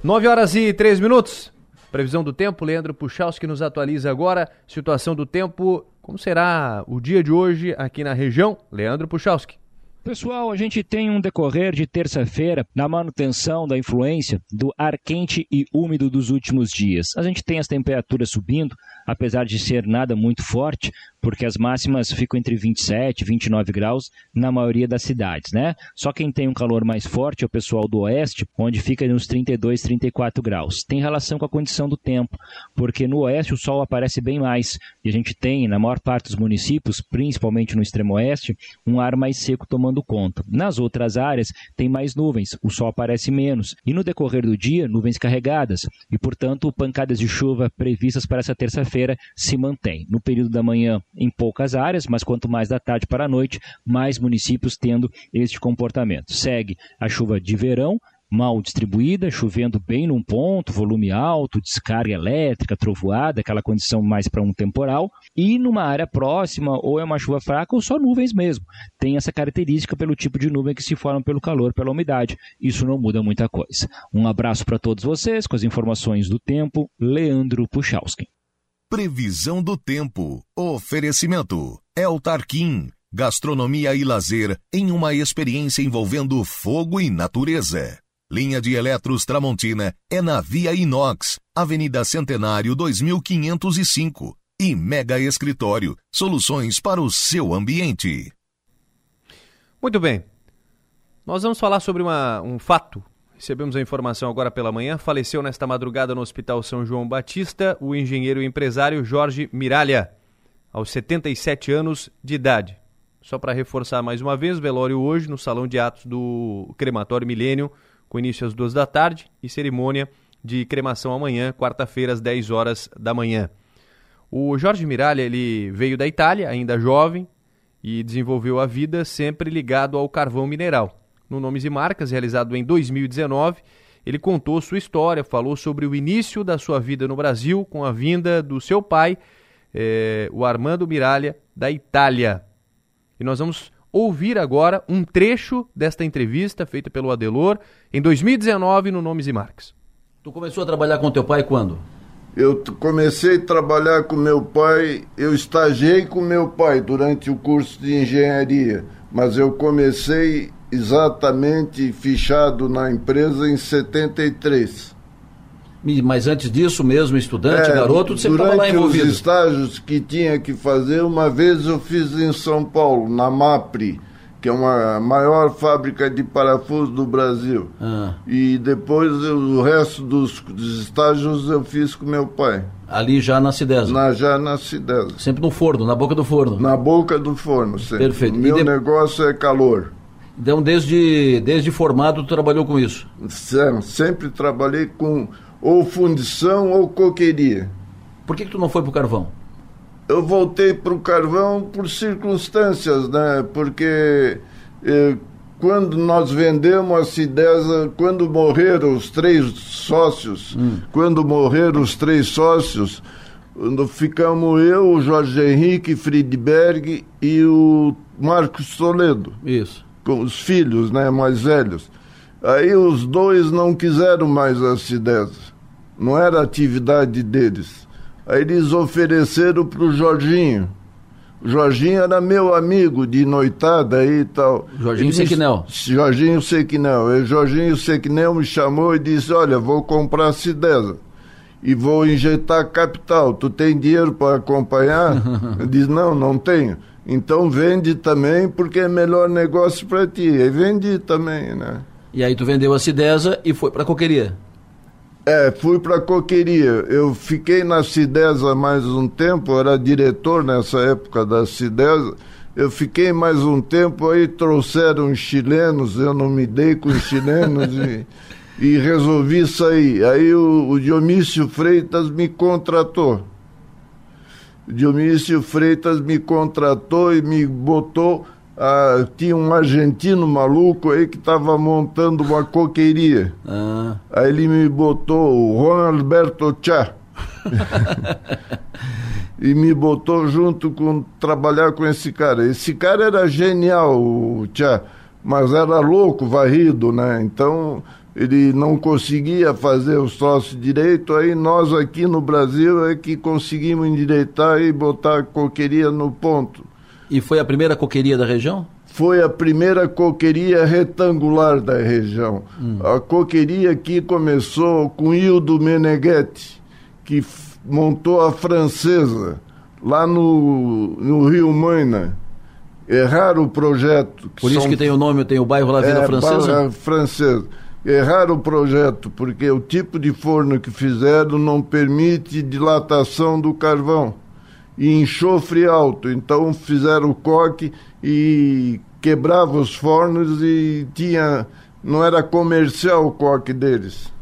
9 horas e 3 minutos. Previsão do tempo, Leandro Puchalski nos atualiza agora. Situação do tempo, como será o dia de hoje aqui na região? Leandro Puchalski. Pessoal, a gente tem um decorrer de terça-feira na manutenção da influência do ar quente e úmido dos últimos dias. A gente tem as temperaturas subindo, apesar de ser nada muito forte, porque as máximas ficam entre 27 e 29 graus na maioria das cidades, né? Só quem tem um calor mais forte é o pessoal do oeste, onde fica nos 32, 34 graus. Tem relação com a condição do tempo, porque no oeste o sol aparece bem mais e a gente tem, na maior parte dos municípios, principalmente no extremo oeste, um ar mais seco tomando conta. Nas outras áreas tem mais nuvens, o sol aparece menos e no decorrer do dia nuvens carregadas e, portanto, pancadas de chuva previstas para essa terça-feira se mantêm. No período da manhã em poucas áreas, mas quanto mais da tarde para a noite, mais municípios tendo este comportamento. Segue a chuva de verão, mal distribuída, chovendo bem num ponto, volume alto, descarga elétrica, trovoada, aquela condição mais para um temporal, e numa área próxima, ou é uma chuva fraca ou só nuvens mesmo. Tem essa característica pelo tipo de nuvem que se forma pelo calor, pela umidade. Isso não muda muita coisa. Um abraço para todos vocês com as informações do tempo, Leandro Puchalski. Previsão do tempo. Oferecimento. El Tarquim. Gastronomia e lazer em uma experiência envolvendo fogo e natureza. Linha de Eletros Tramontina é na Via Inox, Avenida Centenário 2505. E Mega Escritório. Soluções para o seu ambiente. Muito bem. Nós vamos falar sobre uma- um fato. Recebemos a informação agora pela manhã. Faleceu nesta madrugada no Hospital São João Batista o engenheiro e empresário Jorge Miralha, aos 77 anos de idade. Só para reforçar mais uma vez, velório hoje no Salão de Atos do Crematório Milênio, com início às duas da tarde e cerimônia de cremação amanhã, quarta-feira, às 10 horas da manhã. O Jorge Miralha ele veio da Itália, ainda jovem, e desenvolveu a vida sempre ligado ao carvão mineral. No Nomes e Marcas, realizado em 2019, ele contou sua história, falou sobre o início da sua vida no Brasil com a vinda do seu pai, eh, o Armando Miralha, da Itália. E nós vamos ouvir agora um trecho desta entrevista feita pelo Adelor em 2019 no Nomes e Marcas. Tu começou a trabalhar com teu pai quando? Eu comecei a trabalhar com meu pai, eu estagiei com meu pai durante o curso de engenharia, mas eu comecei exatamente fichado na empresa em 73. E- Mas antes disso mesmo, estudante, É, garoto, você estava lá durante envolvido. os estágios que tinha que fazer, uma vez eu fiz em São Paulo, na MAPRI, que é uma maior fábrica de parafuso do Brasil. Ah, E depois eu- o resto dos, dos estágios eu fiz com meu pai. ali já na Cidesa. Na, já na Cidesa. Sempre no forno, na boca do forno. Na boca do forno, sempre. Perfeito. O meu de- negócio é calor. Então, desde, desde formado, tu trabalhou com isso? Sempre, trabalhei com ou fundição ou coqueria. Por que, que tu não foi pro carvão? Eu voltei para o carvão por circunstâncias, né? Porque eh, quando nós vendemos a Cidesa, quando morreram os três sócios, Hum. quando morreram os três sócios, ficamos eu, o Jorge Henrique Friedberg e o Marcos Toledo. Isso. Com os filhos, né, mais velhos. Aí os dois não quiseram mais a Cidesa. Não era atividade deles. Aí eles ofereceram para o Jorginho. O Jorginho era meu amigo de noitada aí e tal. Jorginho Ele me- Sequinel. Jorginho Sequinel. E Jorginho Sequinel me chamou e disse: Olha, vou comprar a Cidesa e vou injetar capital. Tu tem dinheiro para acompanhar? Eu disse: Não, não tenho. Então vende também, porque é melhor negócio para ti. E vendi também, né? E aí tu vendeu a Cidesa e foi pra coqueria. É, fui para Coqueria. Eu fiquei na Cidesa mais um tempo, era diretor nessa época da Cidesa. Eu fiquei mais um tempo, aí trouxeram os chilenos, eu não me dei com os chilenos e, e resolvi sair. Aí o, o Dionísio Freitas me contratou. Dionísio Freitas me contratou e me botou. ah, tinha um argentino maluco aí que estava montando uma coqueria. Ah. Aí ele me botou o Juan Alberto Chá. e me botou junto com trabalhar com esse cara. Esse cara era genial, o Chá, mas era louco, varrido, né? Então ele não conseguia fazer os troços direito. Aí nós aqui no Brasil é que conseguimos endireitar e botar a coqueria no ponto. E foi a primeira coqueria da região? Foi a primeira coqueria retangular da região. A coqueria aqui começou com Hildo Meneghetti, que montou a francesa lá no, no Rio Maina. Erraram o projeto. Por isso são- que tem o nome, tem o bairro lá Vila é, Francesa? Francesa. Erraram o projeto, porque o tipo de forno que fizeram não permite dilatação do carvão e enxofre alto. Então fizeram o coque e quebrava os fornos e tinha. não era comercial o coque deles.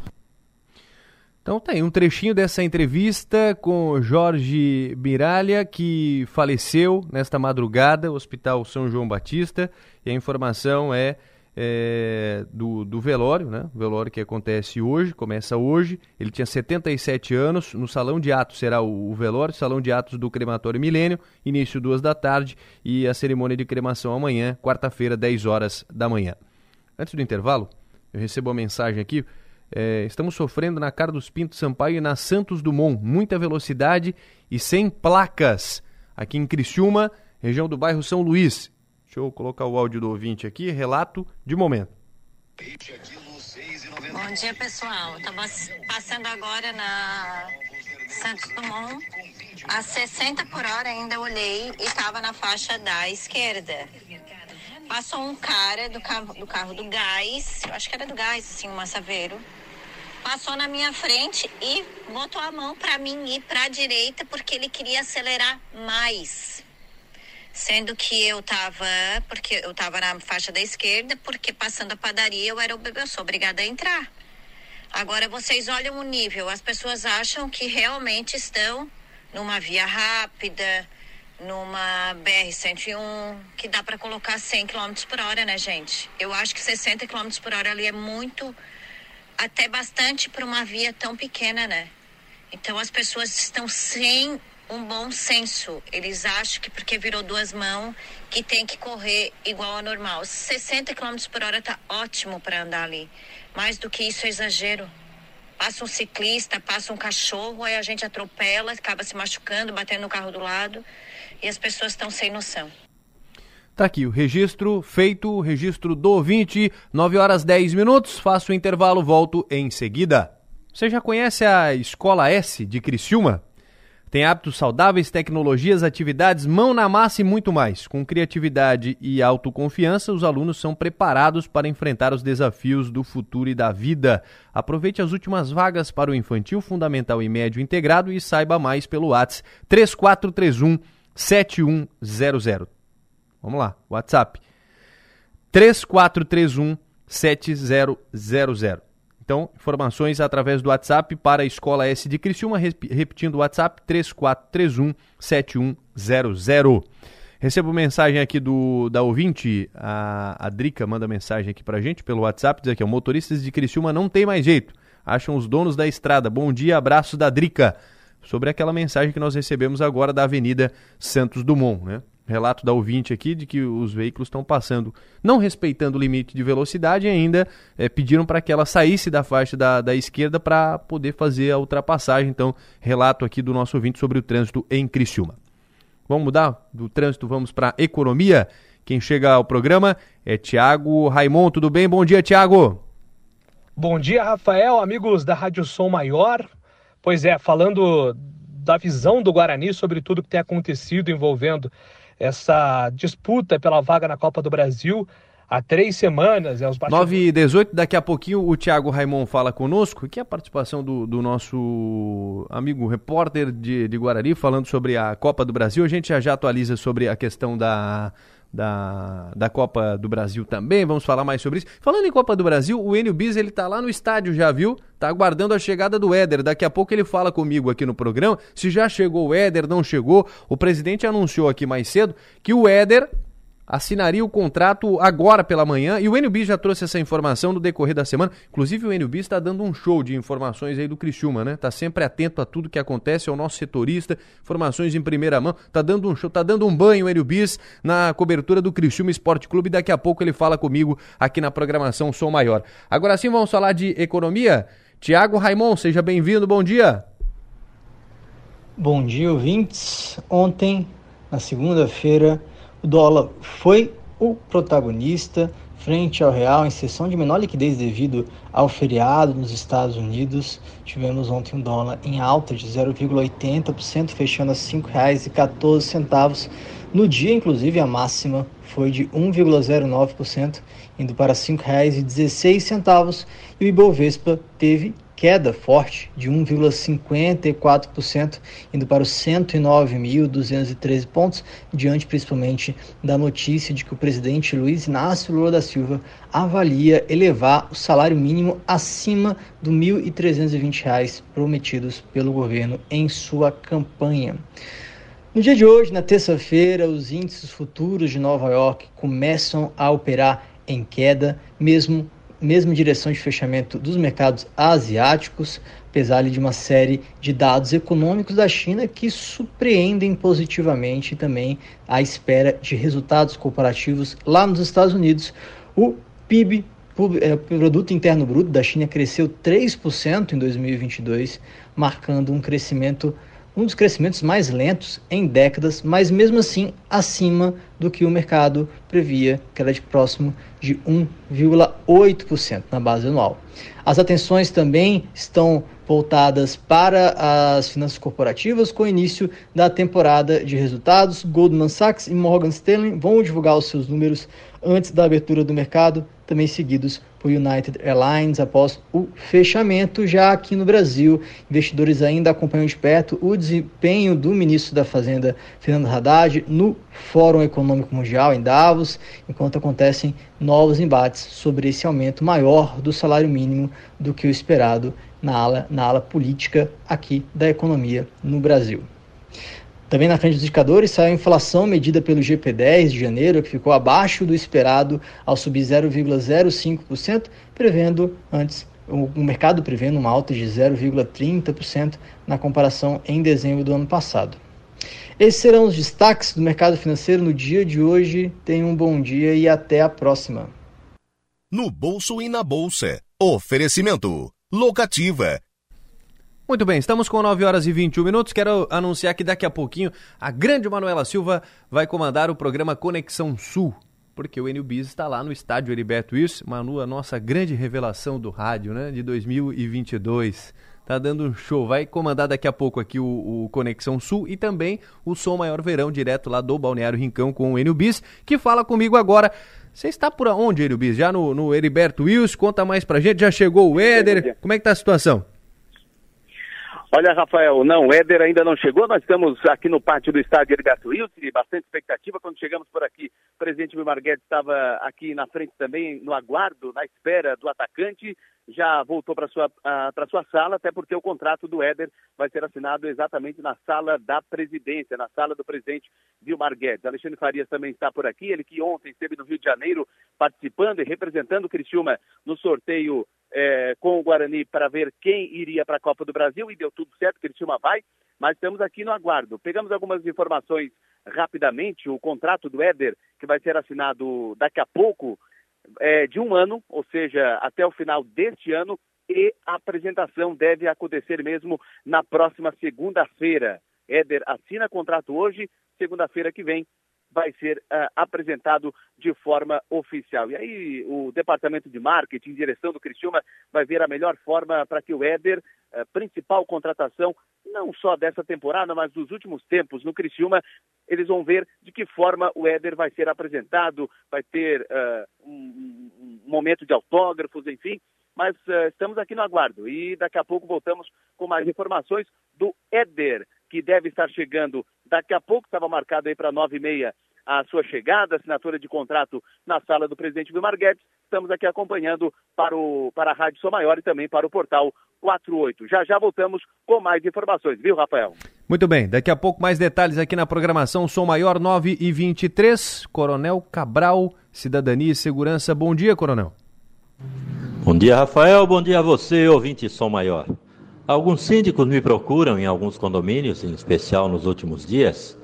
Então tem um trechinho dessa entrevista com Jorge Miralha, que faleceu nesta madrugada, Hospital São João Batista, e a informação é, é, do, do velório, né? O velório que acontece hoje, começa hoje. Ele tinha 77 anos, no Salão de Atos será o, o velório, Salão de Atos do Crematório Milênio, início duas da tarde, e a cerimônia de cremação amanhã, quarta-feira, 10 horas da manhã. Antes do intervalo, eu recebo uma mensagem aqui. É, estamos sofrendo na Cara dos Pintos Sampaio e na Santos Dumont. Muita velocidade e sem placas. Aqui em Criciúma, região do bairro São Luís. Deixa eu colocar o áudio do ouvinte aqui. Relato de momento. Bom dia, pessoal. Estava passando agora na Santos Dumont. A 60 por hora ainda olhei e estava na faixa da esquerda. Passou um cara do carro, do carro do gás, eu acho que era do gás, assim, um massaveiro. Passou na minha frente e botou a mão para mim ir para a direita porque ele queria acelerar mais. Sendo que eu tava, porque eu tava na faixa da esquerda, porque passando a padaria eu era eu sou obrigada a entrar. Agora vocês olham o nível, as pessoas acham que realmente estão numa via rápida, numa BR-101, que dá para colocar 100 km por hora, né, gente? Eu acho que 60 km por hora ali é muito, até bastante para uma via tão pequena, né? Então as pessoas estão sem um bom senso. Eles acham que porque virou duas mãos que tem que correr igual ao normal. 60 km por hora tá ótimo para andar ali. Mais do que isso é exagero. Passa um ciclista, passa um cachorro, aí a gente atropela, acaba se machucando, batendo no carro do lado. E as pessoas estão sem noção. Tá aqui o registro feito, o registro do ouvinte, 9 horas 10 minutos. Faço o intervalo, volto em seguida. Você já conhece a Escola S de Criciúma? Tem hábitos saudáveis, tecnologias, atividades, mão na massa e muito mais. Com criatividade e autoconfiança, os alunos são preparados para enfrentar os desafios do futuro e da vida. Aproveite as últimas vagas para o infantil, fundamental e médio integrado e saiba mais pelo WhatsApp 3431 7100. Vamos lá, WhatsApp 3431 7000. Então, informações através do WhatsApp para a Escola S de Criciúma, rep- repetindo o WhatsApp 3431 7100. Recebo mensagem aqui do da ouvinte, a, a Drica manda mensagem aqui pra gente pelo WhatsApp, diz aqui, ó, motoristas de Criciúma não tem mais jeito, acham os donos da estrada. Bom dia, abraço da Drica. Sobre aquela mensagem que nós recebemos agora da Avenida Santos Dumont, né? Relato da ouvinte aqui de que os veículos estão passando, não respeitando o limite de velocidade e ainda é, pediram para que ela saísse da faixa da, da esquerda para poder fazer a ultrapassagem. Então, relato aqui do nosso ouvinte sobre o trânsito em Criciúma. Vamos mudar do trânsito, vamos para economia. Quem chega ao programa é Tiago Raimon. Tudo bem? Bom dia, Tiago. Bom dia, Rafael, amigos da Rádio Som Maior. Pois é, falando da visão do Guarani sobre tudo que tem acontecido envolvendo essa disputa pela vaga na Copa do Brasil há três semanas. É, os 9 e 18, daqui a pouquinho o Thiago Raimon fala conosco, que é a participação do, do nosso amigo repórter de, de Guarani, falando sobre a Copa do Brasil. A gente já, já atualiza sobre a questão da, da, da Copa do Brasil também, vamos falar mais sobre isso. Falando em Copa do Brasil, o Enio Bis, ele tá lá no estádio, já viu? Tá aguardando a chegada do Éder. Daqui a pouco ele fala comigo aqui no programa se já chegou o Éder, não chegou. O presidente anunciou aqui mais cedo que o Éder assinaria o contrato agora pela manhã e o NB já trouxe essa informação no decorrer da semana. Inclusive o NB está dando um show de informações aí do Criciúma, né? Tá sempre atento a tudo que acontece, é o nosso setorista, informações em primeira mão. Tá dando um show, tá dando um banho o NB na cobertura do Criciúma Esporte Clube. Daqui a pouco ele fala comigo aqui na programação Som Maior. Agora sim vamos falar de economia. Tiago Raimon, seja bem-vindo. Bom dia. Bom dia, ouvintes. Ontem, na segunda-feira, o dólar foi o protagonista frente ao real em sessão de menor liquidez devido ao feriado nos Estados Unidos. Tivemos ontem um dólar em alta de 0,80%, fechando a R$ 5,14. No dia, inclusive, a máxima foi de 1,09%, indo para R$ 5,16. E o Ibovespa teve queda forte de 1,54%, indo para os 109.213 pontos, diante principalmente da notícia de que o presidente Luiz Inácio Lula da Silva avalia elevar o salário mínimo acima do R$ 1.320 prometidos pelo governo em sua campanha. No dia de hoje, na terça-feira, os índices futuros de Nova York começam a operar em queda, mesmo mesma direção de fechamento dos mercados asiáticos, apesar de uma série de dados econômicos da China que surpreendem positivamente também à espera de resultados comparativos lá nos Estados Unidos. O PIB, o é, Produto Interno Bruto da China, cresceu 3% em 2022, marcando um crescimento um dos crescimentos mais lentos em décadas, mas mesmo assim acima do que o mercado previa, que era de próximo de 1,8% na base anual. As atenções também estão voltadas para as finanças corporativas com o início da temporada de resultados. Goldman Sachs e Morgan Stanley vão divulgar os seus números antes da abertura do mercado, também seguidos por United Airlines após o fechamento. Já aqui no Brasil, investidores ainda acompanham de perto o desempenho do ministro da Fazenda, Fernando Haddad, no Fórum Econômico Mundial em Davos, enquanto acontecem novos embates sobre esse aumento maior do salário mínimo do que o esperado na ala, na ala política aqui da economia no Brasil. Também na frente dos indicadores saiu a inflação medida pelo GP10 de janeiro, que ficou abaixo do esperado ao subir 0,05%, prevendo antes o mercado prevendo uma alta de 0,30% na comparação em dezembro do ano passado. Esses serão os destaques do mercado financeiro no dia de hoje. Tenham um bom dia e até a próxima. No bolso e na bolsa. Oferecimento. Locativa muito bem, estamos com 9 horas e 21 minutos. Quero anunciar que daqui a pouquinho a grande Manuela Silva vai comandar o programa Conexão Sul, porque o Enio Bis está lá no estádio Heriberto Wilson. Manu, a nossa grande revelação do rádio, né, de 2022. Tá dando um show. Vai comandar daqui a pouco aqui o, o, Conexão Sul e também o Som Maior Verão, direto lá do Balneário Rincão com o Bis, que fala comigo agora. Você está por onde, Enio Bis? Já no, no Heriberto Wilson? Conta mais pra gente. Já chegou o Éder? Como é que tá a situação? Olha, Rafael, não, o Éder ainda não chegou. Nós estamos aqui no pátio do estádio Edgato Wilson, bastante expectativa. Quando chegamos por aqui, o presidente Vilmar Guedes estava aqui na frente também, no aguardo, na espera do atacante. Já voltou para sua para sua sala, até porque o contrato do Éder vai ser assinado exatamente na sala da presidência, na sala do presidente Vilmar Guedes. Alexandre Farias também está por aqui, ele que ontem esteve no Rio de Janeiro participando e representando o Criciúma no sorteio é, com o Guarani para ver quem iria para a Copa do Brasil e deu tudo certo, Criciúma vai, mas estamos aqui no aguardo. Pegamos algumas informações rapidamente, o contrato do Éder, que vai ser assinado daqui a pouco, é de um ano, ou seja, até o final deste ano, e a apresentação deve acontecer mesmo na próxima segunda-feira. Éder assina contrato hoje, segunda-feira que vem vai ser uh, apresentado de forma oficial. E aí o departamento de marketing, direção do Criciúma, vai ver a melhor forma para que o Éder, uh, principal contratação, não só dessa temporada, mas dos últimos tempos no Criciúma, eles vão ver de que forma o Éder vai ser apresentado, vai ter uh, um, um, momento de autógrafos, enfim. Mas estamos aqui no aguardo e daqui a pouco voltamos com mais informações do Éder, que deve estar chegando daqui a pouco, estava marcado aí para nove e meia a sua chegada, assinatura de contrato na sala do presidente Vilmar Guedes. Estamos aqui acompanhando para, o, para a Rádio Sou Maior e também para o portal 48. Já já voltamos com mais informações, viu, Rafael? Muito bem, daqui a pouco mais detalhes aqui na programação Sou Maior 9 e 23. Coronel Cabral, Cidadania e Segurança. Bom dia, Coronel. Bom dia, Rafael. Bom dia a você, ouvinte Som Maior. Alguns síndicos me procuram em alguns condomínios, em especial nos últimos dias,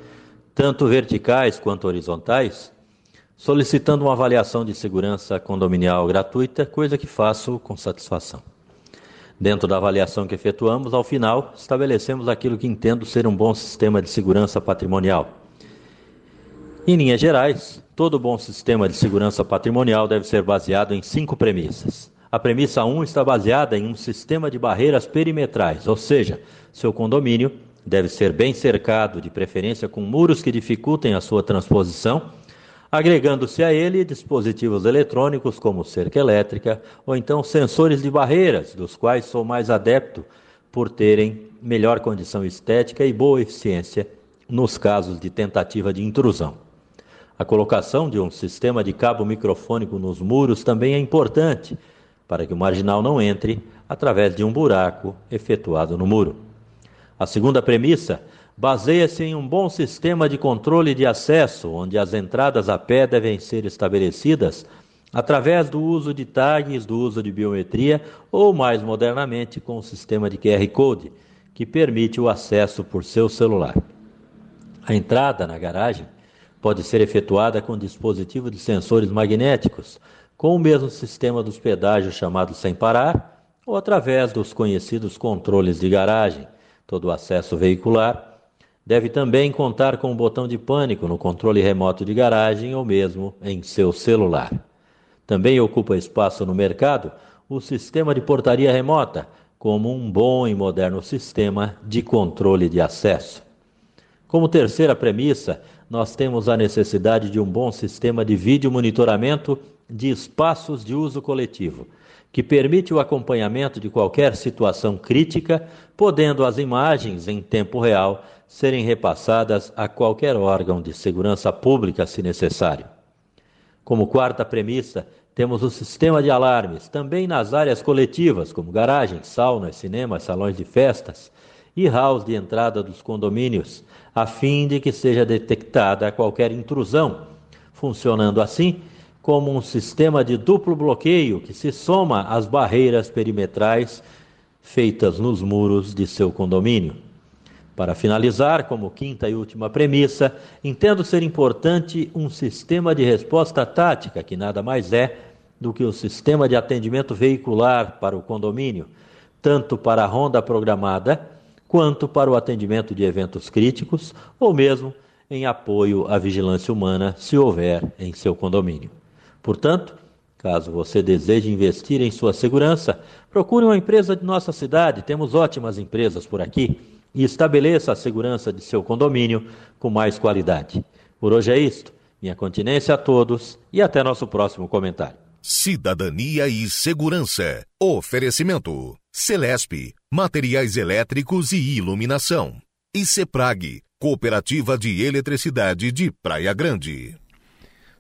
tanto verticais quanto horizontais, solicitando uma avaliação de segurança condominial gratuita, coisa que faço com satisfação. Dentro da avaliação que efetuamos, ao final, estabelecemos aquilo que entendo ser um bom sistema de segurança patrimonial. Em linhas gerais, todo bom sistema de segurança patrimonial deve ser baseado em cinco premissas. A premissa 1 está baseada em um sistema de barreiras perimetrais, ou seja, seu condomínio deve ser bem cercado, de preferência com muros que dificultem a sua transposição, agregando-se a ele dispositivos eletrônicos como cerca elétrica ou então sensores de barreiras, dos quais sou mais adepto por terem melhor condição estética e boa eficiência nos casos de tentativa de intrusão. A colocação de um sistema de cabo microfônico nos muros também é importante para que o marginal não entre através de um buraco efetuado no muro. A segunda premissa baseia-se em um bom sistema de controle de acesso, onde as entradas a pé devem ser estabelecidas através do uso de tags, do uso de biometria ou, mais modernamente, com o sistema de QR Code, que permite o acesso por seu celular. A entrada na garagem pode ser efetuada com dispositivo de sensores magnéticos, com o mesmo sistema dos pedágios chamado sem parar ou através dos conhecidos controles de garagem. Todo o acesso veicular deve também contar com um botão de pânico no controle remoto de garagem ou mesmo em seu celular. Também ocupa espaço no mercado o sistema de portaria remota, como um bom e moderno sistema de controle de acesso. Como terceira premissa, nós temos a necessidade de um bom sistema de vídeo monitoramento de espaços de uso coletivo, que permite o acompanhamento de qualquer situação crítica, podendo as imagens em tempo real serem repassadas a qualquer órgão de segurança pública, se necessário. Como quarta premissa, temos o sistema de alarmes, também nas áreas coletivas, como garagens, saunas, cinemas, salões de festas e halls de entrada dos condomínios, a fim de que seja detectada qualquer intrusão, funcionando assim como um sistema de duplo bloqueio que se soma às barreiras perimetrais feitas nos muros de seu condomínio. Para finalizar, como quinta e última premissa, entendo ser importante um sistema de resposta tática, que nada mais é do que o sistema de atendimento veicular para o condomínio, tanto para a ronda programada quanto para o atendimento de eventos críticos ou mesmo em apoio à vigilância humana, se houver em seu condomínio. Portanto, caso você deseje investir em sua segurança, procure uma empresa de nossa cidade, temos ótimas empresas por aqui, e estabeleça a segurança de seu condomínio com mais qualidade. Por hoje é isto. Minha continência a todos e até nosso próximo comentário. Cidadania e Segurança. Oferecimento. Celesp materiais elétricos e iluminação. E CEPRAG, Cooperativa de Eletricidade de Praia Grande.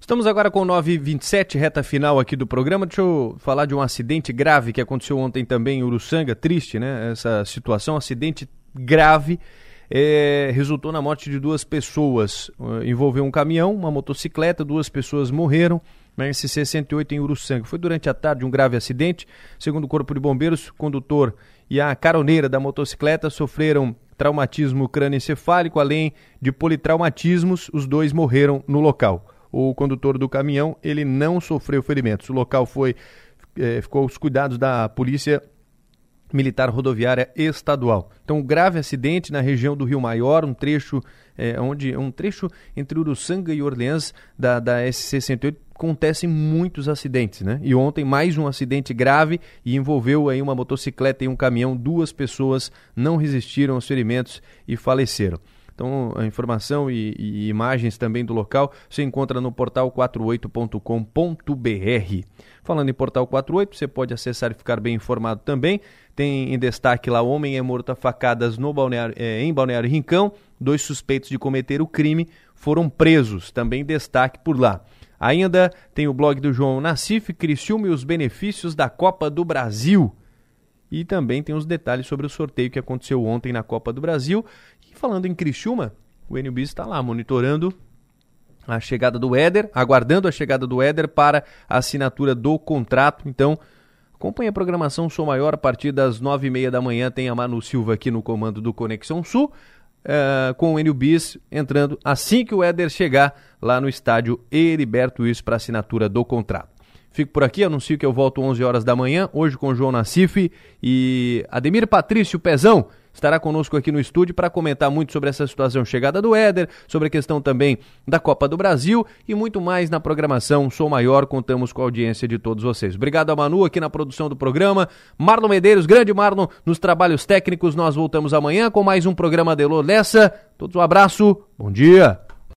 Estamos agora com 9h27, reta final aqui do programa. Deixa eu falar de um acidente grave que aconteceu ontem também em Uruçanga. Triste, né? Essa situação, acidente grave. É, resultou na morte de duas pessoas. Uh, envolveu um caminhão, uma motocicleta, duas pessoas morreram na SC-108 em Uruçanga. Foi durante a tarde um grave acidente. Segundo o Corpo de Bombeiros, o condutor e a caroneira da motocicleta sofreram traumatismo crânioencefálico, além de politraumatismos. Os dois morreram no local o condutor do caminhão ele não sofreu ferimentos. O local foi é, ficou aos cuidados da polícia militar rodoviária estadual. Então, um grave acidente na região do Rio Maior, um trecho é, onde um trecho entre Uruçanga e Orleans da, da SC 108 acontecem muitos acidentes, né? E ontem mais um acidente grave e envolveu aí uma motocicleta e um caminhão, duas pessoas não resistiram aos ferimentos e faleceram. Então, a informação e, e imagens também do local você encontra no portal 48.com.br. Falando em portal 48, você pode acessar e ficar bem informado também. Tem em destaque lá: homem é morto a facadas no balneário, é, em Balneário Rincão. Dois suspeitos de cometer o crime foram presos. Também destaque por lá. Ainda tem o blog do João Nassif, Criciúma e os benefícios da Copa do Brasil. E também tem os detalhes sobre o sorteio que aconteceu ontem na Copa do Brasil falando em Criciúma, o NBB está lá monitorando a chegada do Éder, aguardando a chegada do Éder para a assinatura do contrato. Então, acompanhe a programação Sou Maior a partir das nove e meia da manhã. Tem a Manu Silva aqui no comando do Conexão Sul, uh, com o NBis entrando assim que o Éder chegar lá no estádio Heriberto Isso para assinatura do contrato. Fico por aqui, anuncio que eu volto 11 horas da manhã, hoje com João Nassif e Ademir Patrício Pezão estará conosco aqui no estúdio para comentar muito sobre essa situação chegada do Éder, sobre a questão também da Copa do Brasil e muito mais na programação Sou Maior. Contamos com a audiência de todos vocês. Obrigado a Manu aqui na produção do programa. Marlon Medeiros, grande Marlon, nos trabalhos técnicos. Nós voltamos amanhã com mais um programa de Lessa. Todos um abraço, bom dia.